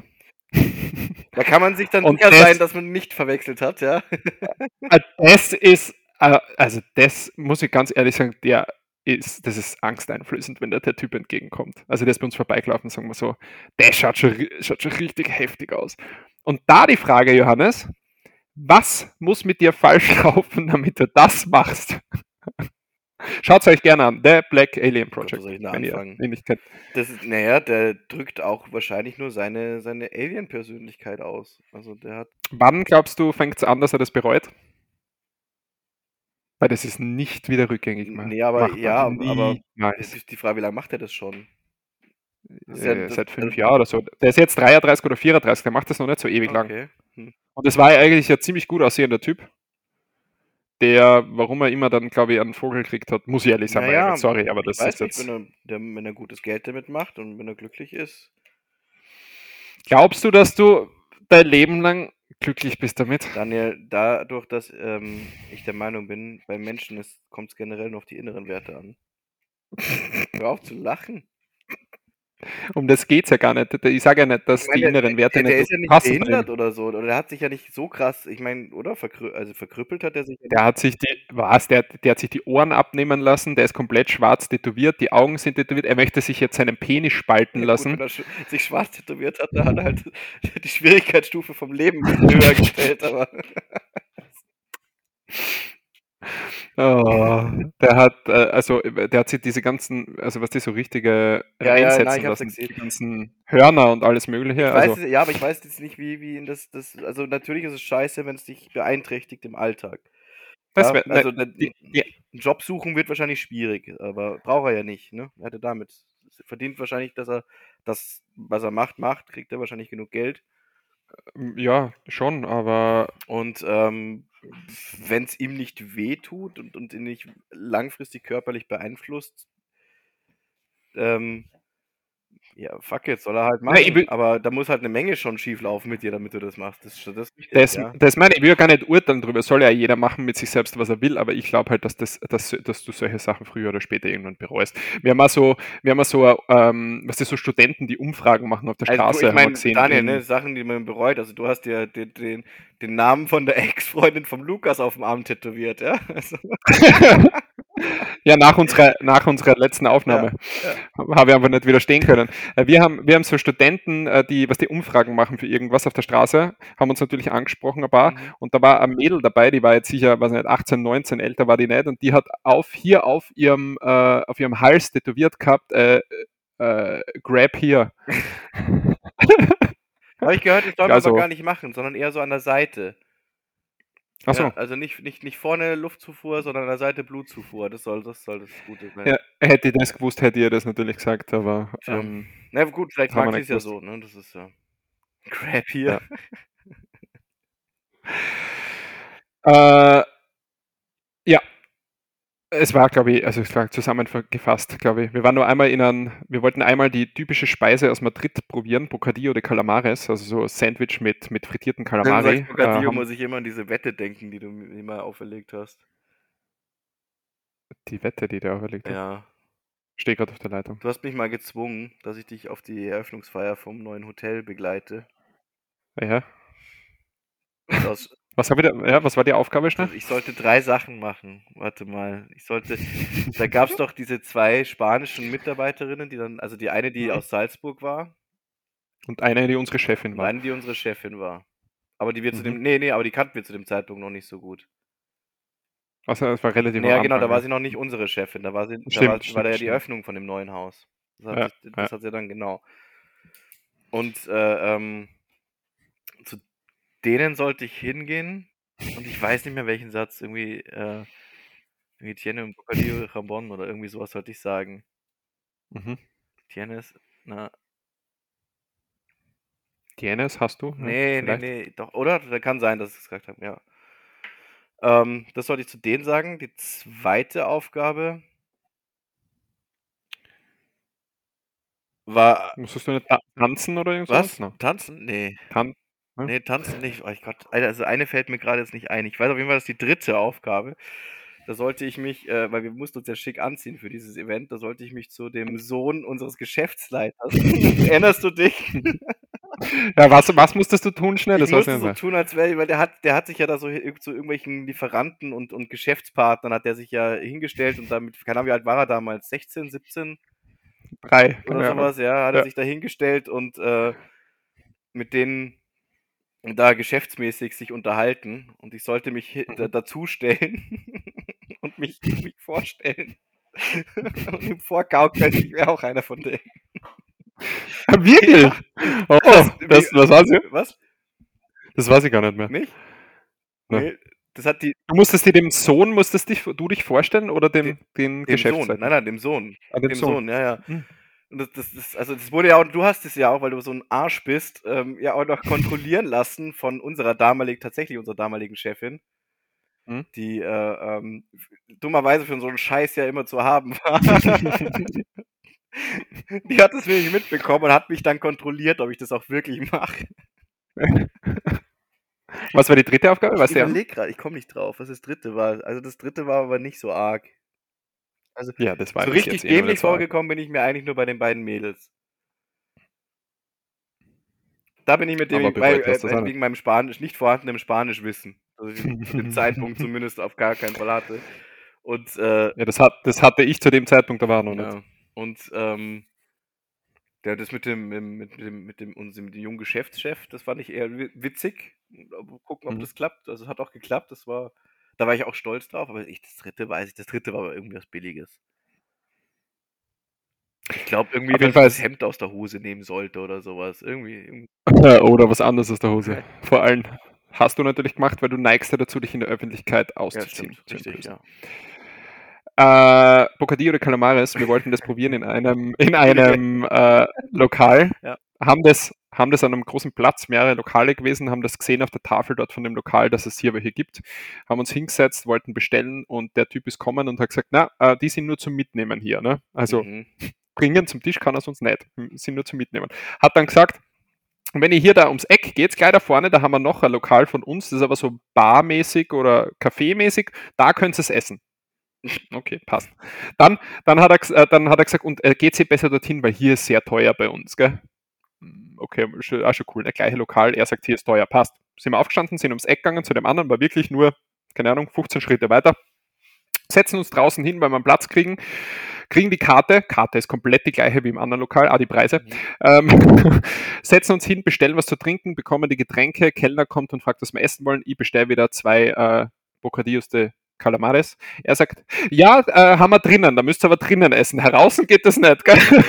Speaker 1: Da kann man sich dann sicher sein, dass man nicht verwechselt hat, ja.
Speaker 2: Äh, das ist, äh, also das muss ich ganz ehrlich sagen, der ist, das ist angsteinflößend, wenn da der Typ entgegenkommt. Also der ist bei uns vorbeigelaufen, sagen wir so, der schaut schon, schaut schon richtig heftig aus. Und da die Frage, Johannes, was muss mit dir falsch laufen, damit du das machst? Schaut es euch gerne an, The Black Alien Project.
Speaker 1: Gott, wenn ihr ihn nicht kennt. Das ist, naja, der drückt auch wahrscheinlich nur seine, seine Alien-Persönlichkeit aus. Also der hat.
Speaker 2: Wann glaubst du, fängt es an, dass er das bereut? Weil das ist nicht wieder rückgängig
Speaker 1: mehr. Nee, aber ja, aber es ist die Frage, wie lange macht er das schon?
Speaker 2: Das äh, ja, seit fünf Jahren oder so. Der ist jetzt 33 oder 34, der macht das noch nicht so ewig okay. lang. Hm. Und das war eigentlich ein ziemlich gut aussehender Typ. Der, warum er immer dann, glaube ich, einen Vogel gekriegt hat, muss ich ehrlich sagen.
Speaker 1: Naja,
Speaker 2: sorry, aber das
Speaker 1: ist
Speaker 2: nicht, jetzt.
Speaker 1: Wenn er, wenn er gutes Geld damit macht und wenn er glücklich ist.
Speaker 2: Glaubst du, dass du dein Leben lang glücklich bist damit?
Speaker 1: Daniel, dadurch, dass ähm, ich der Meinung bin, bei Menschen kommt es generell nur auf die inneren Werte an. Hör auf zu lachen.
Speaker 2: Um das geht es ja gar nicht. Ich sage ja nicht, dass meine, die inneren Werte
Speaker 1: der, der
Speaker 2: nicht
Speaker 1: ist ja nicht passen. behindert oder so. Oder der hat sich ja nicht so krass, ich meine, oder? Verkrü also verkrüppelt hat er sich.
Speaker 2: Der hat sich die, was? Der, der hat sich die Ohren abnehmen lassen, der ist komplett schwarz tätowiert, die Augen sind tätowiert. Er möchte sich jetzt seinen Penis spalten ja, lassen.
Speaker 1: Gut, wenn er sich schwarz tätowiert hat, da hat er halt die Schwierigkeitsstufe vom Leben höher gestellt, aber.
Speaker 2: Oh, der hat, äh, also der hat sich diese ganzen, also was die so richtige
Speaker 1: ja,
Speaker 2: einsetzen
Speaker 1: ja, nein,
Speaker 2: lassen, die ganzen Hörner und alles mögliche.
Speaker 1: Ich
Speaker 2: also,
Speaker 1: weiß, ja, aber ich weiß jetzt nicht, wie, wie das, das, also natürlich ist es scheiße, wenn es dich beeinträchtigt im Alltag. Ja, wär, also ne, die, die, einen Job suchen wird wahrscheinlich schwierig, aber braucht er ja nicht, ne? Er hätte damit verdient wahrscheinlich, dass er das, was er macht, macht, kriegt er wahrscheinlich genug Geld.
Speaker 2: Ja, schon, aber.
Speaker 1: Und ähm, wenn es ihm nicht wehtut und, und ihn nicht langfristig körperlich beeinflusst, ähm, ja, fuck it, soll er halt machen. Ja, aber da muss halt eine Menge schon schief laufen mit dir, damit du das machst. Das,
Speaker 2: das, wichtig, das, ja. das meine ich, will ja gar nicht urteilen drüber. Soll ja jeder machen mit sich selbst, was er will, aber ich glaube halt, dass, das, dass, dass du solche Sachen früher oder später irgendwann bereust. Wir haben mal so, wir haben so, ähm, was ist so Studenten, die Umfragen machen auf der also, Straße.
Speaker 1: Ich meine, Daniel, ne, Sachen, die man bereut. Also du hast ja den, den, den Namen von der Ex-Freundin vom Lukas auf dem Arm tätowiert, ja? Also.
Speaker 2: Ja, nach unserer, nach unserer letzten Aufnahme ja, ja. habe ich einfach nicht widerstehen können. Äh, wir haben, wir haben so Studenten, äh, die, was die Umfragen machen für irgendwas auf der Straße, haben uns natürlich angesprochen ein paar mhm. und da war ein Mädel dabei, die war jetzt sicher, weiß nicht, 18, 19, älter war die nicht und die hat auf, hier auf ihrem, äh, auf ihrem Hals tätowiert gehabt, äh, äh, Grab hier.
Speaker 1: Habe ich gehört, das soll man also, aber gar nicht machen, sondern eher so an der Seite. Achso. Ja, also nicht, nicht, nicht vorne Luftzufuhr, sondern an der Seite Blutzufuhr. Das soll das, soll das Gute
Speaker 2: sein. Ja, hätte ich das gewusst, hätte ihr das natürlich gesagt, aber.
Speaker 1: Ähm, Na gut, vielleicht mag sie es ja so, ne? Das ist ja. Crap hier.
Speaker 2: Ja. äh, ja, es war, glaube ich, also es war zusammengefasst, glaube ich. Wir waren nur einmal in einem, wir wollten einmal die typische Speise aus Madrid probieren, Bocadillo de Calamares, also so Sandwich mit, mit frittierten Calamari.
Speaker 1: Bocadillo äh, muss ich immer an diese Wette denken, die du mir immer auferlegt hast.
Speaker 2: Die Wette, die du auferlegt hast?
Speaker 1: Ja.
Speaker 2: Stehe gerade auf der Leitung.
Speaker 1: Du hast mich mal gezwungen, dass ich dich auf die Eröffnungsfeier vom neuen Hotel begleite.
Speaker 2: Ja. Aus was, ich da, ja, was war die Aufgabe schnell?
Speaker 1: Ich sollte drei Sachen machen. Warte mal. Ich sollte. da gab es doch diese zwei spanischen Mitarbeiterinnen, die dann, also die eine, die aus Salzburg war.
Speaker 2: Und eine, die unsere Chefin war.
Speaker 1: Eine, die unsere Chefin war. Aber die wir mhm. zu dem. Mhm. Nee, nee, aber die kannten wir zu dem Zeitpunkt noch nicht so gut.
Speaker 2: Achso, das war relativ
Speaker 1: Ja, genau, da war sie noch nicht unsere Chefin. Da war sie, stimmt, da war, stimmt, war da ja die Öffnung von dem neuen Haus. Das hat, ja, sich, das ja. hat sie dann genau. Und äh, ähm, denen sollte ich hingehen und ich weiß nicht mehr welchen Satz, irgendwie, äh, irgendwie Tiene und Bocadillo Rambon oder irgendwie sowas sollte ich sagen.
Speaker 2: Mhm.
Speaker 1: Tienes, na.
Speaker 2: Tienes hast du?
Speaker 1: Nee, nee, nee, doch, oder? Da kann sein, dass ich es gesagt habe, ja. Ähm, das sollte ich zu denen sagen. Die zweite Aufgabe war.
Speaker 2: Musstest du nicht tanzen oder
Speaker 1: irgendwas? Was? Tanzen? Nee.
Speaker 2: Tan
Speaker 1: hm? Nee, tanzen nicht. Oh Gott, also eine fällt mir gerade jetzt nicht ein. Ich weiß auf jeden Fall, das ist die dritte Aufgabe. Da sollte ich mich, äh, weil wir mussten uns ja schick anziehen für dieses Event, da sollte ich mich zu dem Sohn unseres Geschäftsleiters. Erinnerst du dich?
Speaker 2: ja, was, was musstest du tun schnell?
Speaker 1: Das ich musste so tun, als wäre, weil der hat, der hat sich ja da so zu irgendwelchen Lieferanten und, und Geschäftspartnern hat der sich ja hingestellt und damit, keine Ahnung, wie alt war er damals? 16, 17?
Speaker 2: Drei.
Speaker 1: Oder sowas, ja, hat ja. er sich da hingestellt und äh, mit denen da geschäftsmäßig sich unterhalten und ich sollte mich mhm. dazustellen und mich, mich vorstellen und ihm vorgaukeln, ich wäre auch einer von denen.
Speaker 2: Wirklich? Ja. Oh, das, das, was war sie?
Speaker 1: Was?
Speaker 2: Das weiß ich gar nicht mehr.
Speaker 1: Nicht? Nee. Das hat die,
Speaker 2: du musstest dir dem Sohn, musstest dich, du dich vorstellen oder dem, den
Speaker 1: dem Sohn? Nein, nein, dem Sohn. Ah, dem, dem Sohn. Sohn. ja, ja. Hm. Und das, das, das, also das wurde ja auch, du hast es ja auch, weil du so ein Arsch bist, ähm, ja auch noch kontrollieren lassen von unserer damaligen, tatsächlich unserer damaligen Chefin, hm? die äh, ähm, dummerweise für so einen Scheiß ja immer zu haben war. die hat es wirklich mitbekommen und hat mich dann kontrolliert, ob ich das auch wirklich mache.
Speaker 2: Was war die dritte Aufgabe?
Speaker 1: Was ich überleg gerade, ich komme nicht drauf, was das dritte war. Also das dritte war aber nicht so arg. Also
Speaker 2: ja, das war
Speaker 1: so richtig dämlich vorgekommen bin ich mir eigentlich nur bei den beiden Mädels. Da bin ich mit dem, bei, äh, wegen meinem Spanisch, nicht vorhandenem Spanischwissen. Also ich den Zeitpunkt zumindest auf gar keinen Fall hatte. Und, äh,
Speaker 2: ja, das, hat, das hatte ich zu dem Zeitpunkt, da war noch
Speaker 1: ja. nicht. Und ähm, ja, das mit dem, mit dem, mit dem, mit dem jungen Geschäftschef, das fand ich eher witzig. Gucken, ob mhm. das klappt. Also es hat auch geklappt. Das war da war ich auch stolz drauf, aber ich, das dritte weiß ich, das dritte war aber irgendwie was Billiges. Ich glaube irgendwie, dass ich das Hemd aus der Hose nehmen sollte oder sowas. Irgendwie. irgendwie.
Speaker 2: oder was anderes aus der Hose. Vor allem hast du natürlich gemacht, weil du neigst ja dazu, dich in der Öffentlichkeit auszuziehen. Ja,
Speaker 1: stimmt, richtig, ja.
Speaker 2: Äh, Bocadillo de Calamares, wir wollten das probieren in einem, in einem äh, Lokal.
Speaker 1: Ja.
Speaker 2: Haben das haben das an einem großen Platz, mehrere Lokale gewesen, haben das gesehen auf der Tafel dort von dem Lokal, dass es hier welche gibt, haben uns hingesetzt, wollten bestellen und der Typ ist kommen und hat gesagt, na, äh, die sind nur zum Mitnehmen hier. Ne? Also mhm. bringen zum Tisch kann er sonst nicht, sind nur zum Mitnehmen. Hat dann gesagt, wenn ihr hier da ums Eck geht, gleich da vorne, da haben wir noch ein Lokal von uns, das ist aber so barmäßig oder kaffeemäßig, da könnt ihr es essen. Okay, passt. Dann, dann, hat, er, äh, dann hat er gesagt, und äh, geht sie besser dorthin, weil hier ist sehr teuer bei uns, gell? Hm, okay, auch schon cool. Der gleiche Lokal, er sagt, hier ist teuer, passt. Sind wir aufgestanden, sind ums Eck gegangen zu dem anderen, war wirklich nur, keine Ahnung, 15 Schritte weiter. Setzen uns draußen hin, weil wir einen Platz kriegen, kriegen die Karte, Karte ist komplett die gleiche wie im anderen Lokal, ah, die Preise, mhm. ähm, setzen uns hin, bestellen was zu trinken, bekommen die Getränke, Kellner kommt und fragt, was wir essen wollen, ich bestelle wieder zwei äh, Bocadillos de Calamares. Er sagt, ja, äh, haben wir drinnen, da müsst ihr aber drinnen essen. Heraußen geht das nicht, gell?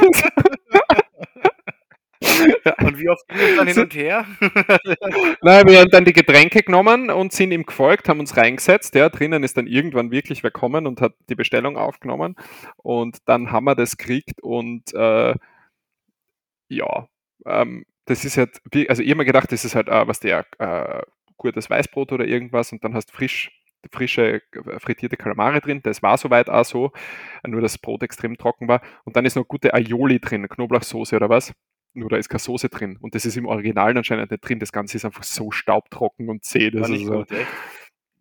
Speaker 1: Und wie oft ging es dann hin und her?
Speaker 2: Nein, wir haben dann die Getränke genommen und sind ihm gefolgt, haben uns reingesetzt. Ja, drinnen ist dann irgendwann wirklich wer kommen und hat die Bestellung aufgenommen. Und dann haben wir das gekriegt und äh, ja, ähm, das ist halt, also ich habe mir gedacht, das ist halt, äh, was der, äh, gutes Weißbrot oder irgendwas und dann hast frisch frische frittierte Kalamare drin. Das war soweit auch so, nur das Brot extrem trocken war. Und dann ist noch gute Aioli drin, Knoblauchsoße oder was. Nur da ist keine Soße drin. Und das ist im Original anscheinend nicht drin. Das Ganze ist einfach so staubtrocken und zäh. Das war ist so,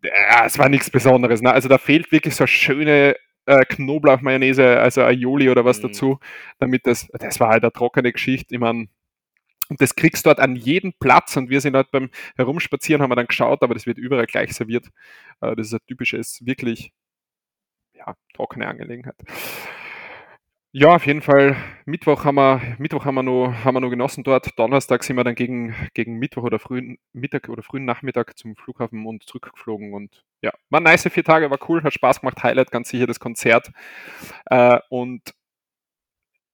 Speaker 2: ja, es war nichts Besonderes. Ne? Also da fehlt wirklich so eine schöne äh, Knoblauchmayonnaise, also Aioli oder was mhm. dazu, damit das, das war halt eine trockene Geschichte. Ich meine, und das kriegst du dort an jedem Platz und wir sind halt beim Herumspazieren, haben wir dann geschaut, aber das wird überall gleich serviert. Äh, das ist ein typisches, wirklich, ja, trockene Angelegenheit. Ja, auf jeden Fall. Mittwoch haben wir, Mittwoch haben wir noch, haben wir noch genossen dort. Donnerstag sind wir dann gegen, gegen Mittwoch oder frühen Mittag oder frühen Nachmittag zum Flughafen und zurückgeflogen. Und ja, waren nice vier Tage, war cool, hat Spaß gemacht. Highlight ganz sicher das Konzert. Äh, und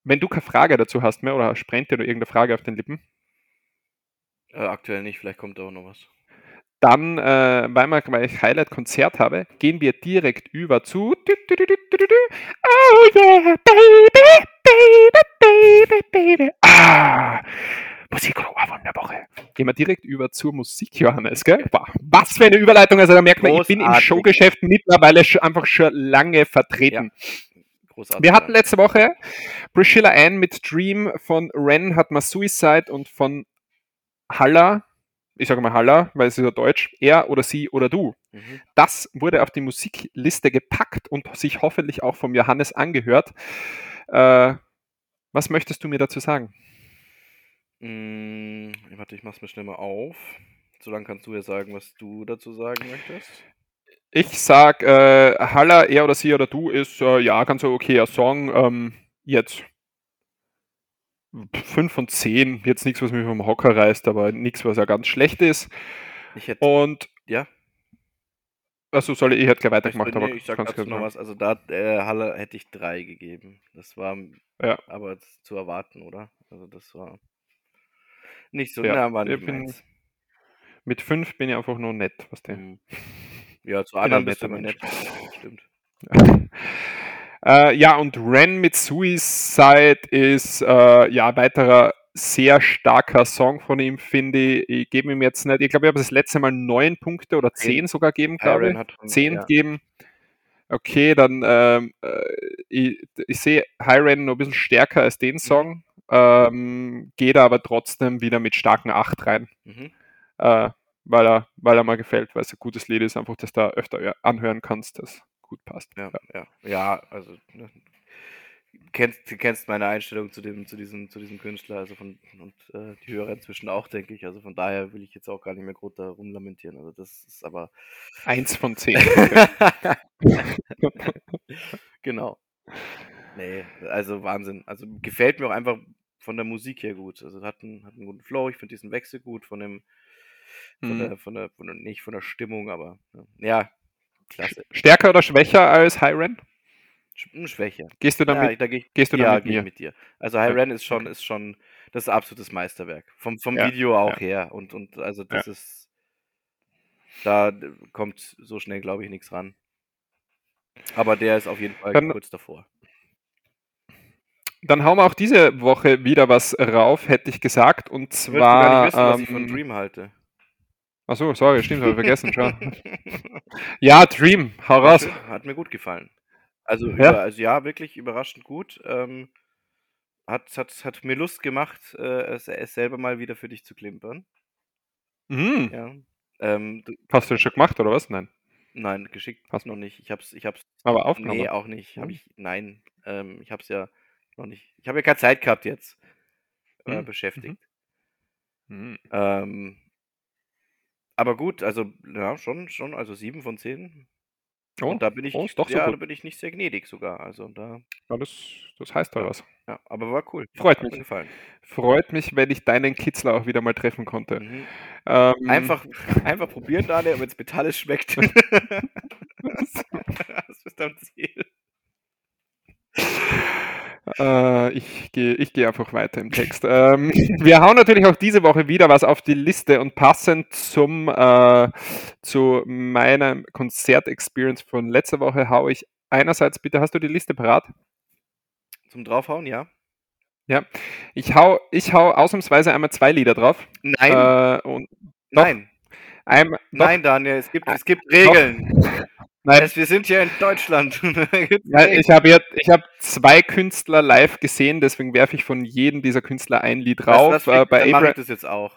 Speaker 2: wenn du keine Frage dazu hast mehr oder sprennt dir noch irgendeine Frage auf den Lippen?
Speaker 1: Äh, aktuell nicht, vielleicht kommt da auch noch was.
Speaker 2: Dann, äh, weil, wir, weil ich Highlight-Konzert habe, gehen wir direkt über zu. Oh yeah, baby, baby, baby, baby. Ah, Musikrohr der Woche. Gehen wir direkt über zur Musik, Johannes, gell? Was für eine Überleitung. Also da merkt man, ich bin im Showgeschäft mittlerweile einfach schon lange vertreten. Ja. Großartig. Wir hatten letzte Woche Priscilla Ann mit Dream, von Ren hat man Suicide und von Haller, ich sage mal Haller, weil es ist ja Deutsch, er oder sie oder du. Mhm. Das wurde auf die Musikliste gepackt und sich hoffentlich auch vom Johannes angehört. Äh, was möchtest du mir dazu sagen?
Speaker 1: Hm, warte, ich mach's mir schnell mal auf. Solange kannst du ja sagen, was du dazu sagen möchtest.
Speaker 2: Ich sag, äh, Haller, er oder sie oder du ist äh, ja ganz so okayer Song. Ähm, jetzt 5 von 10. Jetzt nichts, was mich vom Hocker reißt, aber nichts, was ja ganz schlecht ist. Ich hätte, Und
Speaker 1: ja.
Speaker 2: Achso, soll ich, hätte gleich weitergemacht,
Speaker 1: ich, nee, aber ich sag dazu noch was. Also da äh, Halle hätte ich 3 gegeben. Das war ja. aber zu erwarten, oder? Also das war nicht so,
Speaker 2: ja, na, war nicht bin, Mit 5 bin ich einfach nur nett, was der. Mhm.
Speaker 1: Ja, zu anderen du immer nett. Stimmt.
Speaker 2: äh, ja, und Ren mit Suicide ist äh, ja weiterer sehr starker Song von ihm, finde ich. Ich gebe ihm jetzt nicht, ich glaube, ich habe das letzte Mal neun Punkte oder zehn sogar gegeben, glaube ich. Zehn ja. geben. Okay, dann ähm, äh, ich, ich sehe Hyren noch ein bisschen stärker als den Song, ähm, geht aber trotzdem wieder mit starken 8 rein. Mhm. Äh, weil er, weil er mal gefällt, weil es ein gutes Lied ist, einfach, dass du da öfter anhören kannst, das gut passt.
Speaker 1: Ja, ja, ja also ne, kennst, du kennst meine Einstellung zu dem, zu diesem, zu diesem Künstler, also von und äh, die Hörer inzwischen auch, denke ich. Also von daher will ich jetzt auch gar nicht mehr groß darum lamentieren. Also das ist aber.
Speaker 2: Eins von zehn.
Speaker 1: genau. Nee, also Wahnsinn. Also gefällt mir auch einfach von der Musik her gut. Also hat einen, hat einen guten Flow, ich finde diesen Wechsel gut von dem von, mhm. der, von, der, von der, nicht von der Stimmung, aber ja,
Speaker 2: klasse. Stärker oder schwächer als High Ren?
Speaker 1: Hm, schwächer.
Speaker 2: Gehst du damit? Ja, da geh, gehst du
Speaker 1: ja, mit, mir? mit dir? Also High Ren ist schon, ist schon das ist absolutes Meisterwerk. Vom, vom ja, Video auch ja. her. Und, und also das ist. Da kommt so schnell, glaube ich, nichts ran. Aber der ist auf jeden Fall Dann, kurz davor.
Speaker 2: dann hauen wir auch diese Woche wieder was rauf, hätte ich gesagt. Und zwar. Ich gar nicht wissen,
Speaker 1: ähm, was ich von ähm, Dream halte.
Speaker 2: Achso, sorry, stimmt, habe ich vergessen schon. ja, Dream, hau raus.
Speaker 1: Hat mir gut gefallen. Also ja, über, also, ja wirklich überraschend gut. Ähm, hat, hat, hat mir Lust gemacht, äh, es, es, selber mal wieder für dich zu klimpern.
Speaker 2: Mhm.
Speaker 1: Ja. Ähm,
Speaker 2: du, Hast du schon gemacht oder was? Nein.
Speaker 1: Nein, geschickt Hast noch nicht. Ich hab's, ich hab's.
Speaker 2: Aber aufgenommen?
Speaker 1: Nee, auch nicht. Hab hm. ich, nein, ähm, ich hab's ja noch nicht. Ich habe ja keine Zeit gehabt jetzt. Äh, mhm. Beschäftigt. Mhm. Ähm, aber gut, also ja, schon, schon, also sieben von zehn. Oh, Und da bin ich,
Speaker 2: oh, so
Speaker 1: ja,
Speaker 2: gut.
Speaker 1: da bin ich nicht sehr gnädig sogar. Also da.
Speaker 2: Ja, das, das heißt doch was.
Speaker 1: Ja, aber war cool.
Speaker 2: Freut Hat mich. gefallen. Freut mich, wenn ich deinen Kitzler auch wieder mal treffen konnte.
Speaker 1: Mhm. Ähm, einfach, einfach probieren, Daniel, wenn es metallisch schmeckt. das ist am Ziel.
Speaker 2: Äh, ich gehe ich geh einfach weiter im Text. ähm, wir hauen natürlich auch diese Woche wieder was auf die Liste und passend zum, äh, zu meiner Konzert-Experience von letzter Woche haue ich einerseits, bitte hast du die Liste parat?
Speaker 1: Zum Draufhauen, ja.
Speaker 2: Ja, ich hau, ich hau ausnahmsweise einmal zwei Lieder drauf.
Speaker 1: Nein.
Speaker 2: Äh,
Speaker 1: Nein.
Speaker 2: Einmal,
Speaker 1: Nein, Daniel, es gibt, es gibt Regeln. Doch. Nein. wir sind ja in Deutschland.
Speaker 2: ja, ich habe ich habe zwei Künstler live gesehen, deswegen werfe ich von jedem dieser Künstler ein Lied drauf. Das,
Speaker 1: das, äh, bei Abra das jetzt auch.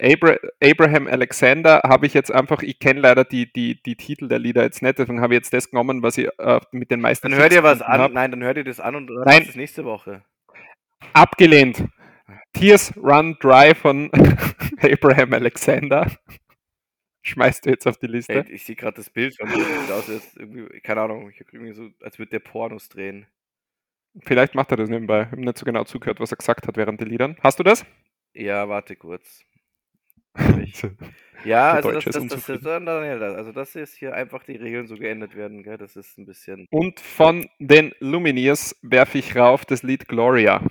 Speaker 2: Abra Abraham Alexander habe ich jetzt einfach, ich kenne leider die, die, die Titel der Lieder jetzt nicht, deswegen habe ich jetzt das genommen, was ich äh, mit den meisten.
Speaker 1: Dann hört ihr was an, hab. nein, dann hört ihr das an und dann
Speaker 2: nein.
Speaker 1: das nächste Woche.
Speaker 2: Abgelehnt. Tears Run Dry von Abraham Alexander schmeißt du jetzt auf die Liste?
Speaker 1: Ey, ich sehe gerade das Bild von aus, als irgendwie, keine Ahnung, ich irgendwie so, als würde der Pornos drehen.
Speaker 2: Vielleicht macht er das nebenbei. Ich habe nicht so genau zugehört, was er gesagt hat während der Liedern. Hast du das?
Speaker 1: Ja, warte kurz. ja, also das, das, das, das, also das ist hier einfach die Regeln so geändert werden, gell? Das ist ein bisschen.
Speaker 2: Und von den Lumineers werfe ich rauf das Lied Gloria.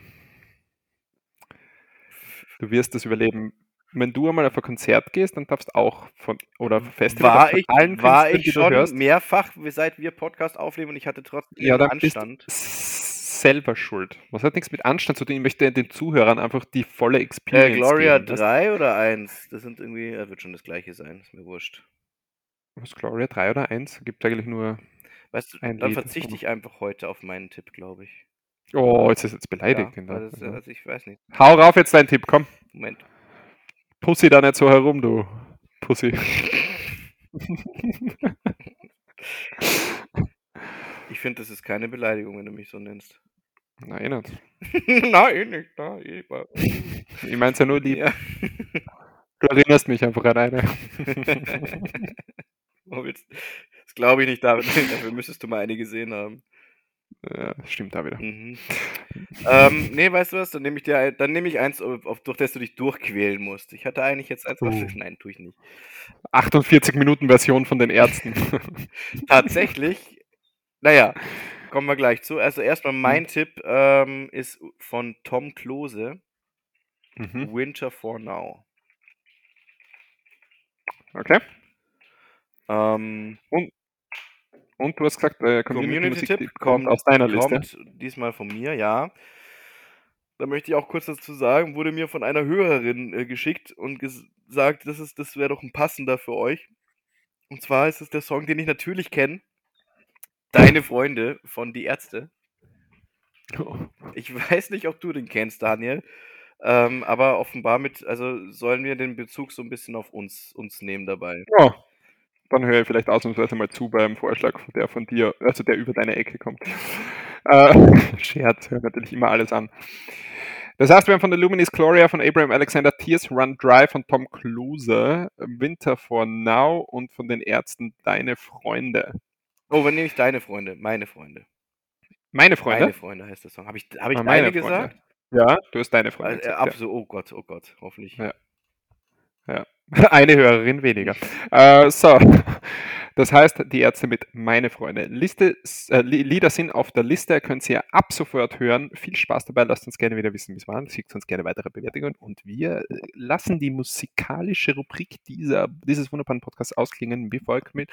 Speaker 2: Du wirst es überleben wenn du einmal auf ein Konzert gehst, dann darfst du auch von oder
Speaker 1: Festival war ich, allen war ich schon hörst, mehrfach, seit wir Podcast aufnehmen und ich hatte trotzdem
Speaker 2: ja, dann Anstand. Selber schuld. Was hat nichts mit Anstand zu tun? Ich möchte den Zuhörern einfach die volle Experience
Speaker 1: äh, Gloria geben. 3 oder 1? Das sind irgendwie, das wird schon das gleiche sein, ist mir wurscht.
Speaker 2: Was Gloria 3 oder 1? Gibt eigentlich nur
Speaker 1: Weißt du, dann Lied. verzichte ich einfach heute auf meinen Tipp, glaube ich.
Speaker 2: Oh, jetzt ist jetzt beleidigt.
Speaker 1: Ja, das, also ich weiß nicht.
Speaker 2: Hau rauf jetzt deinen Tipp, komm.
Speaker 1: Moment.
Speaker 2: Pussy da nicht so herum, du Pussy.
Speaker 1: Ich finde, das ist keine Beleidigung, wenn du mich so nennst.
Speaker 2: Nein, nicht.
Speaker 1: Nein, nicht. Nein,
Speaker 2: ich meine es ja nur lieb. Ja. Du erinnerst mich einfach an eine.
Speaker 1: das glaube ich nicht, David. Dafür müsstest du mal eine gesehen haben.
Speaker 2: Ja, stimmt da wieder.
Speaker 1: Mhm. ähm, nee, weißt du was? Dann nehme ich dir, dann nehme ich eins, auf, durch das du dich durchquälen musst. Ich hatte eigentlich jetzt eins. Uh. Nein, tue ich nicht.
Speaker 2: 48 Minuten Version von den Ärzten.
Speaker 1: Tatsächlich. Naja, kommen wir gleich zu. Also erstmal mein mhm. Tipp ähm, ist von Tom Klose. Mhm. Winter for Now.
Speaker 2: Okay.
Speaker 1: Ähm,
Speaker 2: und und du hast gesagt,
Speaker 1: äh, Community-Tipp kommt aus deiner Liste. Diesmal von mir, ja. Da möchte ich auch kurz dazu sagen, wurde mir von einer Hörerin äh, geschickt und gesagt, das, das wäre doch ein passender für euch. Und zwar ist es der Song, den ich natürlich kenne. Deine Freunde von Die Ärzte. Ich weiß nicht, ob du den kennst, Daniel. Ähm, aber offenbar mit, also sollen wir den Bezug so ein bisschen auf uns, uns nehmen dabei.
Speaker 2: Ja, dann höre ich vielleicht ausnahmsweise mal zu beim Vorschlag, der von dir, also der über deine Ecke kommt. Äh, Scherz, höre natürlich immer alles an. Das heißt, wir haben von der Luminis Gloria von Abraham Alexander Tears Run Dry von Tom Kluse, Winter for Now und von den Ärzten Deine Freunde.
Speaker 1: Oh, wann nehme ich deine Freunde? Meine Freunde.
Speaker 2: Meine Freunde?
Speaker 1: Meine Freunde heißt der Song. Habe ich, hab ich ah, deine gesagt?
Speaker 2: Ja, du hast deine Freunde.
Speaker 1: Äh, absolut, oh Gott, oh Gott, hoffentlich.
Speaker 2: Ja. Ja. Eine Hörerin weniger. Äh, so, das heißt, die Ärzte mit meine Freunde. Liste, äh, Lieder sind auf der Liste, könnt ihr ab sofort hören. Viel Spaß dabei, lasst uns gerne wieder wissen, wie es war. Schickt uns gerne weitere Bewertungen und wir äh, lassen die musikalische Rubrik dieser, dieses wunderbaren Podcasts ausklingen, wie folgt mit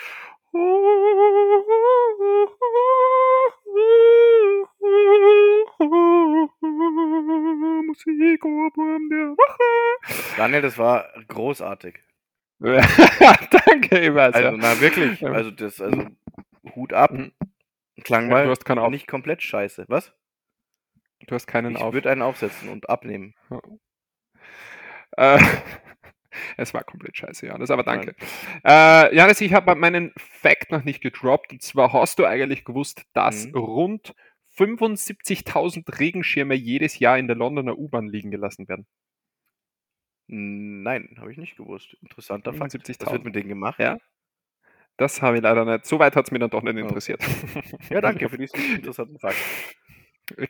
Speaker 1: Musikohrwurm der Woche. Daniel, das war großartig.
Speaker 2: Danke,
Speaker 1: Evas. Also, na wirklich. Also, das, also, Hut ab. Mhm. Klang mal ja, nicht komplett scheiße. Was?
Speaker 2: Du hast keinen
Speaker 1: ich auf. Ich würde einen aufsetzen und abnehmen.
Speaker 2: Äh, es war komplett scheiße, Janis, aber danke. Äh, Janis, ich habe meinen Fact noch nicht gedroppt. Und zwar hast du eigentlich gewusst, dass mhm. rund 75.000 Regenschirme jedes Jahr in der Londoner U-Bahn liegen gelassen werden.
Speaker 1: Nein, habe ich nicht gewusst. Interessanter Fakt. Was wird mit denen gemacht?
Speaker 2: Ja. Das habe ich leider nicht. So weit hat es mich dann doch nicht interessiert.
Speaker 1: Oh. Ja, danke für diesen interessanten Fakt.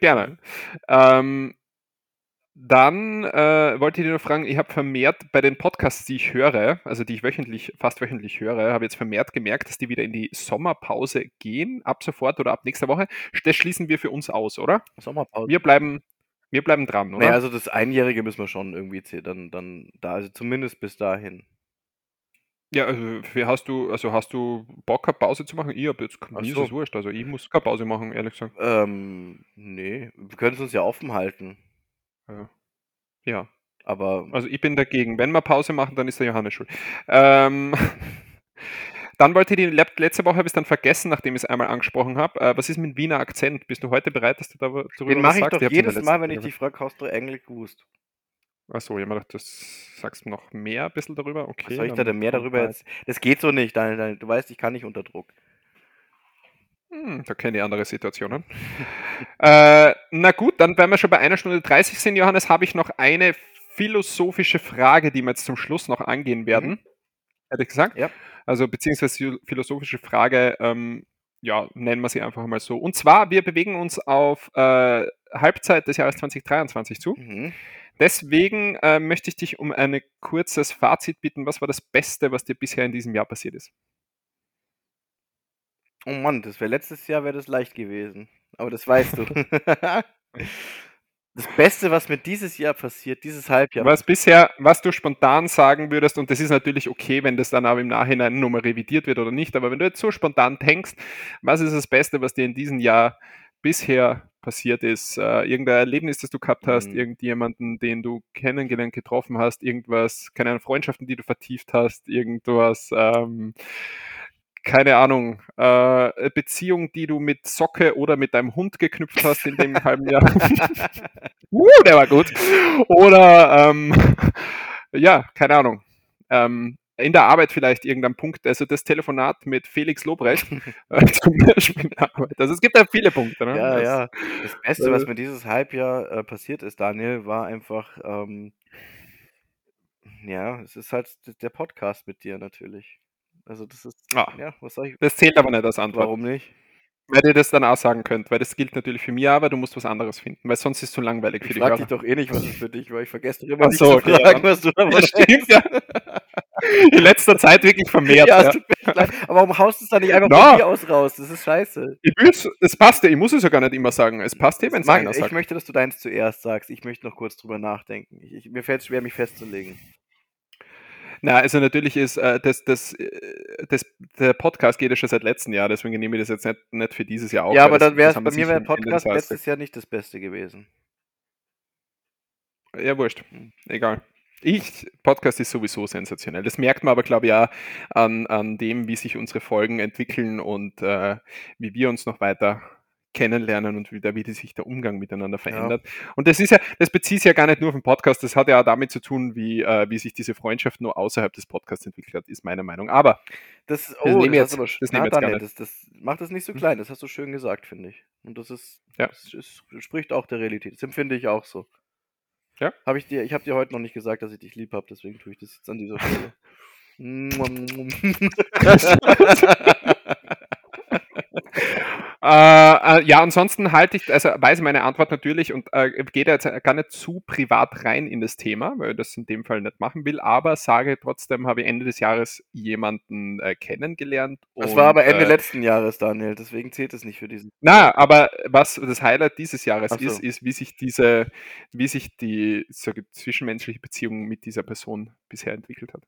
Speaker 2: Gerne. Ähm, dann äh, wollte ich dir noch fragen, ich habe vermehrt bei den Podcasts, die ich höre, also die ich wöchentlich, fast wöchentlich höre, habe jetzt vermehrt gemerkt, dass die wieder in die Sommerpause gehen, ab sofort oder ab nächster Woche. Das schließen wir für uns aus, oder?
Speaker 1: Sommerpause.
Speaker 2: Wir bleiben, wir bleiben dran, oder?
Speaker 1: Naja, also das Einjährige müssen wir schon irgendwie dann, dann da, also zumindest bis dahin.
Speaker 2: Ja, also hast du, also hast du Bock gehabt, Pause zu machen? Ich habe jetzt mir so. ist es wurscht, also ich muss keine Pause machen, ehrlich gesagt.
Speaker 1: Ähm, nee, wir können es uns ja offen halten.
Speaker 2: Ja. Ja. Aber Also ich bin dagegen. Wenn wir Pause machen, dann ist der Johannes schuld. Ähm, dann wollte ich die letzte Woche habe ich dann vergessen, nachdem ich es einmal angesprochen habe. Äh, was ist mit Wiener Akzent? Bist du heute bereit, dass du darüber
Speaker 1: Den mache ich doch jedes Mal, wenn ich dich frage, hast du Englisch gewusst?
Speaker 2: Achso, ich dachte, das sagst du noch mehr ein bisschen darüber. Okay. Was
Speaker 1: soll ich da denn mehr darüber jetzt? Das geht so nicht, Daniel, Daniel. Du weißt, ich kann nicht unter Druck.
Speaker 2: Hm, da kenne ich andere Situationen. äh, na gut, dann, wenn wir schon bei einer Stunde 30 sind, Johannes, habe ich noch eine philosophische Frage, die wir jetzt zum Schluss noch angehen werden. Mhm. Hätte gesagt?
Speaker 1: Ja.
Speaker 2: Also, beziehungsweise philosophische Frage, ähm, ja, nennen wir sie einfach mal so. Und zwar, wir bewegen uns auf äh, Halbzeit des Jahres 2023 zu. Mhm. Deswegen äh, möchte ich dich um ein kurzes Fazit bitten. Was war das Beste, was dir bisher in diesem Jahr passiert ist?
Speaker 1: Oh Mann, das wäre letztes Jahr wäre das leicht gewesen. Aber das weißt du. das Beste, was mir dieses Jahr passiert, dieses Halbjahr.
Speaker 2: Was bisher, was du spontan sagen würdest, und das ist natürlich okay, wenn das dann aber im Nachhinein nochmal revidiert wird oder nicht, aber wenn du jetzt so spontan denkst, was ist das Beste, was dir in diesem Jahr bisher passiert ist? Äh, irgendein Erlebnis, das du gehabt hast, mhm. irgendjemanden, den du kennengelernt, getroffen hast, irgendwas, keine Freundschaften, die du vertieft hast, irgendwas, ähm, keine Ahnung, äh, Beziehung, die du mit Socke oder mit deinem Hund geknüpft hast in dem halben Jahr. uh, der war gut. Oder, ähm, ja, keine Ahnung. Ähm, in der Arbeit vielleicht irgendein Punkt, also das Telefonat mit Felix Lobrecht äh, zum Beispiel in der Arbeit. Also es gibt da viele Punkte. Ne?
Speaker 1: Ja, das, ja. Das Beste, was äh, mir dieses Halbjahr äh, passiert ist, Daniel, war einfach, ähm, ja, es ist halt der Podcast mit dir natürlich. Also das ist,
Speaker 2: ah, ja, was soll ich? Das zählt aber nicht als Antwort.
Speaker 1: Warum nicht?
Speaker 2: Weil ihr das dann auch sagen könnt, weil das gilt natürlich für mich, aber du musst was anderes finden, weil sonst ist es zu langweilig
Speaker 1: ich
Speaker 2: für
Speaker 1: die Ich
Speaker 2: frag
Speaker 1: dich doch eh nicht, was ist für dich, weil ich vergesse doch immer
Speaker 2: so, okay, zu fragen, ja. was du da ja, stimmt, ja. In letzter Zeit wirklich vermehrt. Ja,
Speaker 1: ja. Aber warum haust du es dann nicht einfach no. von dir aus raus? Das ist scheiße.
Speaker 2: Ich es passt ja, ich muss es ja gar nicht immer sagen. Es passt ja, wenn es einer
Speaker 1: sagt. Ich möchte, dass du deins zuerst sagst. Ich möchte noch kurz drüber nachdenken. Ich, ich, mir fällt es schwer, mich festzulegen.
Speaker 2: Na, also natürlich ist äh, das, das, äh, das, der Podcast geht ja schon seit letztem Jahr, deswegen nehme ich das jetzt nicht, nicht für dieses Jahr auf.
Speaker 1: Ja, aber dann wäre bei mir wäre Podcast letztes Jahr nicht das Beste gewesen.
Speaker 2: Ja, wurscht. Hm. Egal. Ich, Podcast ist sowieso sensationell. Das merkt man aber, glaube ich, auch an, an dem, wie sich unsere Folgen entwickeln und äh, wie wir uns noch weiter kennenlernen und wieder, wie sich der Umgang miteinander verändert. Ja. Und das ist ja, das bezieht sich ja gar nicht nur auf den Podcast, das hat ja auch damit zu tun, wie, äh, wie sich diese Freundschaft nur außerhalb des Podcasts entwickelt hat, ist meine Meinung. Aber
Speaker 1: das, oh, das nehme jetzt, aber, das, nehme jetzt gar nicht. Das, das macht das nicht so hm. klein, das hast du schön gesagt, finde ich. Und das ist, ja. das ist, spricht auch der Realität. Das empfinde ich auch so.
Speaker 2: Ja.
Speaker 1: Hab ich dir, ich habe dir heute noch nicht gesagt, dass ich dich lieb habe, deswegen tue ich das jetzt an dieser Stelle.
Speaker 2: Äh, äh, ja, ansonsten halte ich, also weiß meine Antwort natürlich und äh, gehe da jetzt gar nicht zu privat rein in das Thema, weil ich das in dem Fall nicht machen will, aber sage trotzdem, habe ich Ende des Jahres jemanden äh, kennengelernt.
Speaker 1: Das und, war aber Ende äh, letzten Jahres, Daniel, deswegen zählt es nicht für diesen.
Speaker 2: Na, aber was das Highlight dieses Jahres so. ist, ist, wie sich diese, wie sich die so, zwischenmenschliche Beziehung mit dieser Person bisher entwickelt hat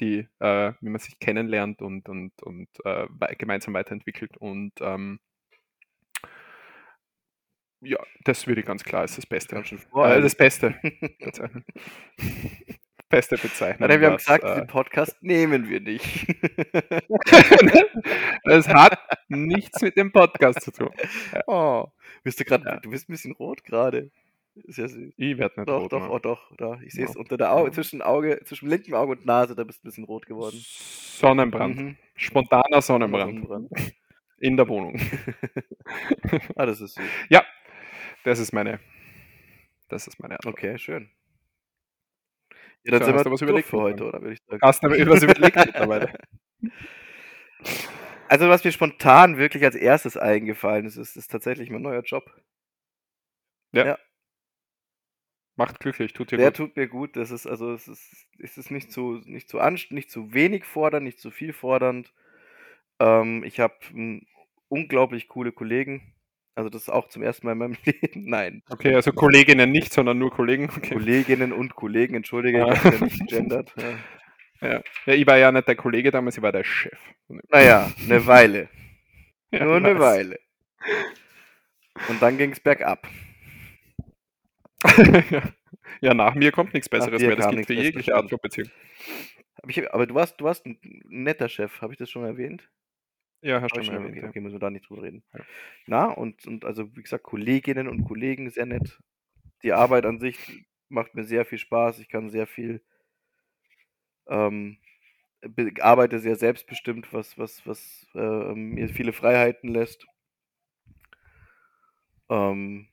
Speaker 2: die, äh, wie man sich kennenlernt und, und, und äh, gemeinsam weiterentwickelt. Und ähm, Ja, das würde ich ganz klar ist das Beste. Schon vor, äh, das Beste. Beste Bezeichnung.
Speaker 1: wir haben gesagt, äh, den Podcast nehmen wir nicht.
Speaker 2: das hat nichts mit dem Podcast zu tun.
Speaker 1: Oh, bist du gerade, ja. du bist ein bisschen rot gerade.
Speaker 2: Ja süß. Ich werde nicht
Speaker 1: doch,
Speaker 2: rot.
Speaker 1: Doch, doch, oh, doch, da. Ich sehe es unter der Auge, zwischen Auge, zwischen linkem Auge und Nase, da bist du ein bisschen rot geworden.
Speaker 2: Sonnenbrand. Mhm. Spontaner Sonnenbrand. Sonnenbrand. In der Wohnung.
Speaker 1: ah, das ist süß.
Speaker 2: Ja, das ist meine. Das ist meine
Speaker 1: Antwort. Okay, schön. Ja, dann so, sind wir was überlegt für heute, oder würde ich sagen.
Speaker 2: Hast du was überlegt mittlerweile?
Speaker 1: Also, was mir spontan wirklich als erstes eingefallen ist, ist, ist tatsächlich mein neuer Job.
Speaker 2: Ja. ja. Macht glücklich, tut dir
Speaker 1: Der gut. Der tut mir gut. Das ist also es ist, es ist nicht zu nicht zu anst nicht zu wenig fordernd, nicht zu viel fordernd. Ähm, ich habe unglaublich coole Kollegen. Also das ist auch zum ersten Mal in meinem Leben. Nein.
Speaker 2: Okay, also Kolleginnen nicht, sondern nur Kollegen. Okay.
Speaker 1: Kolleginnen und Kollegen, entschuldige, ich habe ja nicht gendert.
Speaker 2: Ja. Ja. ja. ich war ja nicht der Kollege damals, ich war der Chef.
Speaker 1: Naja, eine Weile. ja, nur eine Weile. Und dann ging es bergab.
Speaker 2: ja, nach mir kommt nichts Besseres mehr. Das gilt für jegliche Art von Beziehung.
Speaker 1: aber du warst, du warst ein netter Chef, habe ich das schon erwähnt?
Speaker 2: Ja, hast du schon erwähnt.
Speaker 1: Okay, okay, müssen wir da nicht drüber reden. Ja. Na, und, und also wie gesagt, Kolleginnen und Kollegen sehr nett. Die Arbeit an sich macht mir sehr viel Spaß. Ich kann sehr viel ähm, arbeite sehr selbstbestimmt, was, was, was äh, mir viele Freiheiten lässt. Ähm,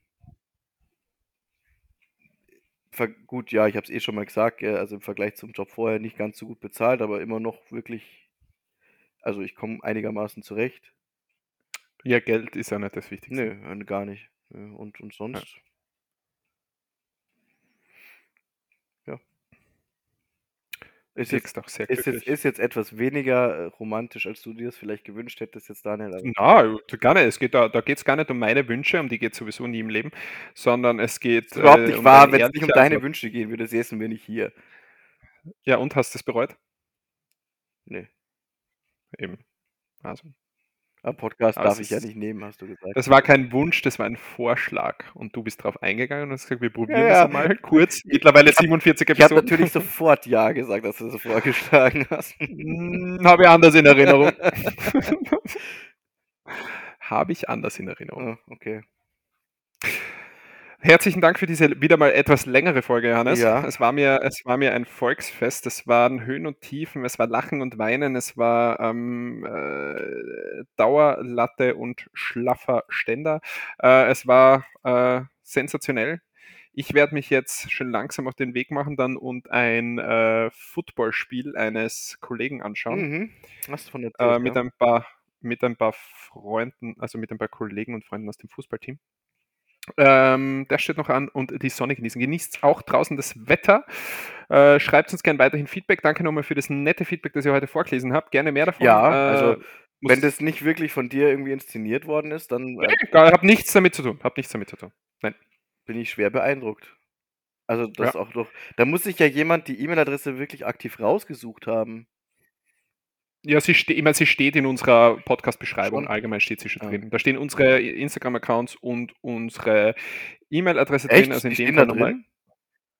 Speaker 1: gut, ja, ich habe es eh schon mal gesagt, also im Vergleich zum Job vorher nicht ganz so gut bezahlt, aber immer noch wirklich, also ich komme einigermaßen zurecht.
Speaker 2: Ja, Geld ist ja nicht das Wichtigste.
Speaker 1: Nö, gar nicht. Und, und sonst. Ja. Ist jetzt, doch sehr ist, jetzt, ist jetzt etwas weniger äh, romantisch, als du dir es vielleicht gewünscht hättest, jetzt Daniel.
Speaker 2: Aber Na, gar nicht. Es geht da, da geht es gar nicht um meine Wünsche, um die geht es sowieso nie im Leben, sondern es geht.
Speaker 1: Überhaupt nicht äh, um wahr, wenn es nicht um deine Antwort. Wünsche gehen würde, säßen wir nicht hier.
Speaker 2: Ja, und hast du es bereut?
Speaker 1: Nee.
Speaker 2: Eben. Also.
Speaker 1: Am Podcast also darf ich ja nicht nehmen, hast du gesagt.
Speaker 2: Das war kein Wunsch, das war ein Vorschlag. Und du bist drauf eingegangen und hast gesagt, wir probieren ja, ja. das mal kurz. Mittlerweile 47
Speaker 1: Episoden. Ich habe natürlich sofort Ja gesagt, dass du das vorgeschlagen hast.
Speaker 2: Hm, habe ich anders in Erinnerung. habe ich anders in Erinnerung.
Speaker 1: Oh, okay.
Speaker 2: Herzlichen Dank für diese wieder mal etwas längere Folge, Johannes. Ja. Es, war mir, es war mir ein Volksfest. Es waren Höhen und Tiefen, es war Lachen und Weinen, es war ähm, äh, Dauerlatte und schlaffer Ständer. Äh, es war äh, sensationell. Ich werde mich jetzt schon langsam auf den Weg machen dann und ein äh, Footballspiel eines Kollegen anschauen. Mhm.
Speaker 1: Was von der
Speaker 2: äh, mit, ein paar, mit ein paar Freunden, also mit ein paar Kollegen und Freunden aus dem Fußballteam. Ähm, das steht noch an und die Sonne genießen. Genießt auch draußen das Wetter. Äh, schreibt uns gerne weiterhin Feedback. Danke nochmal für das nette Feedback, das ihr heute vorgelesen habt. Gerne mehr davon.
Speaker 1: Ja, äh, also wenn das nicht wirklich von dir irgendwie inszeniert worden ist, dann.
Speaker 2: Äh, ich habe nichts damit zu tun. Hab nichts damit zu tun. Nein.
Speaker 1: Bin ich schwer beeindruckt. Also das ja. auch doch. Da muss sich ja jemand die E-Mail-Adresse wirklich aktiv rausgesucht haben.
Speaker 2: Ja, sie, ste ich meine, sie steht in unserer Podcast-Beschreibung. Allgemein steht sie schon drin. Da stehen unsere Instagram-Accounts und unsere E-Mail-Adresse
Speaker 1: drin. Also in dem Fall nochmal.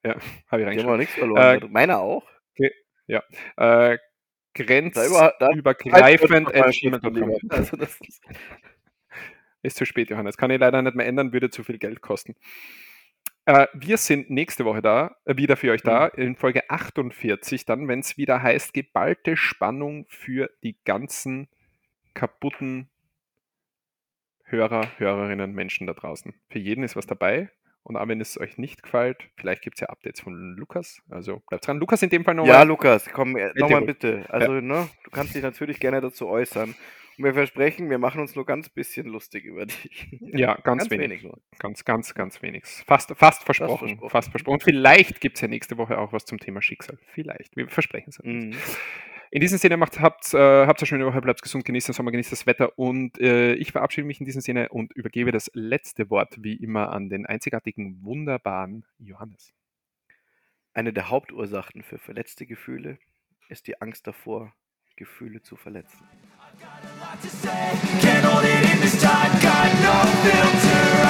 Speaker 2: Ja, habe ich reingeschaut.
Speaker 1: Nichts verloren. Äh, Meine auch.
Speaker 2: Okay, ja. Äh, grenzübergreifend also ist zu spät, Johannes. Kann ich leider nicht mehr ändern, würde zu viel Geld kosten. Äh, wir sind nächste Woche da, äh, wieder für euch da, mhm. in Folge 48, dann, wenn es wieder heißt, geballte Spannung für die ganzen kaputten Hörer, Hörerinnen, Menschen da draußen. Für jeden ist was dabei. Und auch wenn es euch nicht gefällt, vielleicht gibt es ja Updates von Lukas. Also bleibt dran. Lukas in dem Fall
Speaker 1: nochmal. Ja, Lukas, komm, äh, nochmal bitte. Also, ja. ne, du kannst dich natürlich gerne dazu äußern. Und wir versprechen, wir machen uns nur ganz bisschen lustig über dich.
Speaker 2: Ja, ganz, ganz wenig. wenig. nur. Ganz, ganz, ganz wenig. Fast, fast versprochen. Fast versprochen. Fast versprochen. Und vielleicht gibt es ja nächste Woche auch was zum Thema Schicksal. Vielleicht. Wir versprechen es. Mhm. In diesem Sinne, macht, habt, äh, habt eine schöne Woche, bleibt gesund, genießt den Sommer, genießt das Wetter und äh, ich verabschiede mich in diesem Sinne und übergebe das letzte Wort wie immer an den einzigartigen, wunderbaren Johannes.
Speaker 1: Eine der Hauptursachen für verletzte Gefühle ist die Angst davor, Gefühle zu verletzen. to say. Can't hold it in this time. Got no filter.